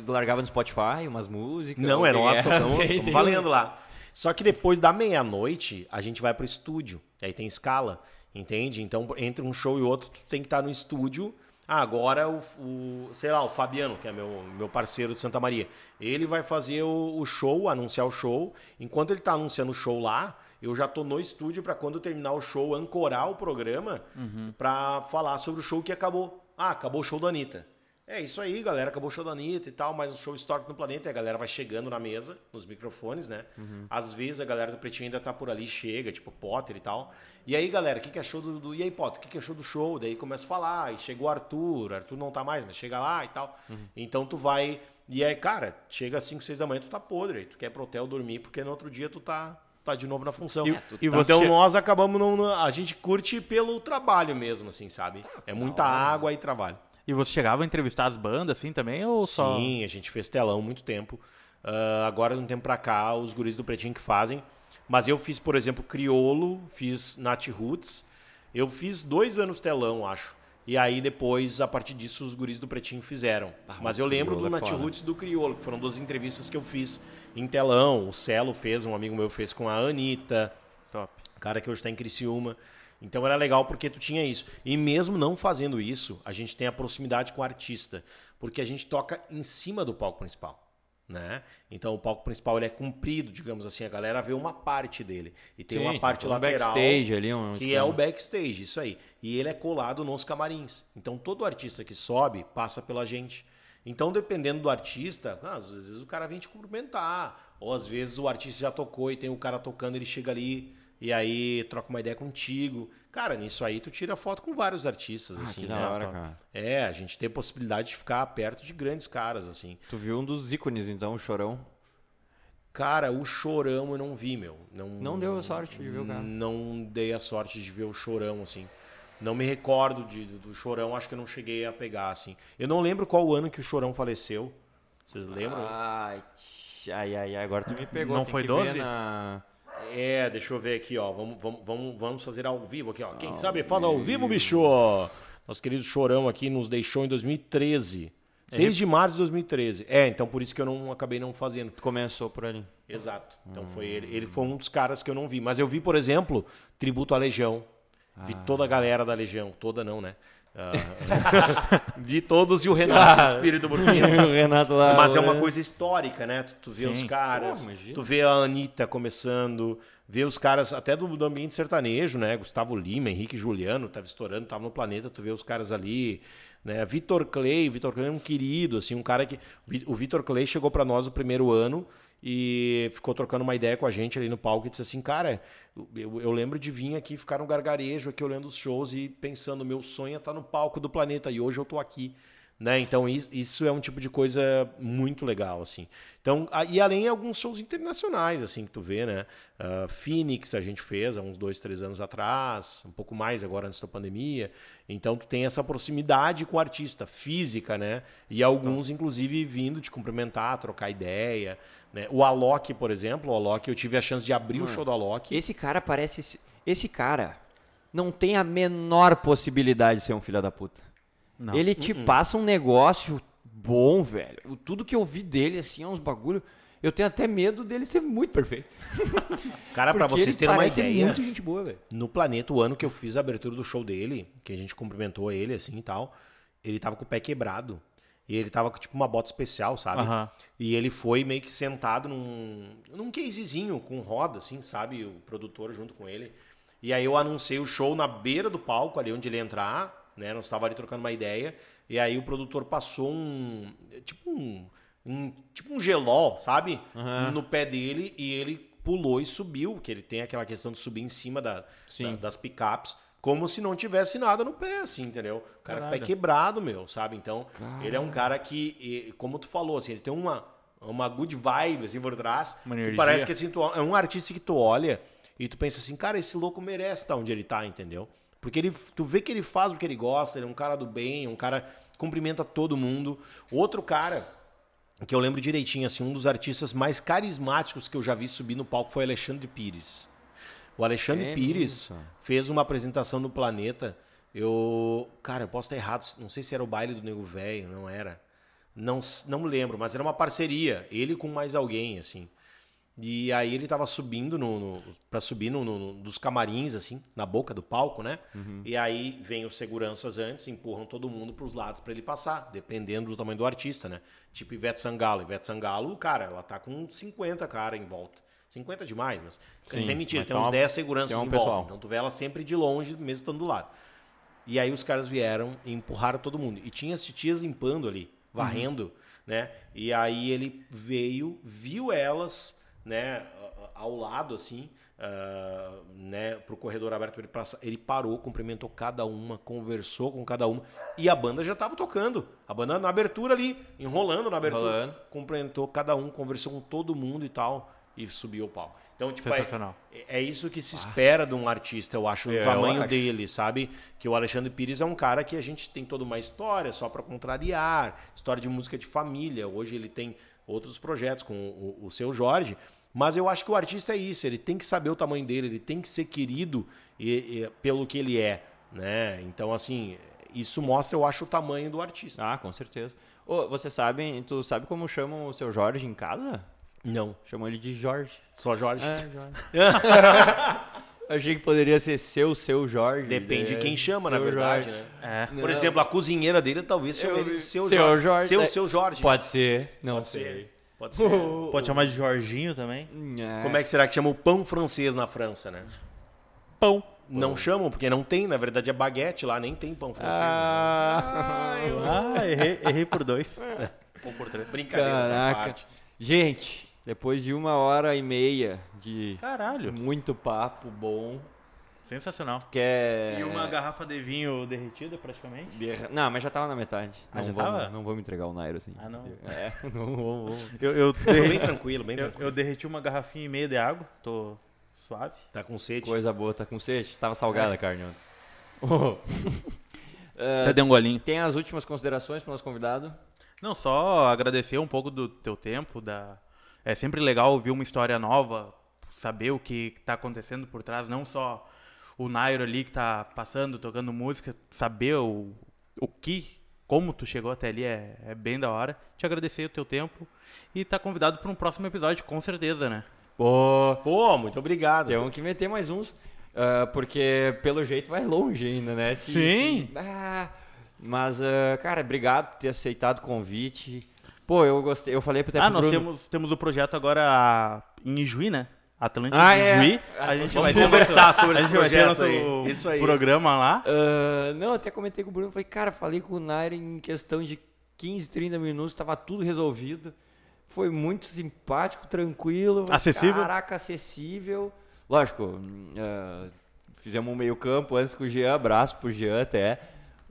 Largava no Spotify umas músicas. Não, é nós, estamos valendo lá. Só que depois da meia-noite, a gente vai pro estúdio. Aí tem escala, entende? Então, entre um show e outro, tu tem que estar no estúdio ah, agora o, o, sei lá, o Fabiano, que é meu, meu parceiro de Santa Maria, ele vai fazer o, o show, anunciar o show. Enquanto ele está anunciando o show lá, eu já tô no estúdio para quando terminar o show ancorar o programa uhum. para falar sobre o show que acabou. Ah, acabou o show da Anitta. É isso aí, galera. Acabou o show da Anitta e tal, mas o show histórico no planeta. E a galera vai chegando na mesa, nos microfones, né? Uhum. Às vezes a galera do Pretinho ainda tá por ali, chega, tipo Potter e tal. E aí, galera, o que, que achou do, do. E aí, Potter, o que, que achou do show? Daí começa a falar, e chegou o Arthur, Arthur não tá mais, mas chega lá e tal. Uhum. Então tu vai. E aí, cara, chega às 5, 6 da manhã, tu tá podre. Aí tu quer ir pro hotel dormir, porque no outro dia tu tá tá de novo na função. E- e então você- nós acabamos, não, a gente curte pelo trabalho mesmo, assim, sabe? É muita água e trabalho. E você chegava a entrevistar as bandas assim também ou só. Sim, a gente fez telão muito tempo. Ah, agora, de um tempo pra cá, os guris do Pretinho que fazem. Mas eu fiz, por exemplo, Criolo, fiz Nat Roots. Eu fiz dois anos telão, acho. E aí, depois, a partir disso, os guris do Pretinho fizeram. Mas eu lembro do é Nat. Roots e do Criolo, que foram duas entrevistas que eu fiz em telão. O Celo fez, um amigo meu fez com a Anitta Top. cara que hoje está em Criciúma. Então era legal porque tu tinha isso. E mesmo não fazendo isso, a gente tem a proximidade com o artista, porque a gente toca em cima do palco principal, né? Então o palco principal ele é comprido, digamos assim, a galera vê uma parte dele e tem Sim, uma parte um lateral backstage ali, um que é o backstage, isso aí. E ele é colado nos camarins. Então todo artista que sobe passa pela gente. Então, dependendo do artista, ah, às vezes o cara vem te cumprimentar. Ou às vezes o artista já tocou e tem o cara tocando, ele chega ali e aí troca uma ideia contigo. Cara, nisso aí tu tira foto com vários artistas, Ah, assim, que né? da hora, cara. É, a gente tem possibilidade de ficar perto de grandes caras, assim. Tu viu um dos ícones, então, o Chorão? Cara, o Chorão eu não vi, meu. Não, Não deu a sorte de ver o cara. Não dei a sorte de ver o Chorão, assim. Não me recordo de, do Chorão, acho que eu não cheguei a pegar, assim. Eu não lembro qual o ano que o Chorão faleceu. Vocês lembram? Ai, ai, ai, ai, agora tu me pegou. Não tem foi que 12? ver Na... É, deixa eu ver aqui, ó. Vamos, vamos, vamos, vamos fazer ao vivo aqui, ó. Quem Ao sabe faz ao vivo, bicho! Nosso querido Chorão aqui nos deixou em 2013. 6 de março de 2013. É, então por isso que eu não acabei não fazendo. Começou por ali. Exato. Então foi ele. Ele foi um dos caras que eu não vi. Mas eu vi, por exemplo, Tributo à Legião. Vi toda a galera da Legião. Toda não, né? Ah, vi todos e o Renato Espírito por cima. o Renato lá. Mas é uma coisa histórica, né? Tu, tu vê Sim. os caras, Pô, tu vê a Anitta começando, vê os caras até do, do ambiente sertanejo, né? Gustavo Lima, Henrique Juliano, tava estourando, tava no planeta, tu vê os caras ali, né? Vitor Clay, Vitor Clay é um querido, assim, um cara que o Vitor Clay chegou pra nós no primeiro ano e ficou trocando uma ideia com a gente ali no palco e disse assim, cara, eu, eu lembro de vir aqui ficar no gargarejo aqui olhando os shows e pensando, meu sonho é estar no palco do planeta e hoje eu tô aqui. Né? Então is- isso é um tipo de coisa muito legal, assim. Então, e além de alguns shows internacionais, assim, que tu vê, né? Ah, Phoenix a gente fez há uns dois, três anos atrás, um pouco mais agora antes da pandemia. Então tu tem essa proximidade com o artista, física, né? E alguns, inclusive, vindo te cumprimentar, trocar ideia. Né? O Alok, por exemplo, o Alok, eu tive a chance de abrir o show do Alok. Esse cara parece. Esse cara não tem a menor possibilidade de ser um filho da puta. Não. Ele te passa um negócio bom, velho. O- Tudo que eu vi dele, assim, é uns bagulho. Eu tenho até medo dele ser muito perfeito. Cara, pra Porque vocês terem uma ideia. muito gente boa, velho. No Planeta, o ano que eu fiz a abertura do show dele, que a gente cumprimentou ele assim e tal, ele tava com o pé quebrado. E ele tava com tipo uma bota especial, sabe? Aham. E ele foi meio que sentado num, num casezinho com roda, assim, sabe? O produtor junto com ele. E aí eu anunciei o show na beira do palco, ali onde ele ia entrar, né? Nós estávamos ali trocando uma ideia. E aí o produtor passou um. Tipo um. um- tipo um gelol, sabe? No pé dele e ele pulou e subiu, que ele tem aquela questão de subir em cima da, da- das picapes, como se não tivesse nada no pé, assim, entendeu? O cara com o pé Caralho. quebrado, meu, sabe? Então, ele é um cara que, e- como tu falou, assim, ele tem uma, uma good vibe, assim, por trás. Que parece que, assim, tu, é um artista que tu olha e tu pensa assim, cara, esse louco merece estar onde ele tá, entendeu? Porque ele, tu vê que ele faz o que ele gosta, ele é um cara do bem, um cara que cumprimenta todo mundo. Outro cara que eu lembro direitinho, assim, um dos artistas mais carismáticos que eu já vi subir no palco foi Alexandre Pires. O Alexandre É Pires mesmo? fez uma apresentação no Planeta. Eu, cara, eu posso estar errado, não sei se era o baile do Nego Velho, não era. Não, não lembro, mas era uma parceria, ele com mais alguém, assim. E aí ele tava subindo no, no para subir no, no- dos camarins assim, na boca do palco, né? E aí vem os seguranças antes, empurram todo mundo pros lados para ele passar, dependendo do tamanho do artista, né? Tipo Ivete Sangalo, Ivete Sangalo, cara, ela tá com 50 cara em volta. 50 é demais, mas Sim, sem mentira, mas tem tem uns uma- 10 seguranças um em volta. pessoal. Então tu vê ela sempre de longe, mesmo estando do lado. E aí os caras vieram e empurraram todo mundo. E tinha as titias limpando ali, varrendo, né? E aí ele veio, viu elas, né, ao lado, assim, ah, né, pro corredor aberto pra ele passar. Ele parou, cumprimentou cada uma, conversou com cada uma. E a banda já tava tocando. A banda na abertura ali, enrolando na abertura. Cumprimentou cada um, conversou com todo mundo e tal. e subiu o pau. Então, tipo, Sensacional. É, é isso que se espera de um artista, eu acho, É, o tamanho dele, sabe? Que o Alexandre Pires é um cara que a gente tem toda uma história só para contrariar, história de música de família. Hoje ele tem outros projetos com o, o seu Jorge. Mas eu acho que o artista é isso, ele tem que saber o tamanho dele, ele tem que ser querido e- e- pelo que ele é, né? Então, assim, isso mostra, eu acho, o tamanho do artista. Ah, com certeza. Ô, você sabe, tu sabe como chamam o seu Jorge em casa? Não, Chamam ele de Jorge. só Jorge. É, Jorge. Achei que poderia ser seu, seu Jorge. Depende de né? quem chama, na verdade, Jorge. né? É. Por exemplo, a cozinheira dele talvez chame Eu- ele de seu, seu Jorge. Jorge. Seu, É, seu Jorge. Pode ser. Não Pode sei. ser. Pode ser. Pode chamar de Jorginho também. Como é que será que chama o pão francês na França, né? Pão. Não chamam, porque não tem, na verdade é baguete lá, nem tem pão francês. Ah, Ah, errei, errei por dois. Ou por três. Brincadeiras à caraca. parte. Gente, depois de uma hora e meia de Caralho. muito papo bom, Sensacional. quer... E uma garrafa de vinho derretida, praticamente. Berra- Não, mas já tava na metade. Ah, não já vamos, tava? Não vamos entregar o Nairo assim. Ah, não. É, não vamos. vamos. Eu, eu, Bem derre- tranquilo, bem eu, tranquilo. eu derreti uma garrafinha e meia de água. Tô suave. Tá com sede? Coisa boa, tá com sede? Tava salgada a carne ontem. Ô, Até dei um golinho. tem as últimas considerações pro nosso convidado? Não, só agradecer um pouco do teu tempo. Da... É sempre legal ouvir uma história nova, saber o que está acontecendo por trás, não só o Nairo ali que tá passando, tocando música, saber o, o que, como tu chegou até ali é, é bem da hora. Te agradecer o teu tempo e tá convidado para um próximo episódio, com certeza, né? Pô, Pô, muito obrigado. temos que meter mais uns. ah, porque pelo jeito vai longe ainda, né? Se- Sim. se- ah, mas, ah, cara, obrigado por ter aceitado o convite. Pô, eu gostei. Eu falei até ah, pro nós Bruno. temos, temos o projeto agora em Ijuí, né? Atlântico Ah, de é. Ijuí. Ah, A gente vamos vai conversar nosso- sobre a esse projeto nosso aí. Isso aí. programa lá. Ah, não, até comentei com o Bruno, falei, cara, falei com o Nair em questão de 15, 30 minutos, tava tudo resolvido. Foi muito simpático, tranquilo. Acessível? Caraca, acessível. Lógico, ah, fizemos um meio campo antes com o Jean, abraço pro Jean até.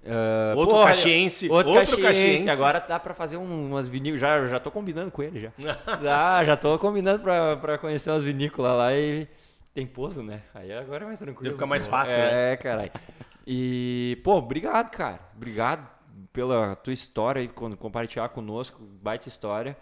Ah, Outro porra, caxiense, Outro, outro caxiense. caxiense. Agora dá pra fazer um- umas vinícolas. Já, já tô combinando com ele já. já, já tô combinando pra, pra conhecer umas vinícolas lá e tem pouso, né? Aí agora é mais tranquilo. Fica mais fácil, né? É, caralho. E, pô, obrigado, cara. Obrigado pela tua história e quando compartilhar conosco, baita história.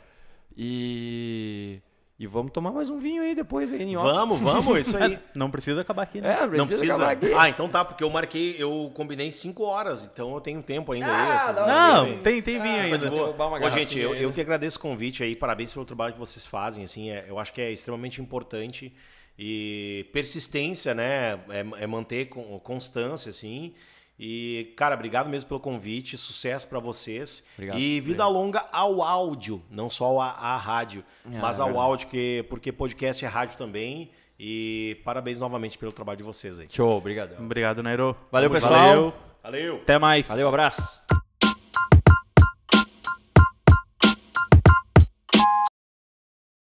E e vamos tomar mais um vinho aí depois aí em off. Vamos, vamos, isso aí. Não precisa acabar aqui, né? É, Não precisa. acabar aqui. Ah, então tá, porque eu marquei, eu combinei 5 horas, então eu tenho tempo ainda aí. Ah, essas não, Não, aí. tem, tem vinho Ah, ainda. tá boa. uma Ô, gente, eu, aí, eu né? que agradeço o convite aí, parabéns pelo trabalho que vocês fazem, assim, é- eu acho que é extremamente importante e persistência, né, é, é manter con- constância, assim, e, cara, obrigado mesmo pelo convite, sucesso para vocês. Obrigado, e vida obrigado. longa ao áudio, não só à, à rádio, é, mas é ao é áudio, que, porque podcast é rádio também. E parabéns novamente pelo trabalho de vocês aí. Show, obrigado. Obrigado, Nairo. Valeu, Vamos, pessoal. Valeu. valeu. Até mais. Valeu, abraço.